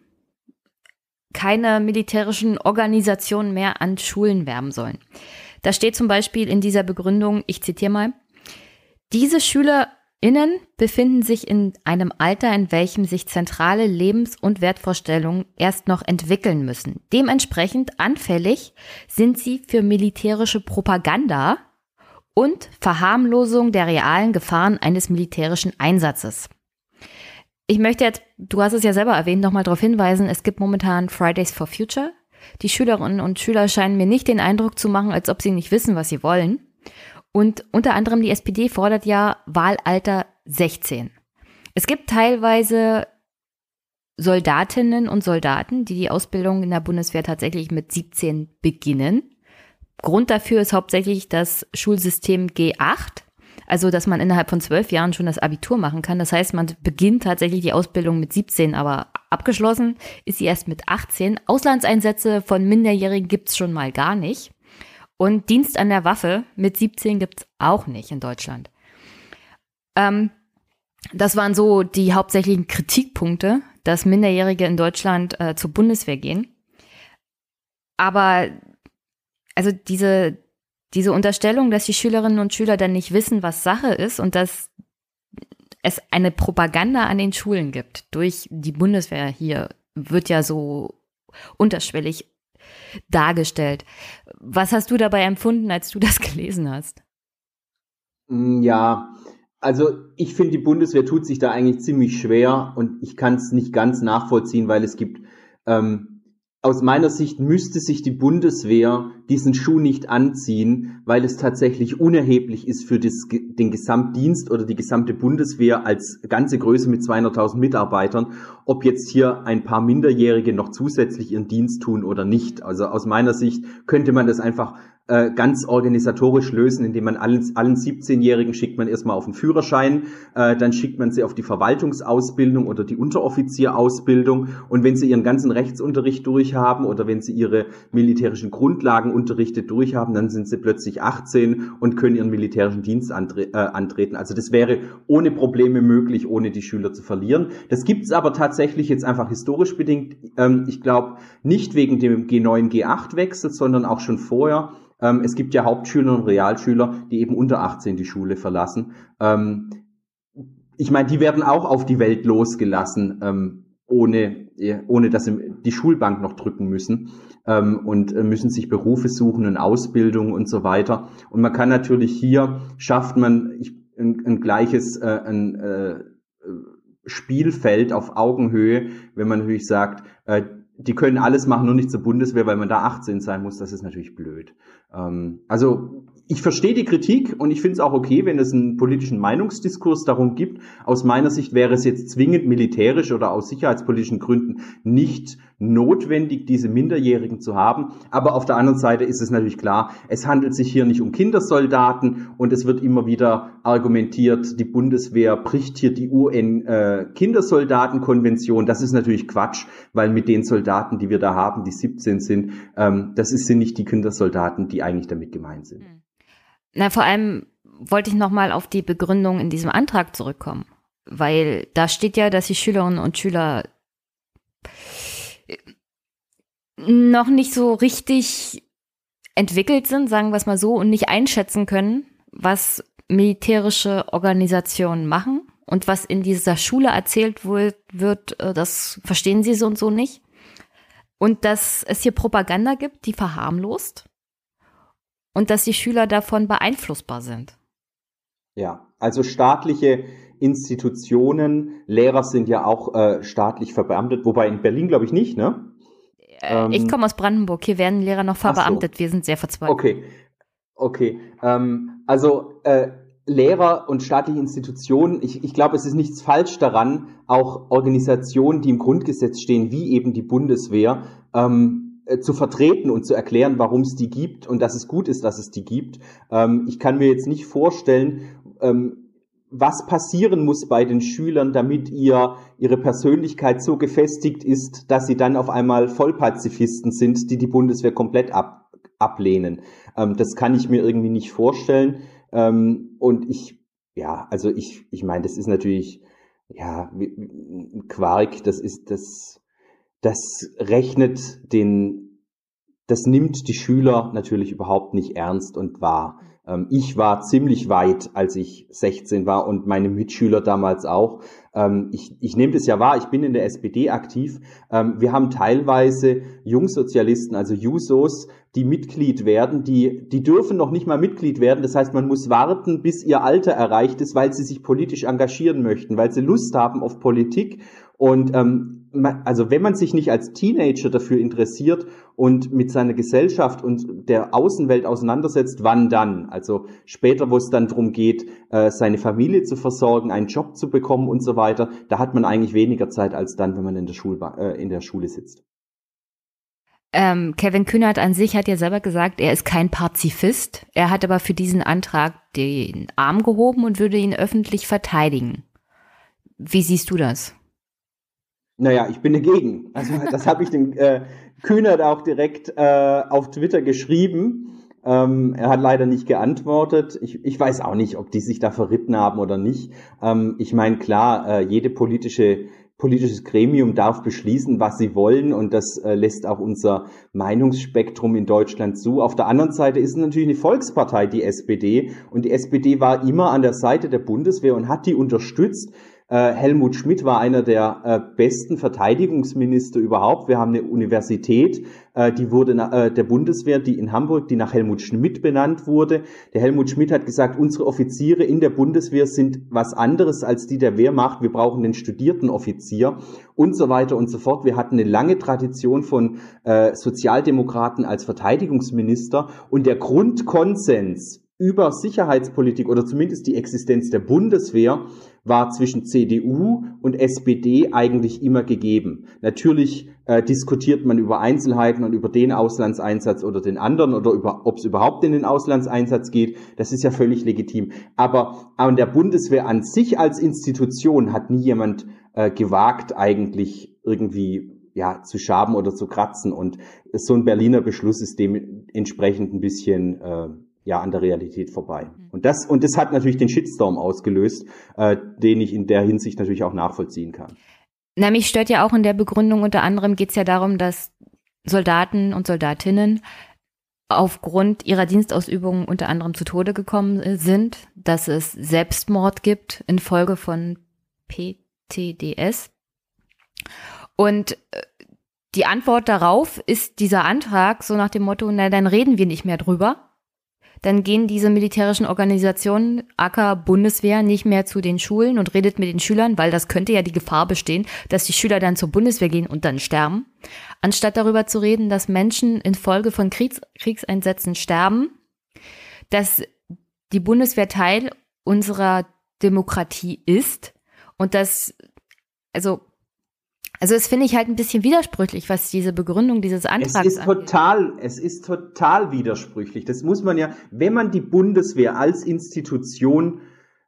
keine militärischen Organisationen mehr an Schulen werben sollen. Da steht zum Beispiel in dieser Begründung, ich zitiere mal, diese Schüler Innen befinden sich in einem Alter, in welchem sich zentrale Lebens- und Wertvorstellungen erst noch entwickeln müssen. Dementsprechend anfällig sind sie für militärische Propaganda und Verharmlosung der realen Gefahren eines militärischen Einsatzes. Ich möchte jetzt, du hast es ja selber erwähnt, nochmal darauf hinweisen, es gibt momentan Fridays for Future. Die Schülerinnen und Schüler scheinen mir nicht den Eindruck zu machen, als ob sie nicht wissen, was sie wollen. Und unter anderem die SPD fordert ja Wahlalter 16. Es gibt teilweise Soldatinnen und Soldaten, die die Ausbildung in der Bundeswehr tatsächlich mit 17 beginnen. Grund dafür ist hauptsächlich das Schulsystem G8, also dass man innerhalb von zwölf Jahren schon das Abitur machen kann. Das heißt, man beginnt tatsächlich die Ausbildung mit 17, aber abgeschlossen ist sie erst mit 18. Auslandseinsätze von Minderjährigen gibt's schon mal gar nicht. Und Dienst an der Waffe mit 17 gibt's auch nicht in Deutschland. Ähm, das waren so die hauptsächlichen Kritikpunkte, dass Minderjährige in Deutschland äh, zur Bundeswehr gehen. Aber also diese, diese Unterstellung, dass die Schülerinnen und Schüler dann nicht wissen, was Sache ist und dass es eine Propaganda an den Schulen gibt durch die Bundeswehr hier, wird ja so unterschwellig dargestellt. Was hast du dabei empfunden, als du das gelesen hast? Mm, ja, also ich finde, die Bundeswehr tut sich da eigentlich ziemlich schwer und ich kann es nicht ganz nachvollziehen, weil es gibt ähm, aus meiner Sicht müsste sich die Bundeswehr diesen Schuh nicht anziehen, weil es tatsächlich unerheblich ist für das, den Gesamtdienst oder die gesamte Bundeswehr als ganze Größe mit 200.000 Mitarbeitern, ob jetzt hier ein paar Minderjährige noch zusätzlich ihren Dienst tun oder nicht. Also aus meiner Sicht könnte man das einfach äh, ganz organisatorisch lösen, indem man allen, allen 17-Jährigen schickt man erstmal auf den Führerschein, äh, dann schickt man sie auf die Verwaltungsausbildung oder die Unteroffizierausbildung und wenn sie ihren ganzen Rechtsunterricht durchhaben oder wenn sie ihre militärischen Grundlagen unterrichtet durchhaben, dann sind sie plötzlich 18 und können ihren militärischen Dienst andre äh, antreten. Also das wäre ohne Probleme möglich, ohne die Schüler zu verlieren. Das gibt's aber tatsächlich jetzt einfach historisch bedingt. Ähm, ich glaube nicht wegen dem G9, G8-Wechsel, sondern auch schon vorher ähm, es gibt ja Hauptschüler und Realschüler, die eben unter 18 die Schule verlassen. Ähm, ich meine, die werden auch auf die Welt losgelassen, ähm, ohne, ohne dass sie die Schulbank noch drücken müssen ähm, und äh, müssen sich Berufe suchen und Ausbildung und so weiter. Und man kann natürlich hier, schafft man ich, ein, ein gleiches äh, ein, äh, Spielfeld auf Augenhöhe, wenn man natürlich sagt, äh, die können alles machen, nur nicht zur Bundeswehr, weil man da 18 sein muss. Das ist natürlich blöd. Ähm, also ich verstehe die Kritik und ich finde es auch okay, wenn es einen politischen Meinungsdiskurs darum gibt. Aus meiner Sicht wäre es jetzt zwingend militärisch oder aus sicherheitspolitischen Gründen nicht notwendig, diese Minderjährigen zu haben. Aber auf der anderen Seite ist es natürlich klar, es handelt sich hier nicht um Kindersoldaten und es wird immer wieder argumentiert, die Bundeswehr bricht hier die UN-Kindersoldatenkonvention. Das ist natürlich Quatsch, weil mit den Soldaten, die wir da haben, die 17 sind, ähm, das sind nicht die Kindersoldaten, die eigentlich damit gemeint sind. Mhm. Na, vor allem wollte ich nochmal auf die Begründung in diesem Antrag zurückkommen. Weil da steht ja, dass die Schülerinnen und Schüler noch nicht so richtig entwickelt sind, sagen wir es mal so, und nicht einschätzen können, was militärische Organisationen machen und was in dieser Schule erzählt wird, äh, das verstehen sie so und so nicht. Und dass es hier Propaganda gibt, die verharmlost und dass die Schüler davon beeinflussbar sind. Ja, also staatliche Institutionen, Lehrer sind ja auch äh, staatlich verbeamtet, wobei in Berlin glaube ich nicht, ne? Äh, ähm, ich komme aus Brandenburg, hier werden Lehrer noch verbeamtet, so. wir sind sehr verzweifelt. Okay, okay. Ähm, also äh, Lehrer und staatliche Institutionen, ich, ich glaube, es ist nichts falsch daran, auch Organisationen, die im Grundgesetz stehen, wie eben die Bundeswehr, ähm, äh, zu vertreten und zu erklären, warum es die gibt und dass es gut ist, dass es die gibt. Ähm, ich kann mir jetzt nicht vorstellen, ähm, was passieren muss bei den Schülern, damit ihr, ihre Persönlichkeit so gefestigt ist, dass sie dann auf einmal Vollpazifisten sind, die die Bundeswehr komplett ab, ablehnen. Ähm, das kann ich mir irgendwie nicht vorstellen. Ähm, und ich, ja, also ich, ich meine, das ist natürlich, ja, Quark, das ist, das, das rechnet den, das nimmt die Schüler natürlich überhaupt nicht ernst und wahr. Ähm, ich war ziemlich weit, als ich 16 war und meine Mitschüler damals auch. Ähm, ich, ich nehme das ja wahr, ich bin in der SPD aktiv. Ähm, wir haben teilweise Jungsozialisten, also Jusos, die Mitglied werden, die, die dürfen noch nicht mal Mitglied werden. Das heißt, man muss warten, bis ihr Alter erreicht ist, weil sie sich politisch engagieren möchten, weil sie Lust haben auf Politik. Und ähm, also wenn man sich nicht als Teenager dafür interessiert und mit seiner Gesellschaft und der Außenwelt auseinandersetzt, wann dann? Also später, wo es dann darum geht, äh, seine Familie zu versorgen, einen Job zu bekommen und so weiter, da hat man eigentlich weniger Zeit als dann, wenn man in der, Schulba äh, in der Schule sitzt. Ähm, Kevin Kühnert an sich hat ja selber gesagt, er ist kein Pazifist. Er hat aber für diesen Antrag den Arm gehoben und würde ihn öffentlich verteidigen. Wie siehst du das? Naja, ich bin dagegen. Also das habe ich dem äh, Kühnert auch direkt äh, auf Twitter geschrieben. Ähm, er hat leider nicht geantwortet. Ich, ich weiß auch nicht, ob die sich da verritten haben oder nicht. Ähm, ich meine, klar, äh, jede politische politisches Gremium darf beschließen, was sie wollen und das äh, lässt auch unser Meinungsspektrum in Deutschland zu. Auf der anderen Seite ist es natürlich eine Volkspartei, die SPD und die SPD war immer an der Seite der Bundeswehr und hat die unterstützt Helmut Schmidt war einer der äh, besten Verteidigungsminister überhaupt. Wir haben eine Universität, äh, die wurde äh, der Bundeswehr, die in Hamburg, die nach Helmut Schmidt benannt wurde. Der Helmut Schmidt hat gesagt, unsere Offiziere in der Bundeswehr sind was anderes als die der Wehrmacht. Wir brauchen den studierten Offizier und so weiter und so fort. Wir hatten eine lange Tradition von äh, Sozialdemokraten als Verteidigungsminister und der Grundkonsens über Sicherheitspolitik oder zumindest die Existenz der Bundeswehr war zwischen CDU und SPD eigentlich immer gegeben. Natürlich äh, diskutiert man über Einzelheiten und über den Auslandseinsatz oder den anderen oder über, ob es überhaupt in den Auslandseinsatz geht. Das ist ja völlig legitim. Aber an der Bundeswehr an sich als Institution hat nie jemand äh, gewagt, eigentlich irgendwie ja, zu schaben oder zu kratzen. Und so ein Berliner Beschluss ist dementsprechend ein bisschen äh, ja an der Realität vorbei. Mhm. Und das und das hat natürlich den Shitstorm ausgelöst, äh, den ich in der Hinsicht natürlich auch nachvollziehen kann. Na, mich stört ja auch in der Begründung unter anderem geht es ja darum, dass Soldaten und Soldatinnen aufgrund ihrer Dienstausübung unter anderem zu Tode gekommen äh, sind, dass es Selbstmord gibt infolge von PTDS. Und äh, die Antwort darauf ist dieser Antrag so nach dem Motto, na dann reden wir nicht mehr drüber, dann gehen diese militärischen Organisationen, Acker, Bundeswehr, nicht mehr zu den Schulen und redet mit den Schülern, weil das könnte ja die Gefahr bestehen, dass die Schüler dann zur Bundeswehr gehen und dann sterben. Anstatt darüber zu reden, dass Menschen infolge von Kriegs Kriegseinsätzen sterben, dass die Bundeswehr Teil unserer Demokratie ist und dass, also also das finde ich halt ein bisschen widersprüchlich, was diese Begründung dieses Antrags Es ist angeht. total, es ist total widersprüchlich. Das muss man ja, wenn man die Bundeswehr als Institution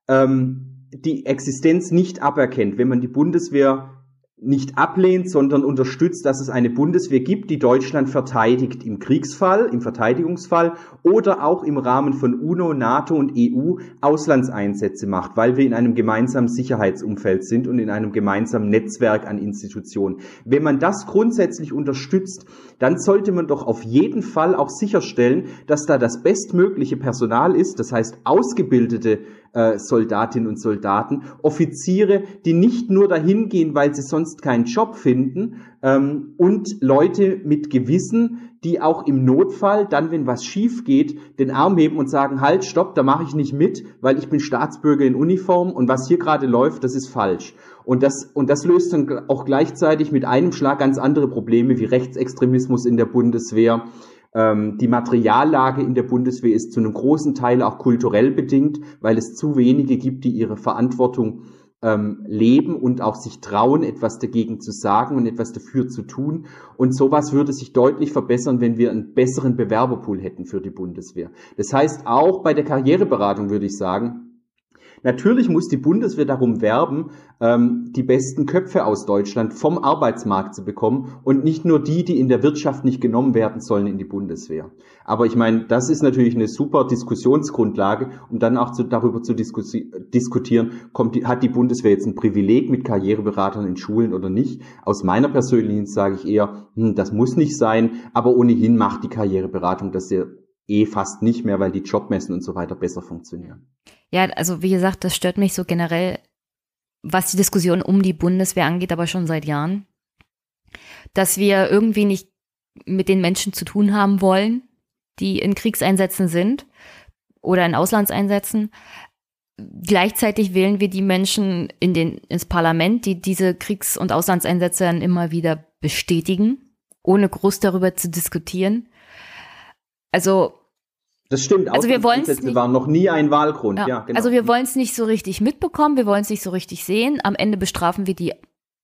ähm, die Existenz nicht aberkennt, wenn man die Bundeswehr nicht ablehnt, sondern unterstützt, dass es eine Bundeswehr gibt, die Deutschland verteidigt im Kriegsfall, im Verteidigungsfall oder auch im Rahmen von UNO, NATO und EU Auslandseinsätze macht, weil wir in einem gemeinsamen Sicherheitsumfeld sind und in einem gemeinsamen Netzwerk an Institutionen. Wenn man das grundsätzlich unterstützt, dann sollte man doch auf jeden Fall auch sicherstellen, dass da das bestmögliche Personal ist, das heißt ausgebildete äh, Soldatinnen und Soldaten, Offiziere, die nicht nur dahin gehen, weil sie sonst keinen Job finden, ähm, und Leute mit Gewissen, die auch im Notfall, dann wenn was schief geht, den Arm heben und sagen, halt, stopp, da mache ich nicht mit, weil ich bin Staatsbürger in Uniform und was hier gerade läuft, das ist falsch. Und das, und das löst dann auch gleichzeitig mit einem Schlag ganz andere Probleme wie Rechtsextremismus in der Bundeswehr, ähm, die Materiallage in der Bundeswehr ist zu einem großen Teil auch kulturell bedingt, weil es zu wenige gibt, die ihre Verantwortung ähm, leben und auch sich trauen, etwas dagegen zu sagen und etwas dafür zu tun. Und sowas würde sich deutlich verbessern, wenn wir einen besseren Bewerberpool hätten für die Bundeswehr. Das heißt, auch bei der Karriereberatung würde ich sagen, Natürlich muss die Bundeswehr darum werben, ähm, die besten Köpfe aus Deutschland vom Arbeitsmarkt zu bekommen und nicht nur die, die in der Wirtschaft nicht genommen werden sollen, in die Bundeswehr. Aber ich meine, das ist natürlich eine super Diskussionsgrundlage, um dann auch zu, darüber zu diskutieren, kommt die, hat die Bundeswehr jetzt ein Privileg mit Karriereberatern in Schulen oder nicht. Aus meiner persönlichen sage ich eher, hm, das muss nicht sein, aber ohnehin macht die Karriereberatung das ja eh fast nicht mehr, weil die Jobmessen und so weiter besser funktionieren. Ja, also wie gesagt, das stört mich so generell, was die Diskussion um die Bundeswehr angeht, aber schon seit Jahren, dass wir irgendwie nicht mit den Menschen zu tun haben wollen, die in Kriegseinsätzen sind oder in Auslandseinsätzen. Gleichzeitig wählen wir die Menschen in den, ins Parlament, die diese Kriegs- und Auslandseinsätze dann immer wieder bestätigen, ohne groß darüber zu diskutieren. Also das stimmt. Also wir wollen es war noch nie ein Wahlgrund. Ja, ja genau. Also wir wollen es nicht so richtig mitbekommen, wir wollen es nicht so richtig sehen. Am Ende bestrafen wir die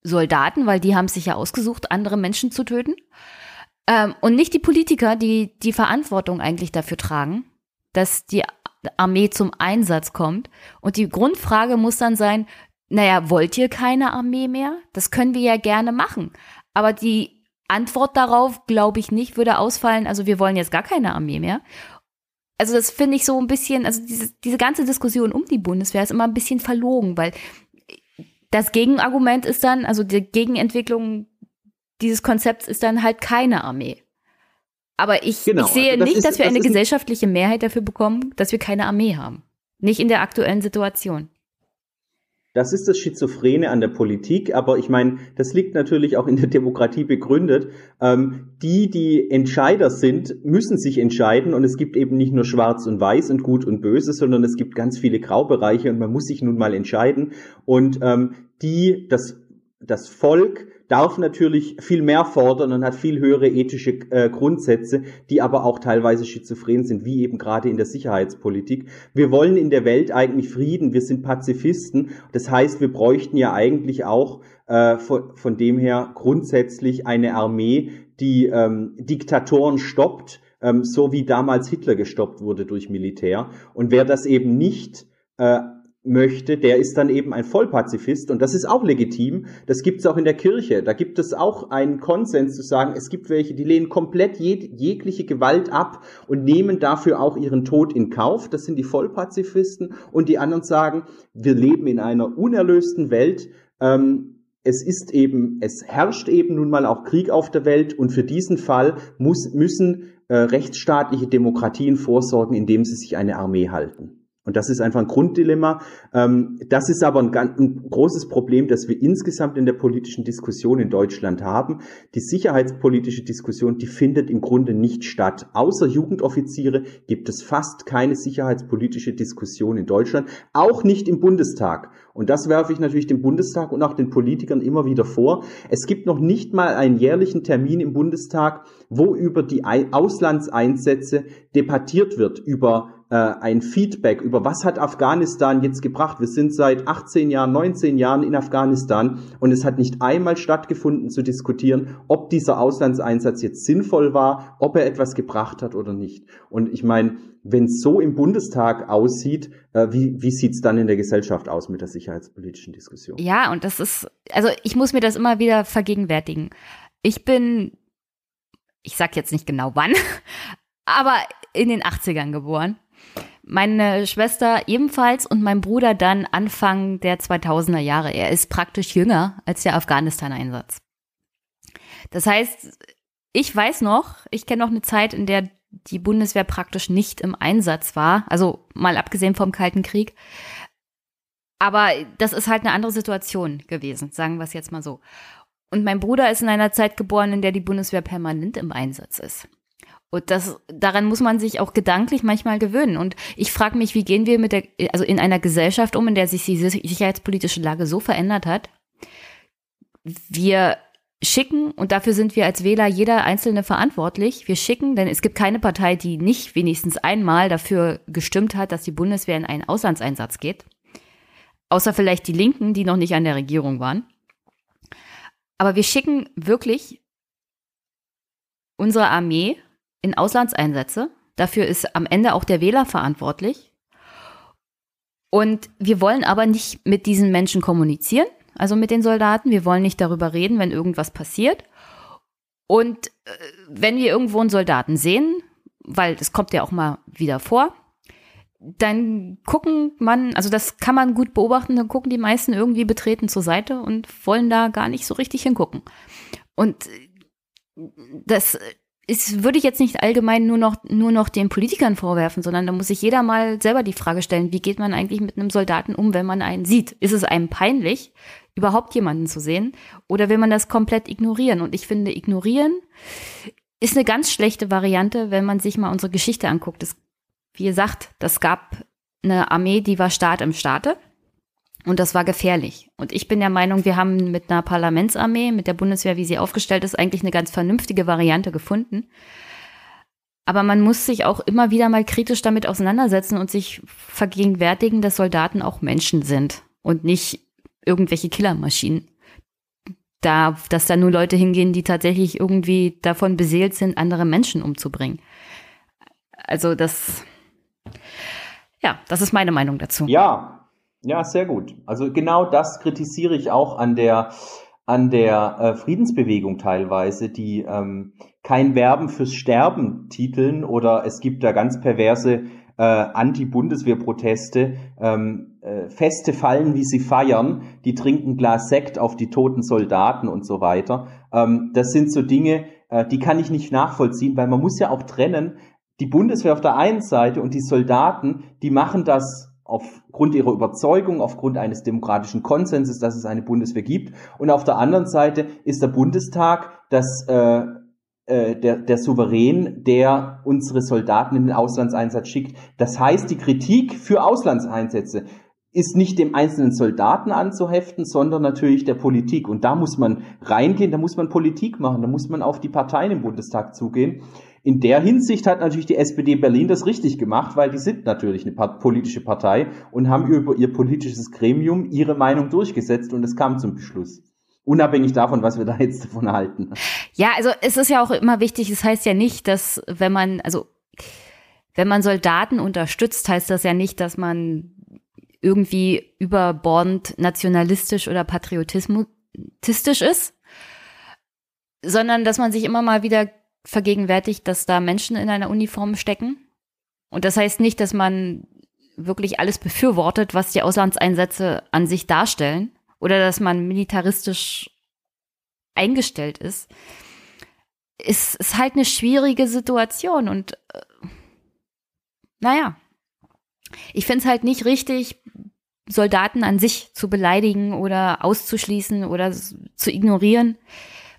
Soldaten, weil die haben sich ja ausgesucht, andere Menschen zu töten. Ähm, und nicht die Politiker, die die Verantwortung eigentlich dafür tragen, dass die Armee zum Einsatz kommt. Und die Grundfrage muss dann sein, naja, wollt ihr keine Armee mehr? Das können wir ja gerne machen. Aber die Antwort darauf, glaube ich nicht, würde ausfallen, also wir wollen jetzt gar keine Armee mehr also das finde ich so ein bisschen, also diese, diese ganze Diskussion um die Bundeswehr ist immer ein bisschen verlogen, weil das Gegenargument ist dann, also die Gegenentwicklung dieses Konzepts ist dann halt keine Armee. Aber ich, genau, ich sehe also das nicht, ist, dass wir das eine gesellschaftliche Mehrheit dafür bekommen, dass wir keine Armee haben. Nicht in der aktuellen Situation. Das ist das Schizophrene an der Politik, aber ich meine, das liegt natürlich auch in der Demokratie begründet. Ähm, die, die Entscheider sind, müssen sich entscheiden und es gibt eben nicht nur Schwarz und Weiß und Gut und Böse, sondern es gibt ganz viele Graubereiche und man muss sich nun mal entscheiden. Und ähm, die, das, das Volk darf natürlich viel mehr fordern und hat viel höhere ethische äh, Grundsätze, die aber auch teilweise schizophren sind, wie eben gerade in der Sicherheitspolitik. Wir wollen in der Welt eigentlich Frieden, wir sind Pazifisten. Das heißt, wir bräuchten ja eigentlich auch äh, von, von dem her grundsätzlich eine Armee, die ähm, Diktatoren stoppt, ähm, so wie damals Hitler gestoppt wurde durch Militär. Und wer das eben nicht äh, möchte, der ist dann eben ein Vollpazifist und das ist auch legitim. Das gibt es auch in der Kirche. Da gibt es auch einen Konsens zu sagen, es gibt welche, die lehnen komplett jeg jegliche Gewalt ab und nehmen dafür auch ihren Tod in Kauf. Das sind die Vollpazifisten und die anderen sagen, wir leben in einer unerlösten Welt. Ähm, es ist eben, es herrscht eben nun mal auch Krieg auf der Welt und für diesen Fall muss, müssen äh, rechtsstaatliche Demokratien vorsorgen, indem sie sich eine Armee halten. Und das ist einfach ein Grunddilemma. Ähm, das ist aber ein, ein, großes Problem, das wir insgesamt in der politischen Diskussion in Deutschland haben. Die sicherheitspolitische Diskussion, die findet im Grunde nicht statt. Außer Jugendoffiziere gibt es fast keine sicherheitspolitische Diskussion in Deutschland, auch nicht im Bundestag. Und das werfe ich natürlich dem Bundestag und auch den Politikern immer wieder vor. Es gibt noch nicht mal einen jährlichen Termin im Bundestag, wo über die Auslandseinsätze debattiert wird, über äh, ein Feedback über was hat Afghanistan jetzt gebracht. Wir sind seit 18 Jahren, 19 Jahren in Afghanistan und es hat nicht einmal stattgefunden zu diskutieren, ob dieser Auslandseinsatz jetzt sinnvoll war, ob er etwas gebracht hat oder nicht. Und ich meine, wenn es so im Bundestag aussieht, äh, wie, wie sieht es dann in der Gesellschaft aus mit der sicherheitspolitischen Diskussion? Ja, und das ist, also ich muss mir das immer wieder vergegenwärtigen. Ich bin, ich sag jetzt nicht genau wann, aber in den 80ern geboren meine Schwester ebenfalls und mein Bruder dann Anfang der 2000er Jahre. Er ist praktisch jünger als der Afghanistan-Einsatz. Das heißt, ich weiß noch, ich kenne noch eine Zeit, in der die Bundeswehr praktisch nicht im Einsatz war, also mal abgesehen vom Kalten Krieg. Aber das ist halt eine andere Situation gewesen, sagen wir es jetzt mal so. Und mein Bruder ist in einer Zeit geboren, in der die Bundeswehr permanent im Einsatz ist. Und das, daran muss man sich auch gedanklich manchmal gewöhnen. Und ich frage mich, wie gehen wir mit der, also in einer Gesellschaft um, in der sich die sicherheitspolitische Lage so verändert hat. Wir schicken, und dafür sind wir als Wähler jeder Einzelne verantwortlich. Wir schicken, denn es gibt keine Partei, die nicht wenigstens einmal dafür gestimmt hat, dass die Bundeswehr in einen Auslandseinsatz geht. Außer vielleicht die Linken, die noch nicht an der Regierung waren. Aber wir schicken wirklich unsere Armee in Auslandseinsätze. Dafür ist am Ende auch der Wähler verantwortlich. Und wir wollen aber nicht mit diesen Menschen kommunizieren, also mit den Soldaten. Wir wollen nicht darüber reden, wenn irgendwas passiert. Und äh, wenn wir irgendwo einen Soldaten sehen, weil das kommt ja auch mal wieder vor, dann gucken man, also das kann man gut beobachten, dann gucken die meisten irgendwie betreten zur Seite und wollen da gar nicht so richtig hingucken. Und das ist, würde ich jetzt nicht allgemein nur noch, nur noch den Politikern vorwerfen, sondern da muss sich jeder mal selber die Frage stellen, wie geht man eigentlich mit einem Soldaten um, wenn man einen sieht? Ist es einem peinlich, überhaupt jemanden zu sehen? Oder will man das komplett ignorieren? Und ich finde, ignorieren ist eine ganz schlechte Variante, wenn man sich mal unsere Geschichte anguckt. Das, wie gesagt, das gab eine Armee, die war Staat im Staate. Und das war gefährlich. Und ich bin der Meinung, wir haben mit einer Parlamentsarmee, mit der Bundeswehr, wie sie aufgestellt ist, eigentlich eine ganz vernünftige Variante gefunden. Aber man muss sich auch immer wieder mal kritisch damit auseinandersetzen und sich vergegenwärtigen, dass Soldaten auch Menschen sind und nicht irgendwelche Killermaschinen. Da, dass da nur Leute hingehen, die tatsächlich irgendwie davon beseelt sind, andere Menschen umzubringen. Also das, ja, das ist meine Meinung dazu. Ja, ja, sehr gut. Also genau das kritisiere ich auch an der an der äh, Friedensbewegung teilweise, die ähm, kein Werben fürs Sterben titeln oder es gibt da ganz perverse äh, Anti-Bundeswehr-Proteste, ähm, äh, Feste fallen, wie sie feiern, die trinken Glas Sekt auf die toten Soldaten und so weiter. Ähm, das sind so Dinge, äh, die kann ich nicht nachvollziehen, weil man muss ja auch trennen, die Bundeswehr auf der einen Seite und die Soldaten, die machen das aufgrund ihrer Überzeugung, aufgrund eines demokratischen Konsenses, dass es eine Bundeswehr gibt. Und auf der anderen Seite ist der Bundestag das äh, äh, der, der Souverän, der unsere Soldaten in den Auslandseinsatz schickt. Das heißt, die Kritik für Auslandseinsätze ist nicht dem einzelnen Soldaten anzuheften, sondern natürlich der Politik. Und da muss man reingehen, da muss man Politik machen, da muss man auf die Parteien im Bundestag zugehen. In der Hinsicht hat natürlich die SPD Berlin das richtig gemacht, weil die sind natürlich eine politische Partei und haben über ihr politisches Gremium ihre Meinung durchgesetzt und es kam zum Beschluss. Unabhängig davon, was wir da jetzt davon halten. Ja, also es ist ja auch immer wichtig, es heißt ja nicht, dass wenn man, also wenn man Soldaten unterstützt, heißt das ja nicht, dass man irgendwie überbordend nationalistisch oder patriotistisch ist, sondern dass man sich immer mal wieder vergegenwärtigt, dass da Menschen in einer Uniform stecken. Und das heißt nicht, dass man wirklich alles befürwortet, was die Auslandseinsätze an sich darstellen oder dass man militaristisch eingestellt ist. Es ist halt eine schwierige Situation und äh, naja, ich finde es halt nicht richtig, Soldaten an sich zu beleidigen oder auszuschließen oder zu ignorieren,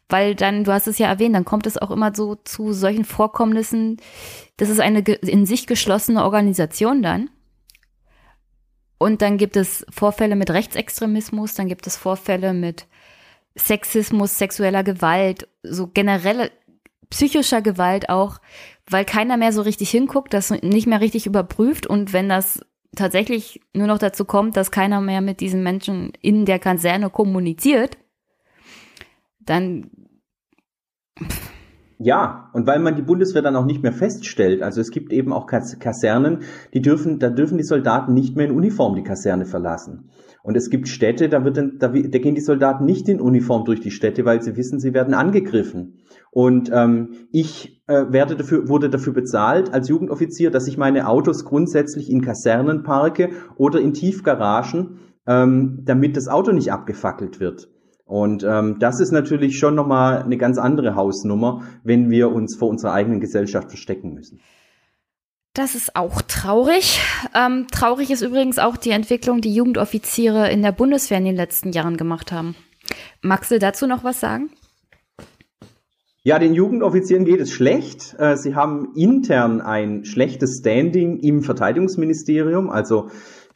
weil dann, du hast es ja erwähnt, dann kommt es auch immer so zu solchen Vorkommnissen. Das ist eine in sich geschlossene Organisation dann. Und dann gibt es Vorfälle mit Rechtsextremismus, dann gibt es Vorfälle mit Sexismus, sexueller Gewalt, so generelle psychischer Gewalt auch, weil keiner mehr so richtig hinguckt, das nicht mehr richtig überprüft und wenn das tatsächlich nur noch dazu kommt, dass keiner mehr mit diesen Menschen in der Kaserne kommuniziert, dann ja, und weil man die Bundeswehr dann auch nicht mehr feststellt, also es gibt eben auch Kasernen, die dürfen, da dürfen die Soldaten nicht mehr in Uniform die Kaserne verlassen. Und es gibt Städte, da, wird, da, da gehen die Soldaten nicht in Uniform durch die Städte, weil sie wissen, sie werden angegriffen. Und ähm, ich äh, werde dafür, wurde dafür bezahlt als Jugendoffizier, dass ich meine Autos grundsätzlich in Kasernen parke oder in Tiefgaragen, ähm, damit das Auto nicht abgefackelt wird. Und ähm, das ist natürlich schon nochmal eine ganz andere Hausnummer, wenn wir uns vor unserer eigenen Gesellschaft verstecken müssen. Das ist auch traurig. Ähm, traurig ist übrigens auch die Entwicklung, die Jugendoffiziere in der Bundeswehr in den letzten Jahren gemacht haben. Magst du dazu noch was sagen? Ja, den Jugendoffizieren geht es schlecht. Äh, sie haben intern ein schlechtes Standing im Verteidigungsministerium, also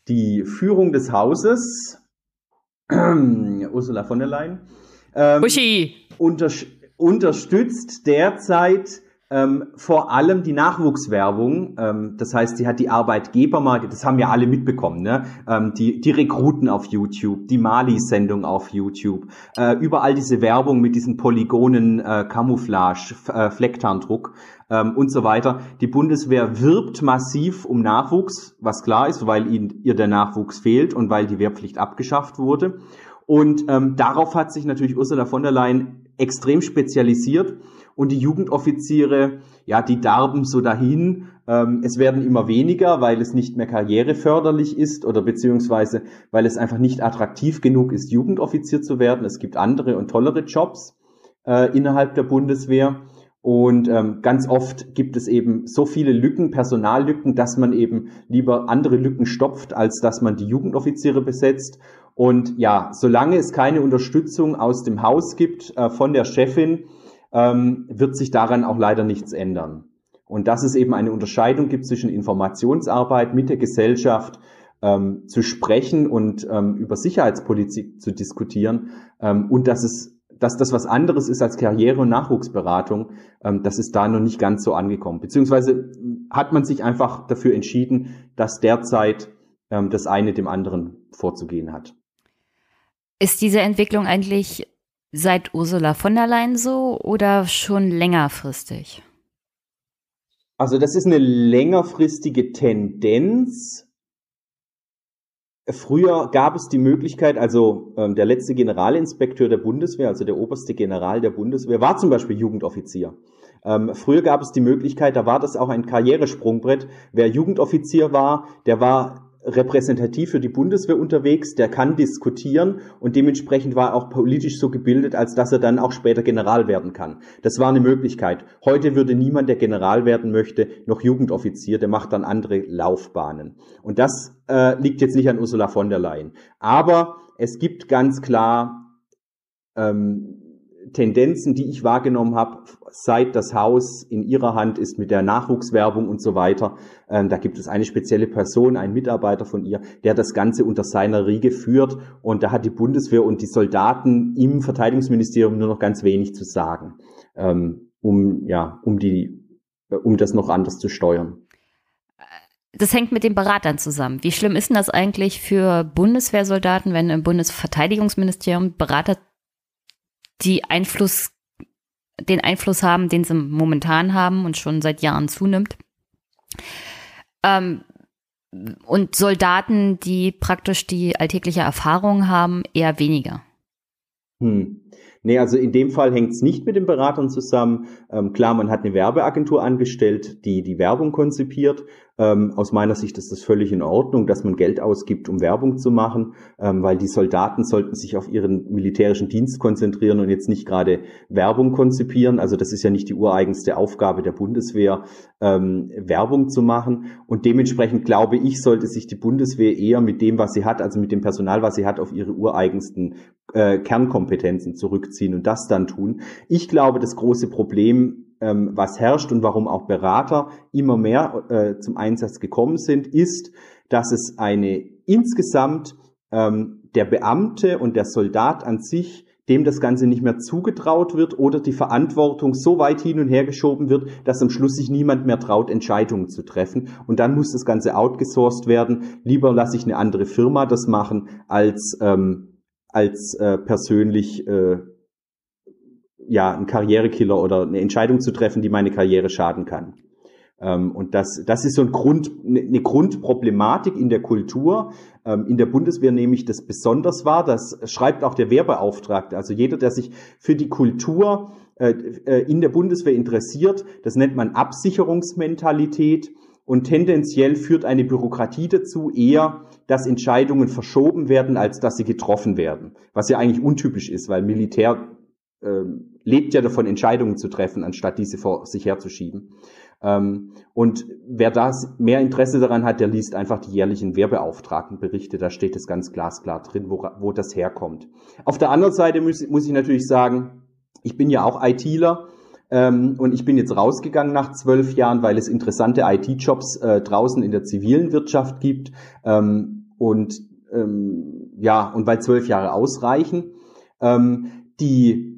die Führung des Hauses Ursula von der Leyen, ähm, unter, unterstützt derzeit ähm, vor allem die Nachwuchswerbung. Ähm, das heißt, sie hat die Arbeitgebermarke, das haben ja alle mitbekommen, ne? Ähm, die, die Rekruten auf YouTube, die Mali-Sendung auf YouTube, äh, überall diese Werbung mit diesen Polygonen, äh, Camouflage, äh, Flecktarndruck ähm, und so weiter. Die Bundeswehr wirbt massiv um Nachwuchs, was klar ist, weil ihnen, ihr der Nachwuchs fehlt und weil die Wehrpflicht abgeschafft wurde. Und ähm, darauf hat sich natürlich Ursula von der Leyen extrem spezialisiert und die Jugendoffiziere, ja, die darben so dahin. Ähm, es werden immer weniger, weil es nicht mehr karriereförderlich ist oder beziehungsweise weil es einfach nicht attraktiv genug ist, Jugendoffizier zu werden. Es gibt andere und tollere Jobs äh, innerhalb der Bundeswehr. Und ähm, ganz oft gibt es eben so viele Lücken, Personallücken, dass man eben lieber andere Lücken stopft, als dass man die Jugendoffiziere besetzt. Und ja, solange es keine Unterstützung aus dem Haus gibt äh, von der Chefin, ähm, wird sich daran auch leider nichts ändern. Und dass es eben eine Unterscheidung gibt zwischen Informationsarbeit mit der Gesellschaft, ähm, zu sprechen und ähm, über Sicherheitspolitik zu diskutieren ähm, und dass es dass das was anderes ist als Karriere- und Nachwuchsberatung, ähm, das ist da noch nicht ganz so angekommen. Beziehungsweise hat man sich einfach dafür entschieden, dass derzeit ähm, das eine dem anderen vorzugehen hat. Ist diese Entwicklung eigentlich seit Ursula von der Leyen so oder schon längerfristig? Also das ist eine längerfristige Tendenz. Früher gab es die Möglichkeit, also ähm, der letzte Generalinspekteur der Bundeswehr, also der oberste General der Bundeswehr, war zum Beispiel Jugendoffizier. Ähm, früher gab es die Möglichkeit, da war das auch ein Karrieresprungbrett. Wer Jugendoffizier war, der war repräsentativ für die Bundeswehr unterwegs, der kann diskutieren und dementsprechend war er auch politisch so gebildet, als dass er dann auch später General werden kann. Das war eine Möglichkeit. Heute würde niemand, der General werden möchte, noch Jugendoffizier, der macht dann andere Laufbahnen. Und das äh, liegt jetzt nicht an Ursula von der Leyen. Aber es gibt ganz klar ähm, Tendenzen, die ich wahrgenommen habe, seit das Haus in ihrer Hand ist mit der Nachwuchswerbung und so weiter. Ähm, da gibt es eine spezielle Person, einen Mitarbeiter von ihr, der das Ganze unter seiner Riege führt. Und da hat die Bundeswehr und die Soldaten im Verteidigungsministerium nur noch ganz wenig zu sagen, ähm, um, ja, um die, äh, um das noch anders zu steuern. Das hängt mit den Beratern zusammen. Wie schlimm ist denn das eigentlich für Bundeswehrsoldaten, wenn im Bundesverteidigungsministerium Berater die Einfluss, den Einfluss haben, den sie momentan haben und schon seit Jahren zunimmt. Ähm, und Soldaten, die praktisch die alltägliche Erfahrung haben, eher weniger. Hm. Nee, also in dem Fall hängt es nicht mit den Beratern zusammen. Ähm, klar, man hat eine Werbeagentur angestellt, die die Werbung konzipiert. Ähm, aus meiner Sicht ist das völlig in Ordnung, dass man Geld ausgibt, um Werbung zu machen, ähm, weil die Soldaten sollten sich auf ihren militärischen Dienst konzentrieren und jetzt nicht gerade Werbung konzipieren. Also das ist ja nicht die ureigenste Aufgabe der Bundeswehr, ähm, Werbung zu machen. Und dementsprechend glaube ich, sollte sich die Bundeswehr eher mit dem, was sie hat, also mit dem Personal, was sie hat, auf ihre ureigensten äh, Kernkompetenzen zurückziehen und das dann tun. Ich glaube, das große Problem ähm, was herrscht und warum auch Berater immer mehr äh, zum Einsatz gekommen sind, ist, dass es eine insgesamt ähm, der Beamte und der Soldat an sich dem das Ganze nicht mehr zugetraut wird oder die Verantwortung so weit hin und her geschoben wird, dass am Schluss sich niemand mehr traut, Entscheidungen zu treffen. Und dann muss das Ganze outgesourced werden. Lieber lasse ich eine andere Firma das machen, als, ähm, als äh, persönlich äh, ja, ein Karrierekiller oder eine Entscheidung zu treffen, die meine Karriere schaden kann. Ähm, und das, das ist so ein Grund, eine Grundproblematik in der Kultur. Ähm, in der Bundeswehr nehme ich das besonders wahr. Das schreibt auch der Wehrbeauftragte. Also jeder, der sich für die Kultur äh, äh, in der Bundeswehr interessiert, das nennt man Absicherungsmentalität. Und tendenziell führt eine Bürokratie dazu eher, dass Entscheidungen verschoben werden, als dass sie getroffen werden. Was ja eigentlich untypisch ist, weil Militär ähm, lebt ja davon, Entscheidungen zu treffen, anstatt diese vor sich herzuschieben. Ähm, und wer da mehr Interesse daran hat, der liest einfach die jährlichen Wehrbeauftragtenberichte. Da steht es ganz glasklar drin, wo, wo das herkommt. Auf der anderen Seite muss, muss ich natürlich sagen, ich bin ja auch ITler. Ähm, und ich bin jetzt rausgegangen nach zwölf Jahren, weil es interessante IT-Jobs äh, draußen in der zivilen Wirtschaft gibt. Ähm, und ähm, ja, und weil zwölf Jahre ausreichen. Ähm, die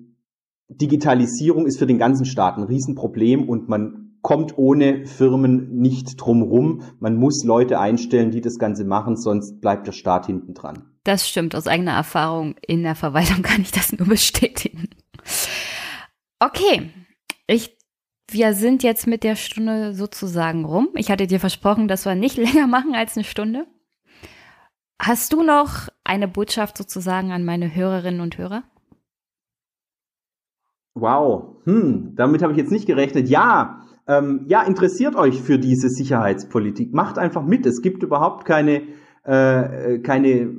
Digitalisierung ist für den ganzen Staat ein Riesenproblem und man kommt ohne Firmen nicht drumrum. Man muss Leute einstellen, die das Ganze machen, sonst bleibt der Staat hinten dran. Das stimmt. Aus eigener Erfahrung in der Verwaltung kann ich das nur bestätigen. Okay, ich, wir sind jetzt mit der Stunde sozusagen rum. Ich hatte dir versprochen, dass wir nicht länger machen als eine Stunde. Hast du noch eine Botschaft sozusagen an meine Hörerinnen und Hörer? Wow, hm, damit habe ich jetzt nicht gerechnet. Ja, ähm, ja, interessiert euch für diese Sicherheitspolitik. Macht einfach mit. Es gibt überhaupt keine, äh, keine,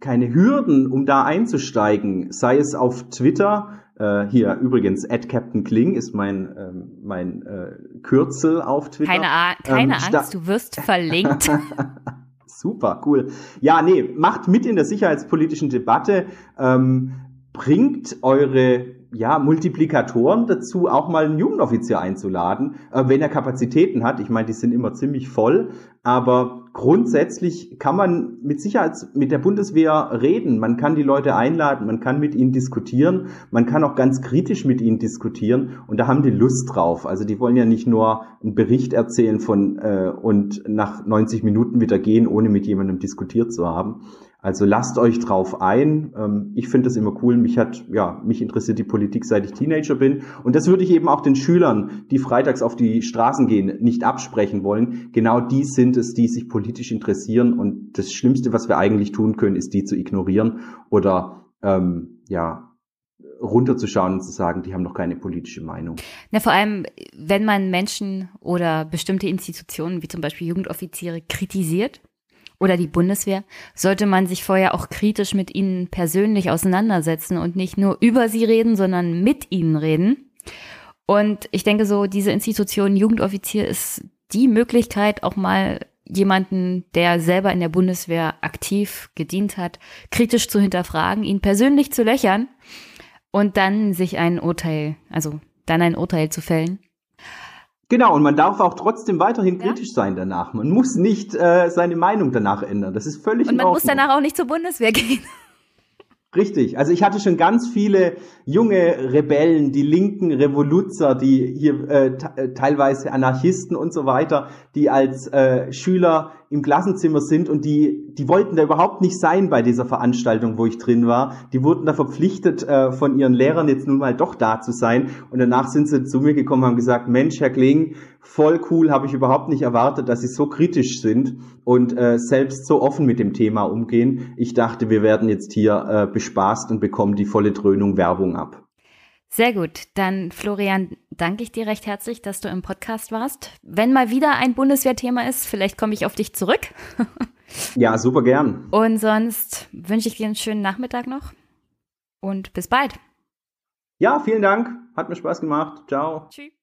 keine Hürden, um da einzusteigen. Sei es auf Twitter. Äh, hier übrigens, at Captain Kling ist mein, ähm, mein äh, Kürzel auf Twitter. Keine, A keine ähm, Angst, du wirst verlinkt. Super, cool. Ja, nee, macht mit in der sicherheitspolitischen Debatte. Ähm, bringt eure ja, Multiplikatoren dazu, auch mal einen Jugendoffizier einzuladen, äh, wenn er Kapazitäten hat. Ich meine, die sind immer ziemlich voll, aber grundsätzlich kann man mit Sicherheit mit der Bundeswehr reden. Man kann die Leute einladen, man kann mit ihnen diskutieren, man kann auch ganz kritisch mit ihnen diskutieren und da haben die Lust drauf. Also die wollen ja nicht nur einen Bericht erzählen von äh, und nach 90 Minuten wieder gehen, ohne mit jemandem diskutiert zu haben. Also lasst euch drauf ein. Ähm, ich finde das immer cool. Mich hat, ja, mich interessiert die Politik, seit ich Teenager bin. Und das würde ich eben auch den Schülern, die freitags auf die Straßen gehen, nicht absprechen wollen. Genau die sind es, die sich politisch interessieren. Und das Schlimmste, was wir eigentlich tun können, ist die zu ignorieren oder, ähm, ja, runterzuschauen und zu sagen, die haben noch keine politische Meinung. Na, vor allem, wenn man Menschen oder bestimmte Institutionen, wie zum Beispiel Jugendoffiziere, kritisiert, oder die Bundeswehr, sollte man sich vorher auch kritisch mit ihnen persönlich auseinandersetzen und nicht nur über sie reden, sondern mit ihnen reden. Und ich denke so, diese Institution Jugendoffizier ist die Möglichkeit, auch mal jemanden, der selber in der Bundeswehr aktiv gedient hat, kritisch zu hinterfragen, ihn persönlich zu löchern und dann sich ein Urteil, also dann ein Urteil zu fällen. Genau, und man darf auch trotzdem weiterhin ja? kritisch sein danach. Man muss nicht äh, seine Meinung danach ändern. Das ist völlig Und man muss danach auch nicht zur Bundeswehr gehen. Richtig. Also ich hatte schon ganz viele junge Rebellen, die linken Revoluzer, die hier äh, äh, teilweise Anarchisten und so weiter, die als äh, Schüler im Klassenzimmer sind und die, die wollten da überhaupt nicht sein bei dieser Veranstaltung, wo ich drin war. Die wurden da verpflichtet, äh, von ihren Lehrern jetzt nun mal doch da zu sein. Und danach sind sie zu mir gekommen und haben gesagt, Mensch, Herr Kling, voll cool, habe ich überhaupt nicht erwartet, dass Sie so kritisch sind und äh, selbst so offen mit dem Thema umgehen. Ich dachte, wir werden jetzt hier äh, bespaßt und bekommen die volle Dröhnung Werbung ab. Sehr gut. Dann, Florian, danke ich dir recht herzlich, dass du im Podcast warst. Wenn mal wieder ein Bundeswehrthema ist, vielleicht komme ich auf dich zurück. ja, super gern. Und sonst wünsche ich dir einen schönen Nachmittag noch und bis bald. Ja, vielen Dank. Hat mir Spaß gemacht. Ciao. Tschüss.